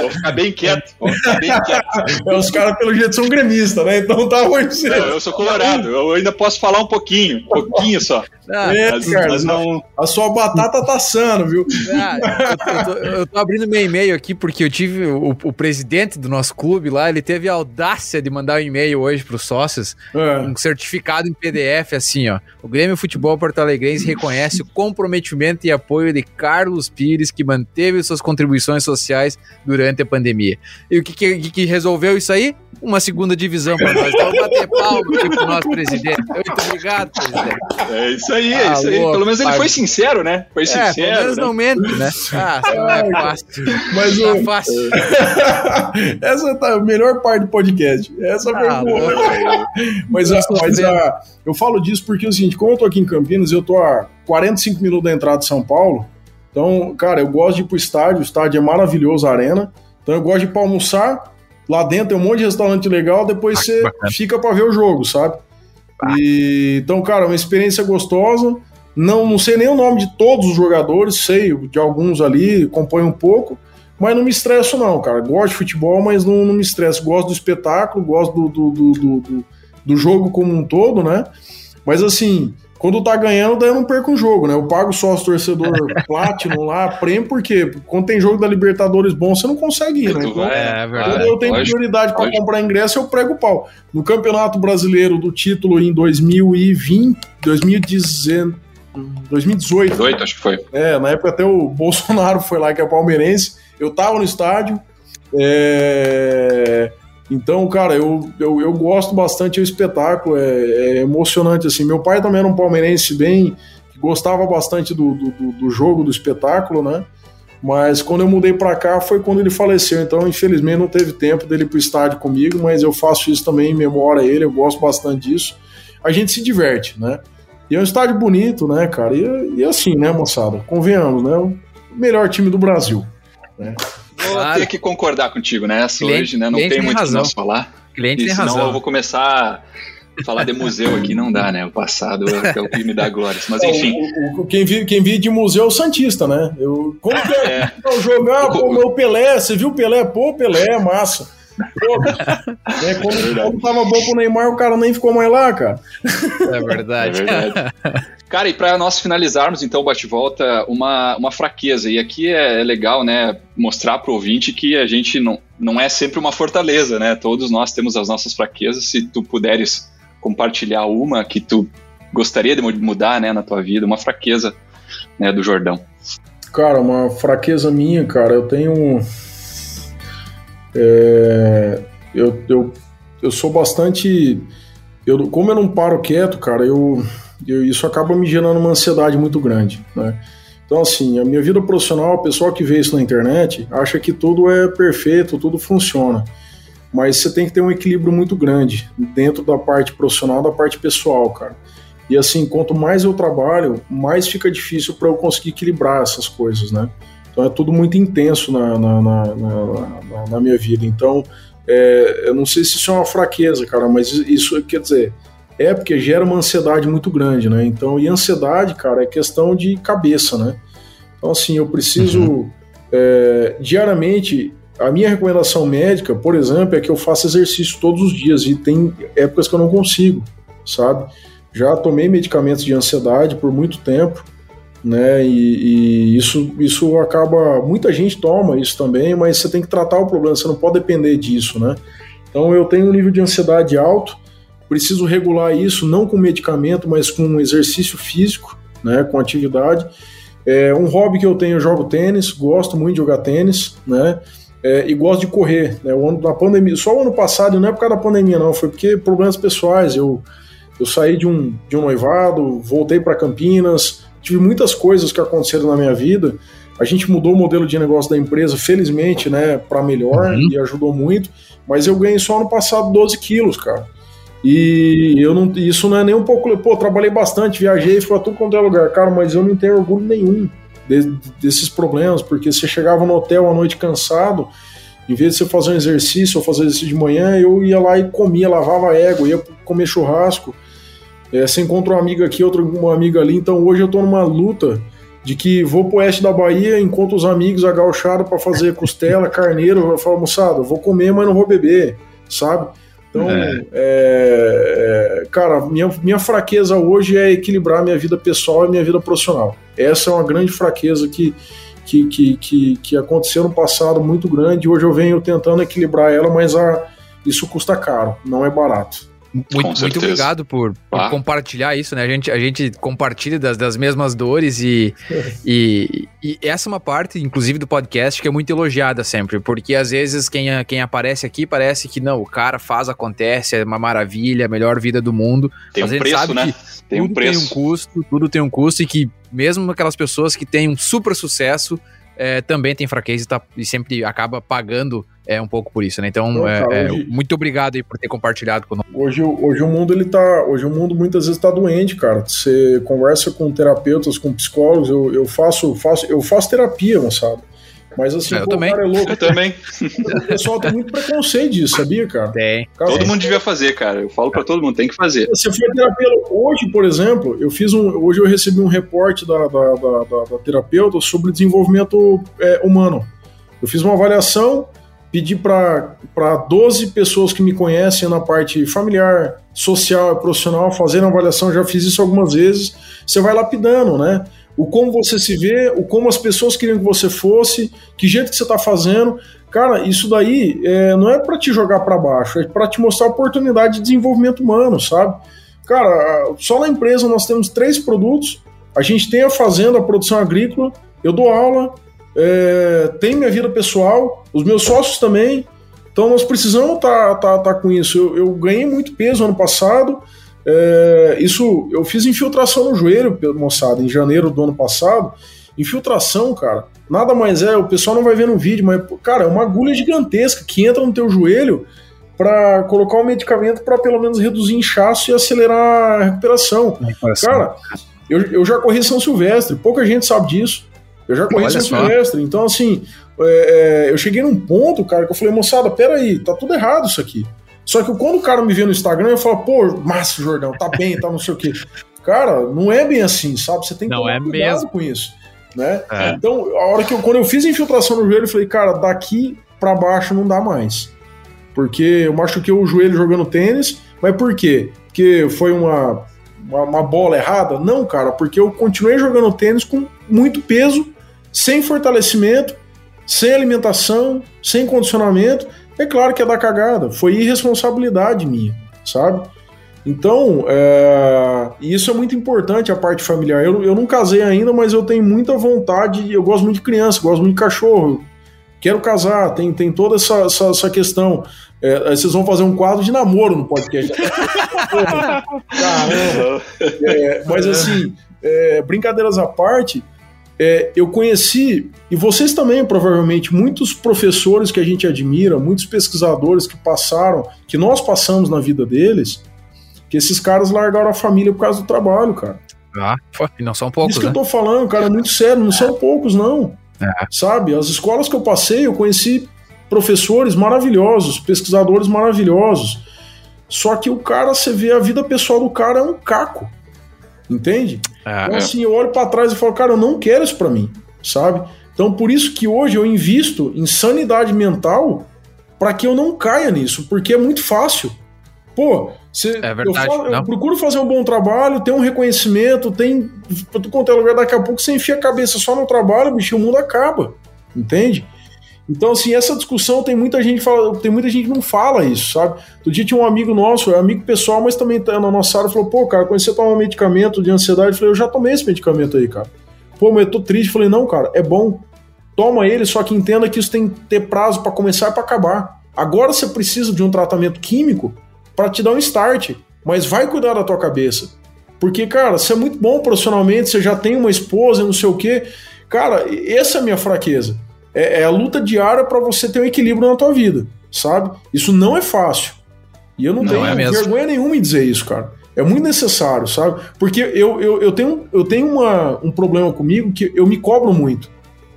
A: vou ficar bem quieto, vou ficar bem quieto.
C: É, os caras, pelo jeito, são gremistas, né? Então tá ruim
A: não, Eu sou colorado, eu ainda posso falar um pouquinho, um pouquinho só.
C: Ah, mas, cara, mas não... A sua batata tá assando, viu? Ah,
B: eu, tô, eu, tô, abrindo meu e-mail aqui porque eu tive o, o, presidente do nosso clube lá, ele teve a audácia de mandar um e-mail hoje pros sócios, é. um certificado em PDF assim, ó. O Grêmio Futebol Porto Alegrense reconhece o comprometimento e apoio de Carlos Pires, que manteve suas contribuições sociais durante a pandemia. E o que, que, que resolveu isso aí? Uma segunda divisão para nós. Então, bater palma aqui pro nosso presidente. Muito obrigado, presidente.
A: É isso aí, é isso aí. Pelo menos ele foi sincero, né? Foi sincero. É, pelo menos
B: né? não mente, né? Ah, não é fácil.
C: Mas tá o... fácil. Essa tá a melhor parte do podcast. Essa foi ah, boa. Mas, a, mas a, eu falo disso porque é o seguinte, como eu tô aqui em Campinas, eu tô a 45 minutos da entrada de São Paulo, então, cara, eu gosto de ir pro estádio, o estádio é maravilhoso, a arena. Então eu gosto de ir pra almoçar, lá dentro tem um monte de restaurante legal, depois ah, você bacana. fica para ver o jogo, sabe? Ah. E, então, cara, uma experiência gostosa. Não, não sei nem o nome de todos os jogadores, sei de alguns ali, acompanho um pouco, mas não me estresso não, cara. Gosto de futebol, mas não, não me estresso. Gosto do espetáculo, gosto do, do, do, do, do jogo como um todo, né? Mas assim, quando tá ganhando, daí eu não perco um jogo, né? Eu pago sócio torcedor Platinum lá, prêmio, porque quando tem jogo da Libertadores bom, você não consegue ir, né? Então, é, é verdade. Quando eu tenho lógico, prioridade para comprar ingresso, eu prego o pau. No Campeonato Brasileiro do título em 2020, 2018, 2018.
A: 18, acho que foi.
C: É, na época até o Bolsonaro foi lá, que é palmeirense. Eu tava no estádio. É... Então, cara, eu, eu, eu gosto bastante do espetáculo, é, é, emocionante, assim. Meu pai também era um palmeirense bem, que gostava bastante do, do, do jogo, do espetáculo, né? Mas quando eu mudei para cá foi quando ele faleceu, então infelizmente não teve tempo dele ir pro estádio comigo, mas eu faço isso também em memória a ele, eu gosto bastante disso. A gente se diverte, né? E é um estádio bonito, né, cara? E, e assim, né, moçada? Convenhamos, né? O melhor time do Brasil, né?
A: Vou claro. ter que concordar contigo nessa cliente, hoje, né? Não tem muito o que nós falar.
B: Cliente e tem
A: senão
B: razão.
A: eu vou começar a falar de museu aqui, não dá, né? O passado é o que me dá glórias. Mas enfim.
C: O, o, quem, vive, quem vive de museu é o Santista, né? Eu, como que é? é. jogar, pô, meu Pelé, você viu o Pelé? Pô, Pelé, massa. Pô, né, quando, é quando tava bom pro Neymar, o cara nem ficou mais lá, cara.
B: É verdade. É verdade.
A: Cara, e para nós finalizarmos então o bate-volta, uma, uma fraqueza, e aqui é, é legal, né, mostrar para o ouvinte que a gente não, não é sempre uma fortaleza, né, todos nós temos as nossas fraquezas, se tu puderes compartilhar uma que tu gostaria de mudar, né, na tua vida, uma fraqueza, né, do Jordão.
C: Cara, uma fraqueza minha, cara, eu tenho. É, eu, eu, eu sou bastante. Eu, como eu não paro quieto, cara, eu, eu, isso acaba me gerando uma ansiedade muito grande, né? Então, assim, a minha vida profissional, o pessoal que vê isso na internet acha que tudo é perfeito, tudo funciona. Mas você tem que ter um equilíbrio muito grande dentro da parte profissional da parte pessoal, cara. E assim, quanto mais eu trabalho, mais fica difícil para eu conseguir equilibrar essas coisas, né? Então é tudo muito intenso na, na, na, na, na minha vida. Então, é, eu não sei se isso é uma fraqueza, cara, mas isso quer dizer, é porque gera uma ansiedade muito grande, né? Então, e ansiedade, cara, é questão de cabeça, né? Então, assim, eu preciso uhum. é, diariamente. A minha recomendação médica, por exemplo, é que eu faça exercício todos os dias e tem épocas que eu não consigo, sabe? Já tomei medicamentos de ansiedade por muito tempo, né? E, e, isso, isso acaba. Muita gente toma isso também, mas você tem que tratar o problema, você não pode depender disso, né? Então eu tenho um nível de ansiedade alto, preciso regular isso não com medicamento, mas com exercício físico, né? Com atividade. É, um hobby que eu tenho, eu jogo tênis, gosto muito de jogar tênis, né? É, e gosto de correr. Né? O ano da pandemia, só o ano passado, não é por causa da pandemia, não, foi porque problemas pessoais. Eu eu saí de um, de um noivado, voltei para Campinas, tive muitas coisas que aconteceram na minha vida. A gente mudou o modelo de negócio da empresa, felizmente, né, para melhor uhum. e ajudou muito. Mas eu ganhei só no passado 12 quilos, cara. E eu não, isso não é nem um pouco. Pô, trabalhei bastante, viajei, fui a tudo quanto é lugar, cara, mas eu não tenho orgulho nenhum de, desses problemas, porque você chegava no hotel à noite cansado, em vez de você fazer um exercício ou fazer exercício de manhã, eu ia lá e comia, lavava ego, ia comer churrasco. É, você encontra uma amiga aqui, outra uma amiga ali. Então hoje eu tô numa luta de que vou pro oeste da Bahia, encontro os amigos agauchados para fazer costela, carneiro. Eu falo, moçada, vou comer, mas não vou beber, sabe? Então, é. É, cara, minha, minha fraqueza hoje é equilibrar minha vida pessoal e minha vida profissional. Essa é uma grande fraqueza que, que, que, que, que aconteceu no passado muito grande. Hoje eu venho tentando equilibrar ela, mas a, isso custa caro, não é barato.
B: Muito, muito obrigado por, por ah. compartilhar isso, né? A gente, a gente compartilha das, das mesmas dores e, e, e, essa é uma parte, inclusive, do podcast que é muito elogiada sempre, porque às vezes quem, quem aparece aqui parece que não, o cara faz, acontece, é uma maravilha, a melhor vida do mundo.
A: Tem um preço, né?
B: Tem um preço. Tem um custo, tudo tem um custo e que mesmo aquelas pessoas que têm um super sucesso é, também tem fraqueza e, tá, e sempre acaba pagando é um pouco por isso, né? Então, é, é, hoje, muito obrigado aí por ter compartilhado conosco.
C: Hoje, hoje o mundo ele tá, hoje o mundo muitas vezes está doente, cara. Você conversa com terapeutas, com psicólogos, eu, eu faço, faço, eu faço terapia, sabe? Mas assim,
B: eu pô, também.
C: cara é louco.
A: Eu também.
C: O pessoal tem muito preconceito disso, sabia, cara?
B: Tem.
A: Cara, todo mundo devia fazer, cara. Eu falo para todo mundo, tem que fazer.
C: Você foi terapia. Hoje, por exemplo, eu fiz um. Hoje eu recebi um reporte da, da, da, da, da terapeuta sobre desenvolvimento é, humano. Eu fiz uma avaliação pedi para 12 pessoas que me conhecem na parte familiar, social e profissional fazerem avaliação, já fiz isso algumas vezes. Você vai lapidando, né? O como você se vê, o como as pessoas queriam que você fosse, que jeito que você está fazendo. Cara, isso daí é, não é para te jogar para baixo, é para te mostrar oportunidade de desenvolvimento humano, sabe? Cara, só na empresa nós temos três produtos. A gente tem a fazenda, a produção agrícola, eu dou aula, é, tem minha vida pessoal, os meus sócios também. Então nós precisamos estar tá, tá, tá com isso. Eu, eu, ganhei muito peso ano passado. É, isso eu fiz infiltração no joelho, moçada, em janeiro do ano passado. Infiltração, cara, nada mais é, o pessoal não vai ver no vídeo, mas, cara, é uma agulha gigantesca que entra no teu joelho para colocar um medicamento para pelo menos reduzir inchaço e acelerar a recuperação. Cara, eu, eu já corri São Silvestre, pouca gente sabe disso. Eu já conheço São Silvestre, então assim, é, é, eu cheguei num ponto, cara, que eu falei, moçada, peraí, tá tudo errado isso aqui. Só que quando o cara me vê no Instagram, eu falo, pô, massa, Jordão, tá bem, tá não sei o quê. Cara, não é bem assim, sabe? Você tem que
B: não tomar é cuidado mesmo.
C: com isso. Né? É. Então, a hora que eu, quando eu fiz a infiltração no joelho, eu falei, cara, daqui para baixo não dá mais. Porque eu machuquei o joelho jogando tênis, mas por quê? Porque foi uma, uma, uma bola errada? Não, cara, porque eu continuei jogando tênis com muito peso sem fortalecimento, sem alimentação, sem condicionamento, é claro que é dar cagada. Foi irresponsabilidade minha, sabe? Então, é, isso é muito importante, a parte familiar. Eu, eu não casei ainda, mas eu tenho muita vontade, eu gosto muito de criança, gosto muito de cachorro, quero casar, tem, tem toda essa, essa, essa questão. É, vocês vão fazer um quadro de namoro no podcast. Caramba! É, mas assim, é, brincadeiras à parte, é, eu conheci, e vocês também, provavelmente, muitos professores que a gente admira, muitos pesquisadores que passaram, que nós passamos na vida deles, que esses caras largaram a família por causa do trabalho, cara.
B: Ah, e não são poucos.
C: Isso que
B: né?
C: eu tô falando, cara, é muito sério, não são poucos, não. É. Sabe? As escolas que eu passei, eu conheci professores maravilhosos, pesquisadores maravilhosos. Só que o cara, você vê a vida pessoal do cara é um caco. Entende? É, então, assim, eu olho para trás e falo, cara, eu não quero isso para mim, sabe? Então, por isso que hoje eu invisto em sanidade mental para que eu não caia nisso, porque é muito fácil. Pô, você,
B: é verdade,
C: eu, falo, eu, procuro fazer um bom trabalho, ter um reconhecimento, tem. Pra tu contar lugar, daqui a pouco você enfia a cabeça só no trabalho, bicho, o mundo acaba. Entende? Então, assim, essa discussão tem muita gente fala, tem muita gente que não fala isso, sabe? Outro dia tinha um amigo nosso, é amigo pessoal, mas também tá na nossa área, falou, pô, cara, quando você toma um medicamento de ansiedade, eu falei, eu já tomei esse medicamento aí, cara. Pô, mas eu tô triste. Eu falei, não, cara, é bom. Toma ele, só que entenda que isso tem que ter prazo para começar e pra acabar. Agora você precisa de um tratamento químico para te dar um start, mas vai cuidar da tua cabeça. Porque, cara, você é muito bom profissionalmente, você já tem uma esposa, não sei o quê. Cara, essa é a minha fraqueza é, é a luta diária para você ter um equilíbrio na tua vida, sabe? Isso não é fácil. E eu não, não tenho é vergonha nenhuma em dizer isso, cara. É muito necessário, sabe? Porque eu, eu, eu tenho, eu tenho uma, um problema comigo que eu me cobro muito.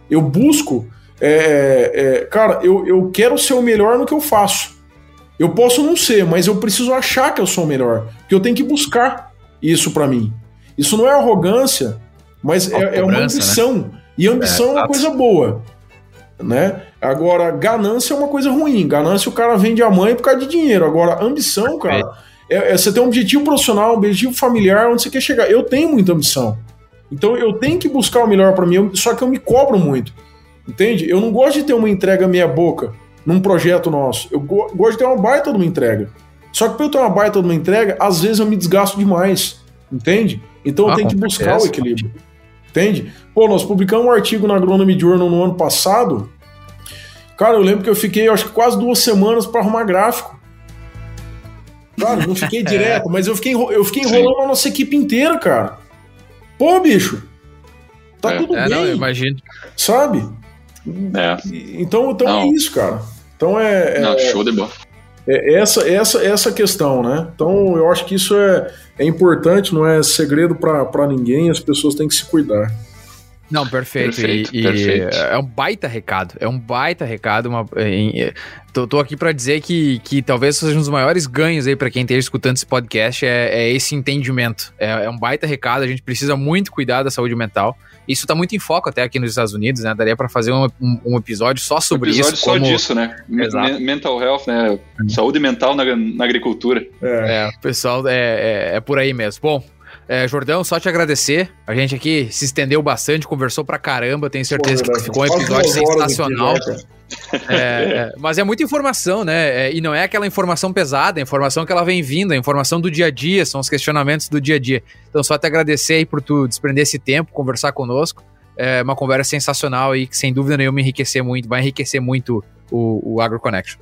C: Eu busco. É, é, cara, eu, eu quero ser o melhor no que eu faço. Eu posso não ser, mas eu preciso achar que eu sou o melhor. Porque eu tenho que buscar isso para mim. Isso não é arrogância, mas é, é, uma né? ambição. Né? E ambição é, é uma coisa boa né? Agora, ganância é uma coisa ruim. Ganância o cara vende a mãe por causa de dinheiro. Agora, ambição, cara, é, é, você tem um objetivo profissional, um objetivo familiar, onde você quer chegar. Eu tenho muita ambição. Então eu tenho que buscar o melhor para mim, só que eu me cobro muito. Entende? Eu não gosto de ter uma entrega meia boca num projeto nosso. Eu go gosto de ter uma baita de uma entrega. Só que para eu ter uma baita de uma entrega, às vezes eu me desgasto demais. Entende? Então ah, eu tenho que buscar o equilíbrio. Entende? Pô, nós publicamos um artigo na Agronomy Journal no ano passado. Cara, eu lembro que eu fiquei, acho que quase duas semanas para arrumar gráfico. Claro, não fiquei direto, mas eu fiquei, eu fiquei enrolando Sim. a nossa equipe inteira, cara. Pô, bicho. Tá é, tudo é, bem. Não,
B: eu imagino.
C: Sabe?
A: É.
C: Então, então é isso, cara. Então é.
A: Não, é, show de bola.
C: É essa, essa, essa questão, né? Então eu acho que isso é, é importante, não é segredo para ninguém, as pessoas têm que se cuidar.
B: Não, perfeito. perfeito, e, perfeito. é um baita recado. É um baita recado. Uma, em, tô, tô, aqui para dizer que, que talvez seja um dos maiores ganhos aí para quem esteja escutando esse podcast é, é esse entendimento. É, é, um baita recado. A gente precisa muito cuidar da saúde mental. Isso tá muito em foco até aqui nos Estados Unidos, né? Daria para fazer um, um, um, episódio só sobre um episódio
A: isso. Episódio só disso, né? Exato. Mental health, né? Saúde mental na, na agricultura.
B: É, é pessoal, é, é, é por aí mesmo. Bom, é, Jordão, só te agradecer. A gente aqui se estendeu bastante, conversou pra caramba. Tenho certeza Pô, que ficou um episódio sensacional. É, é, mas é muita informação, né? É, e não é aquela informação pesada, é a informação que ela vem vindo, a informação do dia a dia, são os questionamentos do dia a dia. Então, só te agradecer aí por tu desprender esse tempo, conversar conosco. É uma conversa sensacional aí, que sem dúvida nenhuma enriquecer muito, vai enriquecer muito o, o AgroConnection.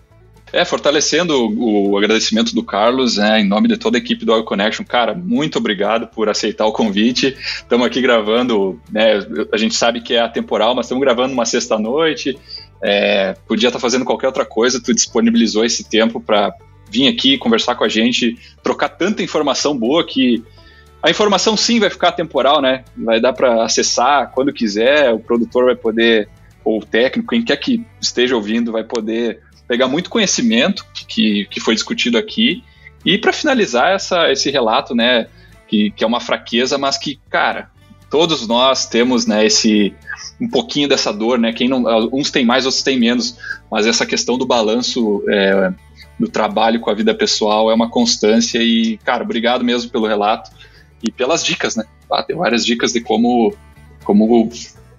A: É, fortalecendo o, o agradecimento do Carlos, né, em nome de toda a equipe do AgroConnection. Cara, muito obrigado por aceitar o convite. Estamos aqui gravando, né, a gente sabe que é atemporal, mas estamos gravando uma sexta-noite. É, podia estar tá fazendo qualquer outra coisa, tu disponibilizou esse tempo para vir aqui conversar com a gente, trocar tanta informação boa que a informação sim vai ficar temporal, né? Vai dar para acessar quando quiser, o produtor vai poder, ou o técnico, quem quer que esteja ouvindo, vai poder pegar muito conhecimento que, que foi discutido aqui. E para finalizar essa, esse relato, né, que, que é uma fraqueza, mas que, cara, todos nós temos, né, esse um pouquinho dessa dor, né? Quem não, uns têm mais, outros têm menos, mas essa questão do balanço é, do trabalho com a vida pessoal é uma constância e, cara, obrigado mesmo pelo relato e pelas dicas, né? Ah, tem várias dicas de como como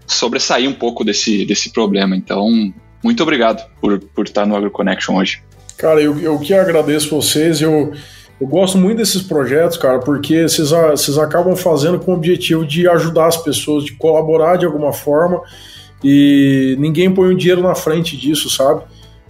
A: sobressair um pouco desse, desse problema. Então, muito obrigado por, por estar no AgroConnection hoje.
C: Cara, eu, eu que agradeço vocês. Eu, Eu gosto muito desses projetos, cara, porque vocês, vocês acabam fazendo com o objetivo de ajudar as pessoas, de colaborar de alguma forma e ninguém põe o um dinheiro na frente disso, sabe?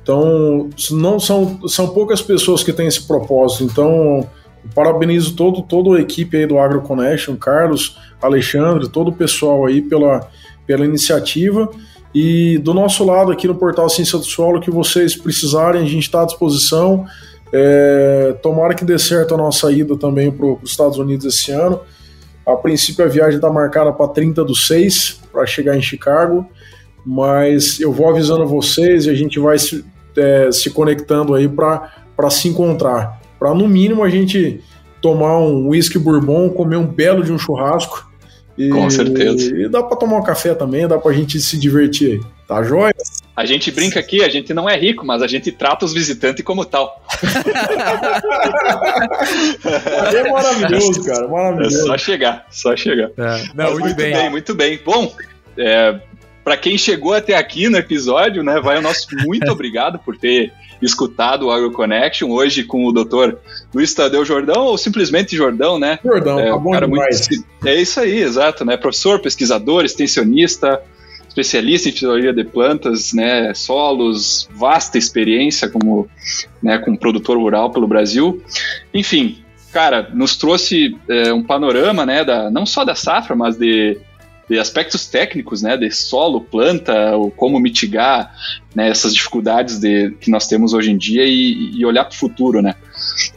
C: Então, não são, são poucas pessoas que têm esse propósito. Então, parabenizo todo, toda a equipe aí do Agro Connection, Carlos, Alexandre, todo o pessoal aí pela, pela iniciativa. E do nosso lado aqui no Portal Ciência do Solo, que vocês precisarem, a gente está à disposição. É, tomara que dê certo a nossa ida também para os Estados Unidos esse ano. A princípio a viagem está marcada para 30 do 6, para chegar em Chicago, mas eu vou avisando vocês e a gente vai se, é, se conectando aí para se encontrar. Para no mínimo a gente tomar um whisky bourbon, comer um belo de um churrasco
A: e, Com certeza.
C: E dá para tomar um café também, dá para a gente se divertir aí. Tá joia?
A: A gente brinca aqui, a gente não é rico, mas a gente trata os visitantes como tal.
C: é maravilhoso, cara, maravilhoso.
A: É só chegar, só chegar. É. Não, muito, muito bem. bem. muito bem. Bom, é, para quem chegou até aqui no episódio, né, vai o nosso muito obrigado por ter escutado o AgroConnection hoje com o doutor Luiz Tadeu Jordão, ou simplesmente Jordão, né?
C: Jordão, é, tá bom cara demais.
A: Muito, é isso aí, exato, né? Professor, pesquisador, extensionista, especialista em fisiologia de plantas, né, solos, vasta experiência como, né, como produtor rural pelo Brasil. Enfim, cara, nos trouxe é, um panorama, né, da, não só da safra, mas de de aspectos técnicos, né, de solo, planta, ou como mitigar né, essas dificuldades de, que nós temos hoje em dia e, e olhar para o futuro, né.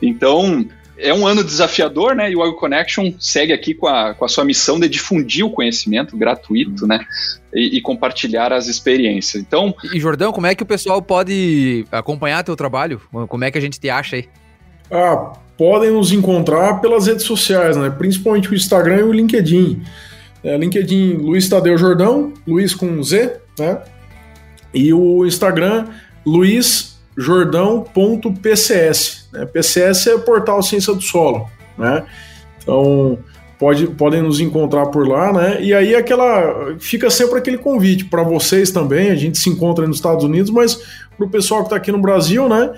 A: Então, é um ano desafiador, né? E o Agro Connection segue aqui com a, com a sua missão de difundir o conhecimento gratuito, né? E, e, compartilhar as experiências. Então.
B: E Jordão, como é que o pessoal pode acompanhar teu trabalho? Como é que a gente te acha aí?
C: Ah, podem nos encontrar pelas redes sociais, né? Principalmente o Instagram e o LinkedIn. É, LinkedIn Luiz Tadeu Jordão, Luiz com Z, né? E o Instagram luizjordão.pcs. Né? PCS é Portal Ciência do Solo, né? Então pode, podem nos encontrar por lá, né? E aí aquela fica sempre aquele convite para vocês também. A gente se encontra nos Estados Unidos, mas para o pessoal que está aqui no Brasil, né?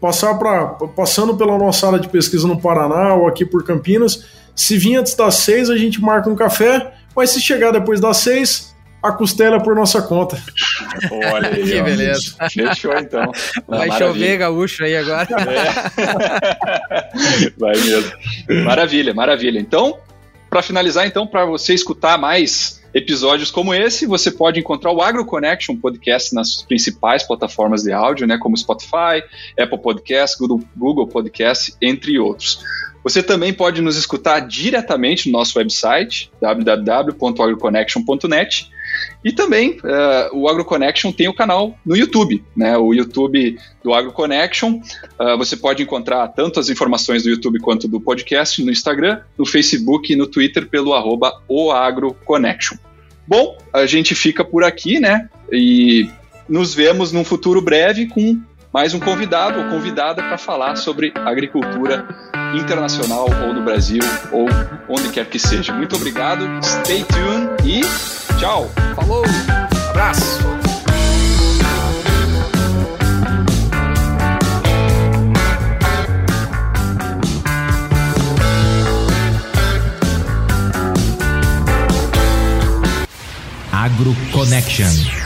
C: Passar para passando pela nossa área de pesquisa no Paraná ou aqui por Campinas. Se vir antes das seis, a gente marca um café mas se chegar depois das seis, a costela é por nossa conta.
A: Olha aí,
B: que ó. beleza.
A: Fechou então.
B: Vai Maravilha. chover gaúcho aí agora.
A: É. Vai mesmo. Maravilha, maravilha. Então, para finalizar, então, para você escutar mais episódios como esse, você pode encontrar o Agro Connection podcast nas principais plataformas de áudio, né, como Spotify, Apple Podcast, Google, Google Podcast, entre outros. Você também pode nos escutar diretamente no nosso website, www.agroconnection.net. E também uh, o AgroConnection tem o canal no YouTube, né? O YouTube do AgroConnection. Uh, você pode encontrar tanto as informações do YouTube quanto do podcast no Instagram, no Facebook e no Twitter pelo arroba OAgroConnection. Bom, a gente fica por aqui, né? E nos vemos num futuro breve com mais um convidado ou convidada para falar sobre agricultura internacional ou no Brasil ou onde quer que seja. Muito obrigado, stay tuned e tchau.
B: Falou, abraço.
D: Agro Connection.